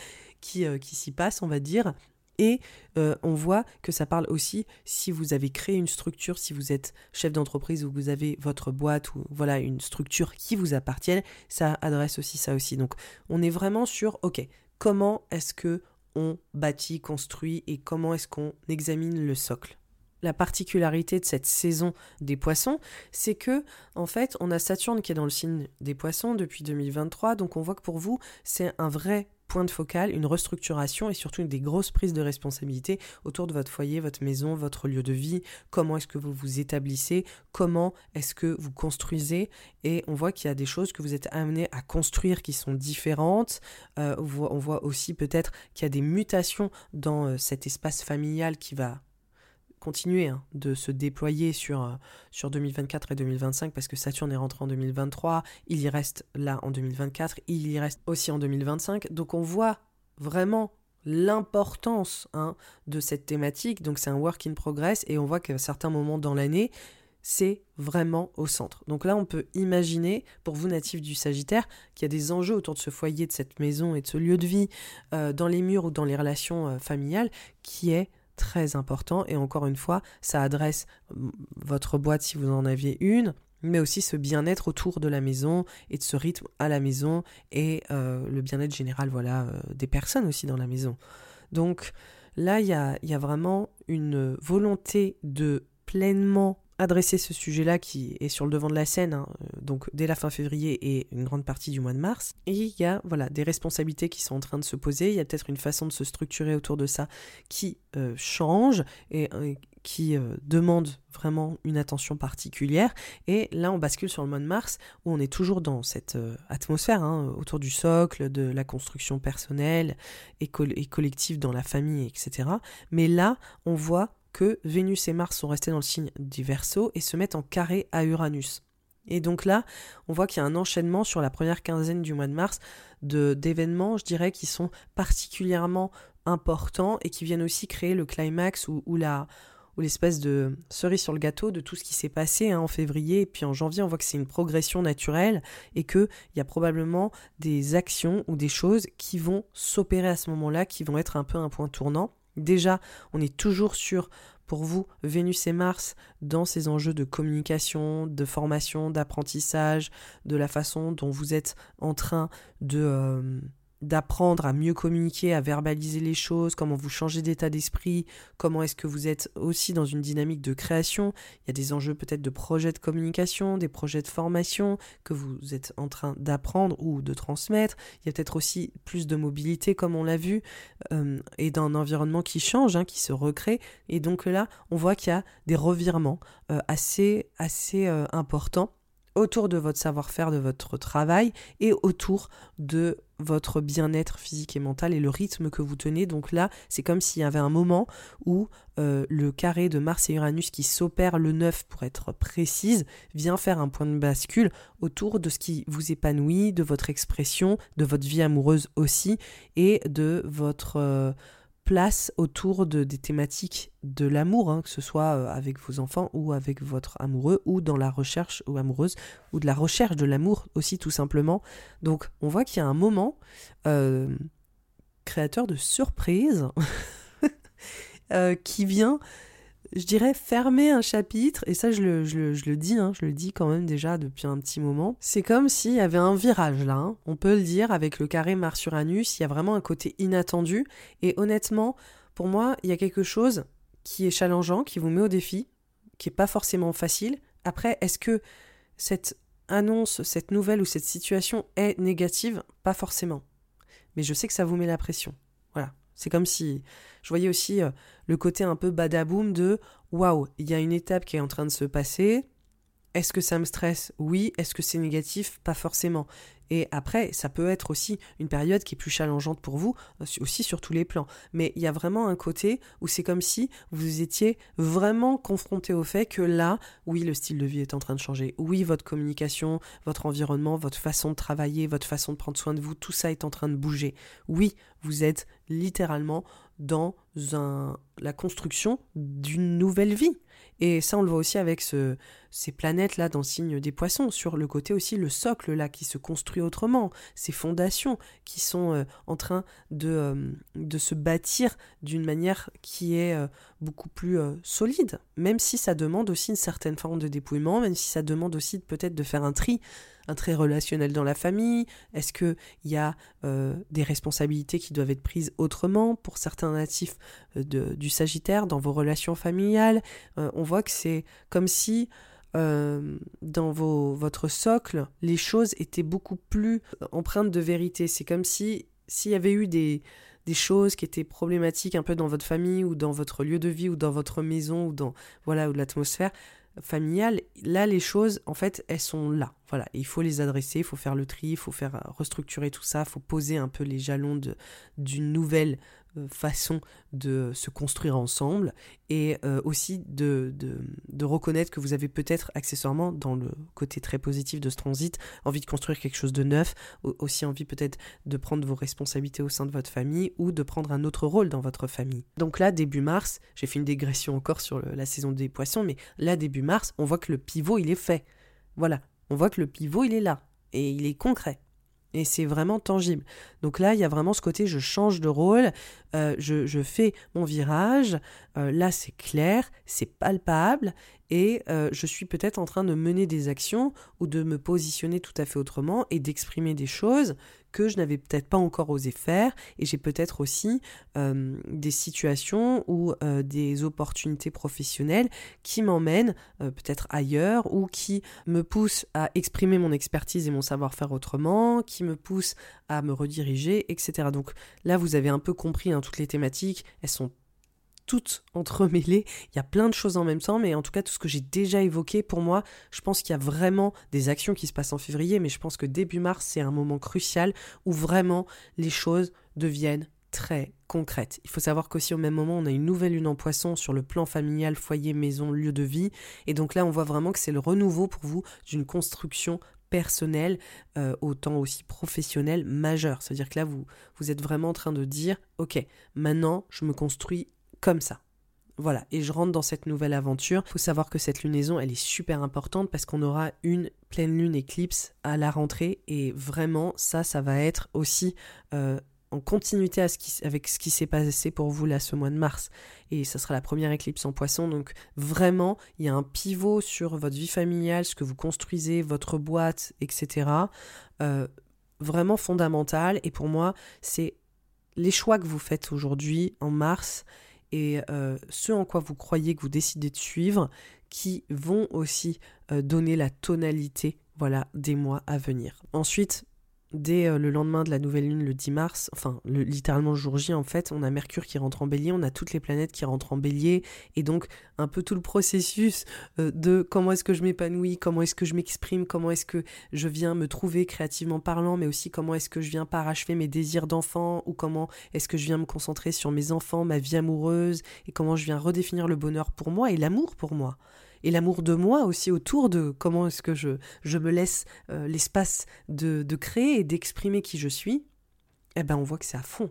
qui, euh, qui s'y passent, on va dire. Et euh, on voit que ça parle aussi si vous avez créé une structure, si vous êtes chef d'entreprise ou vous avez votre boîte ou voilà une structure qui vous appartienne, ça adresse aussi ça aussi. Donc on est vraiment sur ok, comment est-ce que on bâtit, construit et comment est-ce qu'on examine le socle? La particularité de cette saison des poissons, c'est que, en fait, on a Saturne qui est dans le signe des poissons depuis 2023, donc on voit que pour vous, c'est un vrai point de focal, une restructuration et surtout des grosses prises de responsabilité autour de votre foyer, votre maison, votre lieu de vie, comment est-ce que vous vous établissez, comment est-ce que vous construisez et on voit qu'il y a des choses que vous êtes amenés à construire qui sont différentes. Euh, on voit aussi peut-être qu'il y a des mutations dans euh, cet espace familial qui va continuer hein, de se déployer sur, euh, sur 2024 et 2025 parce que Saturne est rentré en 2023, il y reste là en 2024, il y reste aussi en 2025. Donc on voit vraiment l'importance hein, de cette thématique. Donc c'est un work in progress et on voit qu'à certains moments dans l'année, c'est vraiment au centre. Donc là, on peut imaginer, pour vous natifs du Sagittaire, qu'il y a des enjeux autour de ce foyer, de cette maison et de ce lieu de vie, euh, dans les murs ou dans les relations euh, familiales, qui est très important. Et encore une fois, ça adresse votre boîte si vous en aviez une, mais aussi ce bien-être autour de la maison et de ce rythme à la maison et euh, le bien-être général voilà, euh, des personnes aussi dans la maison. Donc là, il y a, y a vraiment une volonté de pleinement adresser ce sujet-là qui est sur le devant de la scène, hein, euh, donc dès la fin février et une grande partie du mois de mars. Et il y a voilà des responsabilités qui sont en train de se poser. Il y a peut-être une façon de se structurer autour de ça qui euh, change et euh, qui demande vraiment une attention particulière. Et là, on bascule sur le mois de mars où on est toujours dans cette atmosphère hein, autour du socle, de la construction personnelle et, et collective dans la famille, etc. Mais là, on voit que Vénus et Mars sont restés dans le signe du Verseau et se mettent en carré à Uranus. Et donc là, on voit qu'il y a un enchaînement sur la première quinzaine du mois de mars d'événements, je dirais, qui sont particulièrement importants et qui viennent aussi créer le climax ou, ou la ou l'espèce de cerise sur le gâteau de tout ce qui s'est passé hein, en février et puis en janvier on voit que c'est une progression naturelle et qu'il y a probablement des actions ou des choses qui vont s'opérer à ce moment-là qui vont être un peu un point tournant Déjà, on est toujours sur, pour vous, Vénus et Mars dans ces enjeux de communication, de formation, d'apprentissage, de la façon dont vous êtes en train de... Euh, d'apprendre à mieux communiquer, à verbaliser les choses, comment vous changez d'état d'esprit, comment est-ce que vous êtes aussi dans une dynamique de création. Il y a des enjeux peut-être de projets de communication, des projets de formation que vous êtes en train d'apprendre ou de transmettre. Il y a peut-être aussi plus de mobilité comme on l'a vu euh, et d'un environnement qui change, hein, qui se recrée. Et donc là, on voit qu'il y a des revirements euh, assez, assez euh, importants autour de votre savoir-faire, de votre travail et autour de votre bien-être physique et mental et le rythme que vous tenez. Donc là, c'est comme s'il y avait un moment où euh, le carré de Mars et Uranus qui s'opère le 9 pour être précise vient faire un point de bascule autour de ce qui vous épanouit, de votre expression, de votre vie amoureuse aussi et de votre... Euh, place autour de, des thématiques de l'amour, hein, que ce soit euh, avec vos enfants ou avec votre amoureux, ou dans la recherche ou amoureuse, ou de la recherche de l'amour aussi tout simplement. Donc on voit qu'il y a un moment euh, créateur de surprise euh, qui vient je dirais, fermer un chapitre, et ça je le, dis, hein, je le dis quand même déjà depuis un petit moment, c'est comme s'il y avait un virage là, hein. on peut le dire, avec le carré Mars-Uranus, il y a vraiment un côté inattendu, et honnêtement, pour moi, il y a quelque chose qui est challengeant, qui vous met au défi, qui est pas forcément facile. Après, est-ce que cette annonce, cette nouvelle ou cette situation est négative? Pas forcément. Mais je sais que ça vous met la pression. C'est comme si je voyais aussi euh, le côté un peu badaboum de waouh, il y a une étape qui est en train de se passer. Est-ce que ça me stresse? Oui. Est-ce que c'est négatif? Pas forcément. Et après, ça peut être aussi une période qui est plus challengeante pour vous, aussi sur tous les plans. Mais il y a vraiment un côté où c'est comme si vous étiez vraiment confronté au fait que là, oui, le style de vie est en train de changer. Oui, votre communication, votre environnement, votre façon de travailler, votre façon de prendre soin de vous, tout ça est en train de bouger. Oui, vous êtes littéralement dans la construction d'une nouvelle vie. Et ça, on le voit aussi avec ce, ces planètes-là dans le signe des poissons, sur le côté aussi le socle là qui se construit autrement, ces fondations qui sont euh, en train de, euh, de se bâtir d'une manière qui est euh, beaucoup plus solide, même si ça demande aussi une certaine forme de dépouillement, même si ça demande aussi peut-être de faire un tri un trait relationnel dans la famille. Est-ce qu'il y a des responsabilités qui doivent être prises autrement pour certains natifs de, du Sagittaire dans vos relations familiales? On voit que c'est comme si dans vos, votre socle, les choses étaient beaucoup plus empreintes de vérité. C'est comme si s'il y avait eu des, des choses qui étaient problématiques un peu dans votre famille ou dans votre lieu de vie ou dans votre maison ou dans voilà ou l'atmosphère familiale, là les choses en fait elles sont là. Voilà, il faut les adresser, il faut faire le tri, il faut faire restructurer tout ça, il faut poser un peu les jalons d'une nouvelle euh, façon de se construire ensemble et euh, aussi de, de, reconnaître que vous avez peut-être accessoirement, dans le côté très positif de ce transit, envie de construire quelque chose de neuf, aussi envie peut-être de prendre vos responsabilités au sein de votre famille ou de prendre un autre rôle dans votre famille. Donc là, début mars, j'ai fait une dégression encore sur la saison des poissons, mais là, début mars, on voit que le pivot, il est fait. Voilà, on voit que le pivot, il est là et il est concret et c'est vraiment tangible. Donc là, il y a vraiment ce côté, je change de rôle, euh, je, fais mon virage, euh, là c'est clair, c'est palpable, et euh, je suis peut-être en train de mener des actions ou de me positionner tout à fait autrement et d'exprimer des choses que je n'avais peut-être pas encore osé faire et j'ai peut-être aussi euh, des situations ou euh, des opportunités professionnelles qui m'emmènent euh, peut-être ailleurs ou qui me poussent à exprimer mon expertise et mon savoir-faire autrement, qui me poussent à me rediriger, etc. Donc là, vous avez un peu compris hein, toutes les thématiques, elles sont toutes entremêlées. Il y a plein de choses en même temps, mais en tout cas, tout ce que j'ai déjà évoqué, pour moi, je pense qu'il y a vraiment des actions qui se passent en février, mais je pense que début mars, c'est un moment crucial où vraiment les choses deviennent très concrètes. Il faut savoir qu'aussi au même moment, on a une nouvelle lune en poisson sur le plan familial, foyer, maison, lieu de vie. Et donc là, on voit vraiment que c'est le renouveau pour vous d'une construction personnelle, euh, autant aussi professionnelle, majeure. C'est-à-dire que là, vous, vous êtes vraiment en train de dire, ok, maintenant, je me construis comme ça. Voilà, et je rentre dans cette nouvelle aventure. Il faut savoir que cette lunaison, elle est super importante parce qu'on aura une pleine lune éclipse à la rentrée et vraiment, ça, ça va être aussi euh, en continuité avec ce qui s'est passé pour vous là ce mois de mars. Et ça sera la première éclipse en poisson, donc vraiment, il y a un pivot sur votre vie familiale, ce que vous construisez, votre boîte, etc. Euh, vraiment fondamental. Et pour moi, c'est les choix que vous faites aujourd'hui en mars et euh, ce en quoi vous croyez que vous décidez de suivre qui vont aussi euh, donner la tonalité voilà des mois à venir. Ensuite, dès euh, le lendemain de la nouvelle lune, le 10 mars, enfin littéralement le jour J en fait, on a Mercure qui rentre en bélier, on a toutes les planètes qui rentrent en bélier, et donc un peu tout le processus euh, de comment est-ce que je m'épanouis, comment est-ce que je m'exprime, comment est-ce que je viens me trouver créativement parlant, mais aussi comment est-ce que je viens parachever mes désirs d'enfant, ou comment est-ce que je viens me concentrer sur mes enfants, ma vie amoureuse, et comment je viens redéfinir le bonheur pour moi et l'amour pour moi et l'amour de moi aussi autour de comment est-ce que je, me laisse euh, l'espace de, de créer et d'exprimer qui je suis, eh ben on voit que c'est à fond.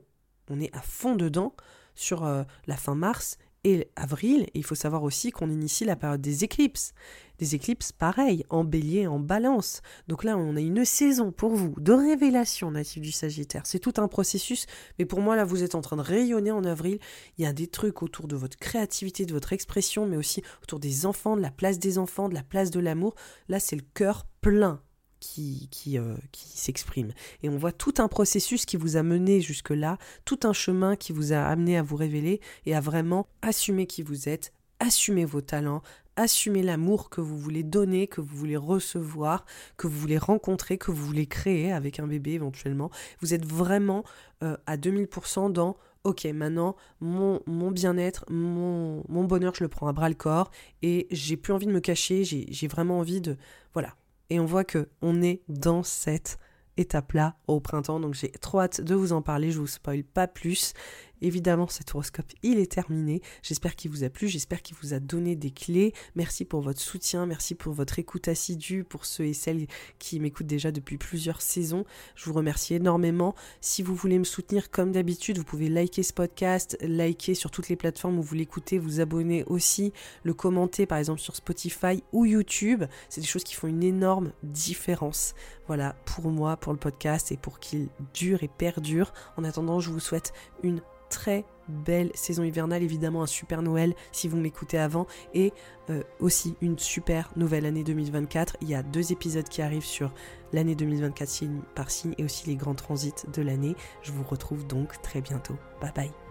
On est à fond dedans sur euh, la fin mars et avril. il faut savoir aussi qu'on initie la période des éclipses. Des éclipses pareil, en bélier, en balance. Donc là, on a une saison pour vous de révélation native du Sagittaire. C'est tout un processus, mais pour moi, là, vous êtes en train de rayonner en avril. Il y a des trucs autour de votre créativité, de votre expression, mais aussi autour des enfants, de la place des enfants, de la place de l'amour. Là, c'est le cœur plein qui, qui, euh, qui s'exprime. Et on voit tout un processus qui vous a mené jusque-là, tout un chemin qui vous a amené à vous révéler et à vraiment assumer qui vous êtes, assumer vos talents, assumer l'amour que vous voulez donner, que vous voulez recevoir, que vous voulez rencontrer, que vous voulez créer avec un bébé éventuellement. Vous êtes vraiment euh, à 2000% dans ok, maintenant, mon, mon bien-être, mon, mon, bonheur, je le prends à bras le corps et j'ai plus envie de me cacher, j'ai vraiment envie de. Voilà, et on voit que on est dans cette étape-là au printemps. Donc j'ai trop hâte de vous en parler. Je vous spoil pas plus. Évidemment, cet horoscope, il est terminé. J'espère qu'il vous a plu, j'espère qu'il vous a donné des clés. Merci pour votre soutien, merci pour votre écoute assidue, pour ceux et celles qui m'écoutent déjà depuis plusieurs saisons. Je vous remercie énormément. Si vous voulez me soutenir comme d'habitude, vous pouvez liker ce podcast, liker sur toutes les plateformes où vous l'écoutez, vous abonner aussi, le commenter par exemple sur Spotify ou YouTube. C'est des choses qui font une énorme différence. Voilà, pour moi, pour le podcast et pour qu'il dure et perdure. En attendant, je vous souhaite une très belle saison hivernale, évidemment un super Noël si vous m'écoutez avant, et euh, aussi une super nouvelle année 2024. Il y a deux épisodes qui arrivent sur l'année 2024 signe par signe et aussi les grands transits de l'année. Je vous retrouve donc très bientôt. Bye bye.